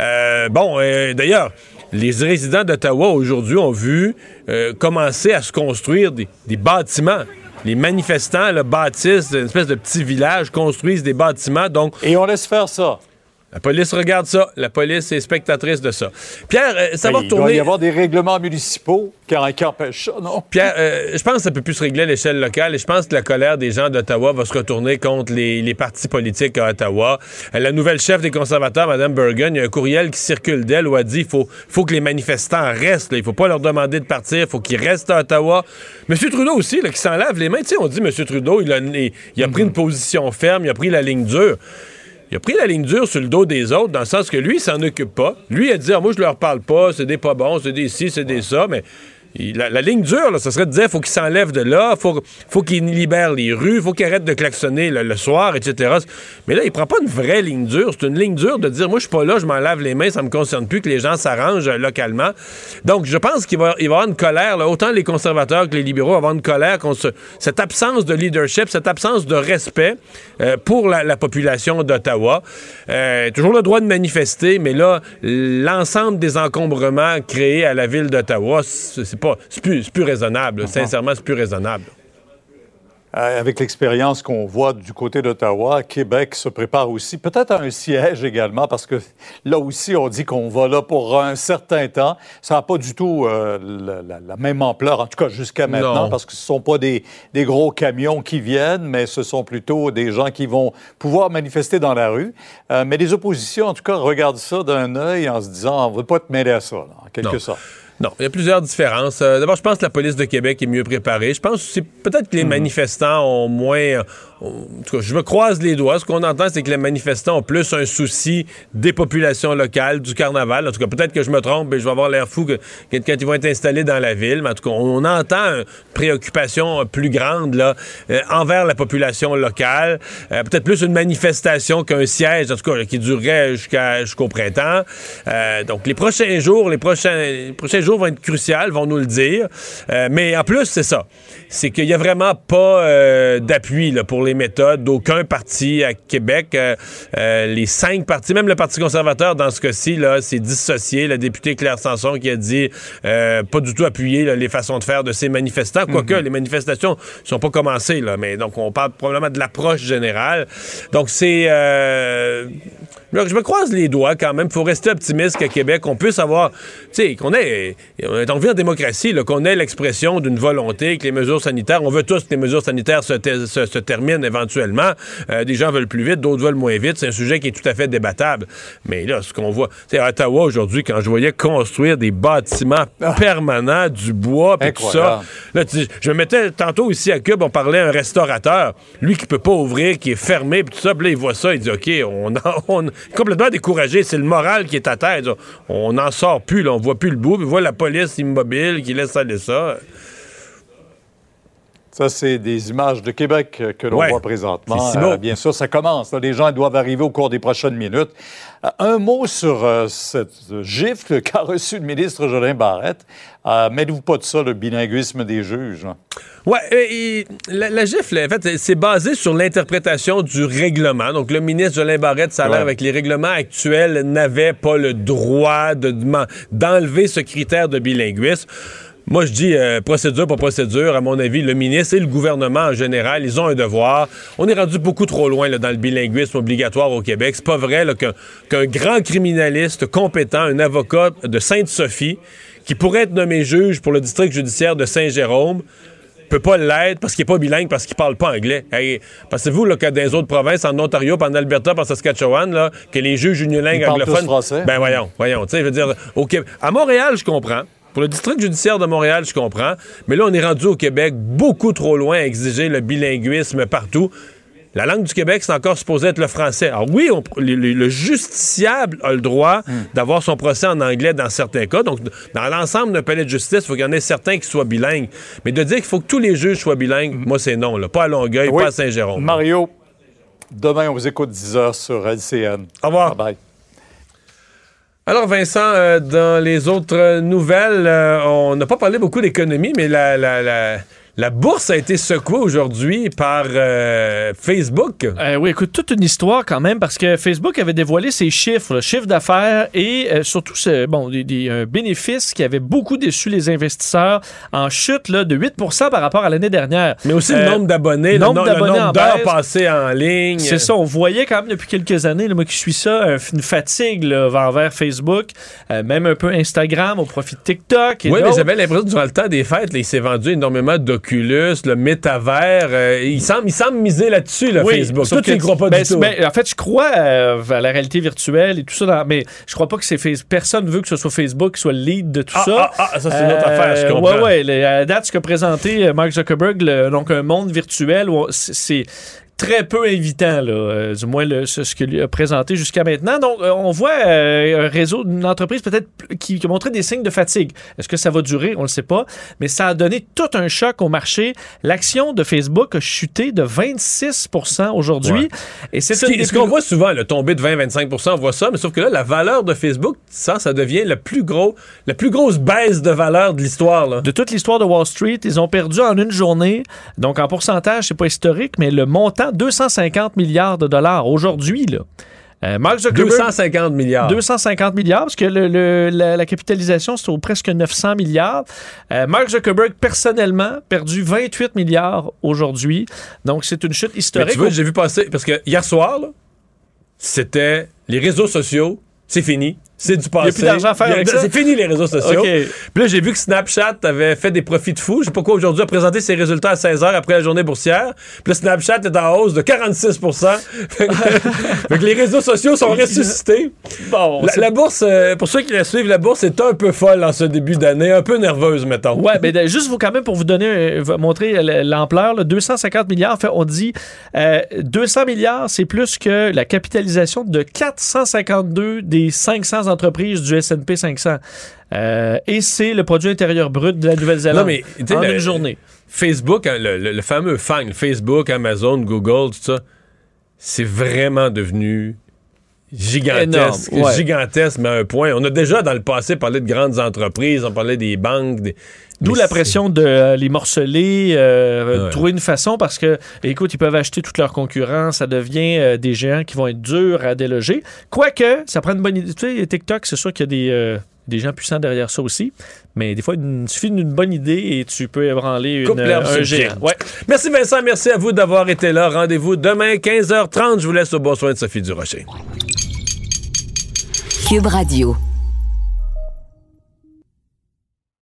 Euh, bon, euh, d'ailleurs, les résidents d'Ottawa aujourd'hui ont vu euh, commencer à se construire des, bâtiments. Les manifestants là, bâtissent une espèce de petit village, construisent des bâtiments. Donc, Et on laisse faire ça. La police regarde ça. La police est spectatrice de ça. Pierre, euh, ça va Ben, il doit retourner. y avoir des règlements municipaux qui, qui empêchent ça, non? Pierre, euh, je pense que ça peut plus se régler à l'échelle locale et je pense que la colère des gens d'Ottawa va se retourner contre les, les partis politiques à Ottawa. Euh, la nouvelle chef des conservateurs, Mme Bergen, il y a un courriel qui circule d'elle où elle dit qu'il faut, faut que les manifestants restent. là. Il faut pas leur demander de partir. Il faut qu'ils restent à Ottawa. M. Trudeau aussi, là, qui s'en lave les mains. Tu sais, on dit M. Trudeau, il a, il- il a pris une position ferme, il a pris la ligne dure. Il a pris la ligne dure sur le dos des autres, dans le sens que lui, il s'en occupe pas. Lui, il a dit, Ah, moi, je leur parle pas, c'est des pas bons, c'est des ci, c'est des ça, mais la, ligne dure, ça serait de dire, faut qu'il s'enlève de là, faut, faut qu'il libère les rues, faut qu'il arrête de klaxonner le, soir, etc. Mais là, il prend pas une vraie ligne dure, c'est une ligne dure de dire, moi, je suis pas là, je m'en lave les mains, ça me concerne plus, que les gens s'arrangent euh, localement. Donc, je pense qu'il va, il avoir une colère, autant les conservateurs que les libéraux vont avoir une colère contre ce- cette absence de leadership, cette absence de respect euh, pour la, la population d'Ottawa. Euh, toujours le droit de manifester, mais là, l'ensemble des encombrements créés à la ville d'Ottawa, c'est pas, c'est plus, c'est plus raisonnable. Sincèrement, c'est plus raisonnable. Euh, Avec l'expérience qu'on voit du côté d'Ottawa, Québec se prépare aussi, peut-être à un siège également, parce que là aussi, on dit qu'on va là pour un certain temps. Ça n'a pas du tout euh, la, la- la même ampleur, en tout cas jusqu'à maintenant, Non. parce que ce ne sont pas des, des gros camions qui viennent, mais ce sont plutôt des gens qui vont pouvoir manifester dans la rue. Euh, mais les oppositions, en tout cas, regardent ça d'un œil en se disant, on ne veut pas te mêler à ça, là, en quelque Non. sorte. Non, il y a plusieurs différences. Euh, D'abord, je pense que la police de Québec est mieux préparée. Je pense que c'est peut-être que les manifestants ont moins, en tout cas, je me croise les doigts. Ce qu'on entend, c'est que les manifestants ont plus un souci des populations locales, du carnaval. En tout cas, peut-être que je me trompe et je vais avoir l'air fou que, quand ils vont être installés dans la ville. Mais en tout cas, on entend une préoccupation plus grande là, euh, envers la population locale. Euh, peut-être plus une manifestation qu'un siège, en tout cas, qui durerait jusqu'au printemps. Euh, donc, les prochains jours, les prochains, prochains jours vont être cruciaux, vont nous le dire. Mais en plus, c'est ça. C'est qu'il n'y a vraiment pas d'appui pour les méthodes d'aucun parti à Québec. Euh, euh, les cinq partis, même le Parti conservateur, dans ce cas-ci, là, c'est dissocié. La députée Claire Sanson qui a dit euh, pas du tout appuyer là, les façons de faire de ces manifestants. Quoique, les manifestations sont pas commencées, là, mais donc on parle probablement de l'approche générale. Donc c'est... euh, je me croise les doigts quand même. Il faut rester optimiste qu'à Québec, on puisse avoir, tu sais, qu'on ait, on est en vie en démocratie, qu'on ait l'expression d'une volonté, que les mesures sanitaires, on veut tous que les mesures sanitaires se, te- se- se terminent éventuellement. Euh, des gens veulent plus vite, d'autres veulent moins vite. C'est un sujet qui est tout à fait débattable. Mais là, ce qu'on voit, tu sais, à Ottawa aujourd'hui, quand je voyais construire des bâtiments permanents, du bois, puis tout ça. Là, je me mettais tantôt ici à Cube, on parlait à un restaurateur, lui qui peut pas ouvrir, qui est fermé, puis tout ça, puis là, il voit ça, il dit, OK, on, on complètement découragé, c'est le moral qui est à terre. On n'en sort plus, là, on voit plus le bout, puis voit la police immobile qui laisse aller ça. Ça, c'est des images de Québec euh, que l'on Ouais. voit présentement. Si. Euh, bien sûr, ça commence. là. Les gens doivent arriver au cours des prochaines minutes. Euh, un mot sur euh, cette gifle qu'a reçue le ministre Jolin Barrette. Euh, Mêlez-vous pas de ça, le bilinguisme des juges. là? Ouais, euh, la, la gifle, en fait, c'est basé sur l'interprétation du règlement. Donc, le ministre Jolin Barrette, ça a l'air avec les règlements actuels, n'avait pas le droit de d'enlever ce critère de bilinguisme. Moi, je dis euh, procédure pour procédure. À mon avis, le ministre et le gouvernement en général, ils ont un devoir. On est rendu beaucoup trop loin là, dans le bilinguisme obligatoire au Québec. C'est pas vrai qu'un grand criminaliste compétent, un avocat de Sainte-Sophie, qui pourrait être nommé juge pour le district judiciaire de Saint-Jérôme, peut pas l'être parce qu'il est pas bilingue, parce qu'il parle pas anglais. Hey, Pensez-vous que dans les autres provinces, en Ontario, en Alberta, en Saskatchewan, là, que les juges unilingues parlent tous anglophones... français. Ben voyons, voyons. Je veux dire, au Québec- à Montréal, je comprends. Pour le district judiciaire de Montréal, je comprends. Mais là, on est rendu au Québec beaucoup trop loin à exiger le bilinguisme partout. La langue du Québec, c'est encore supposé être le français. Alors oui, on- le, le- le justiciable a le droit d'avoir son procès en anglais dans certains cas. Donc, dans l'ensemble d'un palais de justice, il faut qu'il y en ait certains qui soient bilingues. Mais de dire qu'il faut que tous les juges soient bilingues, moi, c'est non. Là. Pas à Longueuil, Oui. pas à Saint-Jérôme. Mario, demain, on vous écoute 10 heures sur LCN. Au revoir. Bye. Alors Vincent, euh, dans les autres nouvelles, euh, on n'a pas parlé beaucoup d'économie, mais la, la, la, la bourse a été secouée aujourd'hui par euh, Facebook. Euh, oui, écoute, toute une histoire quand même, parce que Facebook avait dévoilé ses chiffres, le chiffre d'affaires et euh, surtout ce, bon, des, des, un bénéfice qui avait beaucoup déçu les investisseurs en chute là, de 8 par rapport à l'année dernière. Mais aussi le nombre d'abonnés, le, nombre d'heures passées en ligne. C'est ça, on voyait quand même depuis quelques années, là, moi qui suis ça, un- une fatigue là, envers Facebook, même un peu Instagram au profit de TikTok. et Oui, mais j'avais l'impression que durant le temps des fêtes, là, il s'est vendu énormément le métavers. euh, il, semble, il semble miser là-dessus, le Oui, Facebook. sauf Toi, tu que- y crois pas ben, du tout. ben, en fait, je crois euh, à la réalité virtuelle et tout ça, dans- mais je crois pas que c'est Facebook. Personne veut que ce soit Facebook qui soit le lead de tout Ah, ça. Euh, ah, ah, ça, c'est une autre affaire, je comprends. Ouais, ouais. le- à la date, ce qu'a présenté euh, Mark Zuckerberg, le- donc un monde virtuel, c'est très peu invitant, là, euh, du moins le- ce, ce qu'il a présenté jusqu'à maintenant. Donc, euh, on voit euh, un réseau, une entreprise peut-être qui, qui a montré des signes de fatigue. Est-ce que ça va durer? On ne le sait pas. Mais ça a donné tout un choc au marché. L'action de Facebook a chuté de 26 aujourd'hui. Ouais. Et c'est Ce qu'on voit souvent, le tomber de 20-25 on voit ça, mais sauf que là, la valeur de Facebook, ça, ça devient le plus gros, la plus grosse baisse de valeur de l'histoire. de toute l'histoire de Wall Street, ils ont perdu en une journée, donc en pourcentage, c'est pas historique, mais le montant 250 milliards de dollars aujourd'hui là. Euh, Mark Zuckerberg 250 milliards. 250 milliards, parce que le- le- la, la capitalisation, c'est au presque 900 milliards. Euh, Mark Zuckerberg, personnellement, perdu 28 milliards aujourd'hui. Donc, c'est une chute Mais historique. tu j'ai vu passer, parce que hier soir, c'était les réseaux sociaux, c'est fini. C'est du Il y a passé. plus d'argent à faire avec ça? C'est fini les réseaux sociaux. Puis là, j'ai vu que Snapchat avait fait des profits de fou. Je sais pas quoi aujourd'hui a présenté ses résultats à 16 h après la journée boursière. Puis là, Snapchat est en hausse de 46 fait, que, fait que les réseaux sociaux sont ressuscités. Bon, la, bourse, euh, pour ceux qui la suivent, la bourse est un peu folle en ce début d'année, un peu nerveuse, mettons. Ouais, ben de- juste vous quand même pour vous donner, euh, montrer l'ampleur, là, 250 milliards. En fait, on dit euh, 200 milliards, c'est plus que la capitalisation de 452 des 500 entreprises du S&P 500. Euh, et c'est le produit intérieur brut de la Nouvelle-Zélande en le- une journée. Facebook, hein, le, le- le fameux FANG, Facebook, Amazon, Google, tout ça, c'est vraiment devenu gigantesque. Ouais. Gigantesque, mais à un point. On a déjà dans le passé parlé de grandes entreprises, on parlait des banques. des- D'où la pression de euh, les morceler, euh, Ouais. trouver une façon parce que, écoute, ils peuvent acheter toute leur concurrence, ça devient euh, des géants qui vont être durs à déloger. Quoique, ça prend une bonne idée. Tu sais, TikTok, c'est sûr qu'il y a des, euh, des gens puissants derrière ça aussi, mais des fois, il suffit d'une bonne idée et tu peux ébranler une, un géant. pied. Merci Vincent, merci à vous d'avoir été là. Rendez-vous demain 15h30. Je vous laisse au bon soin de Sophie Durocher. Cube Radio.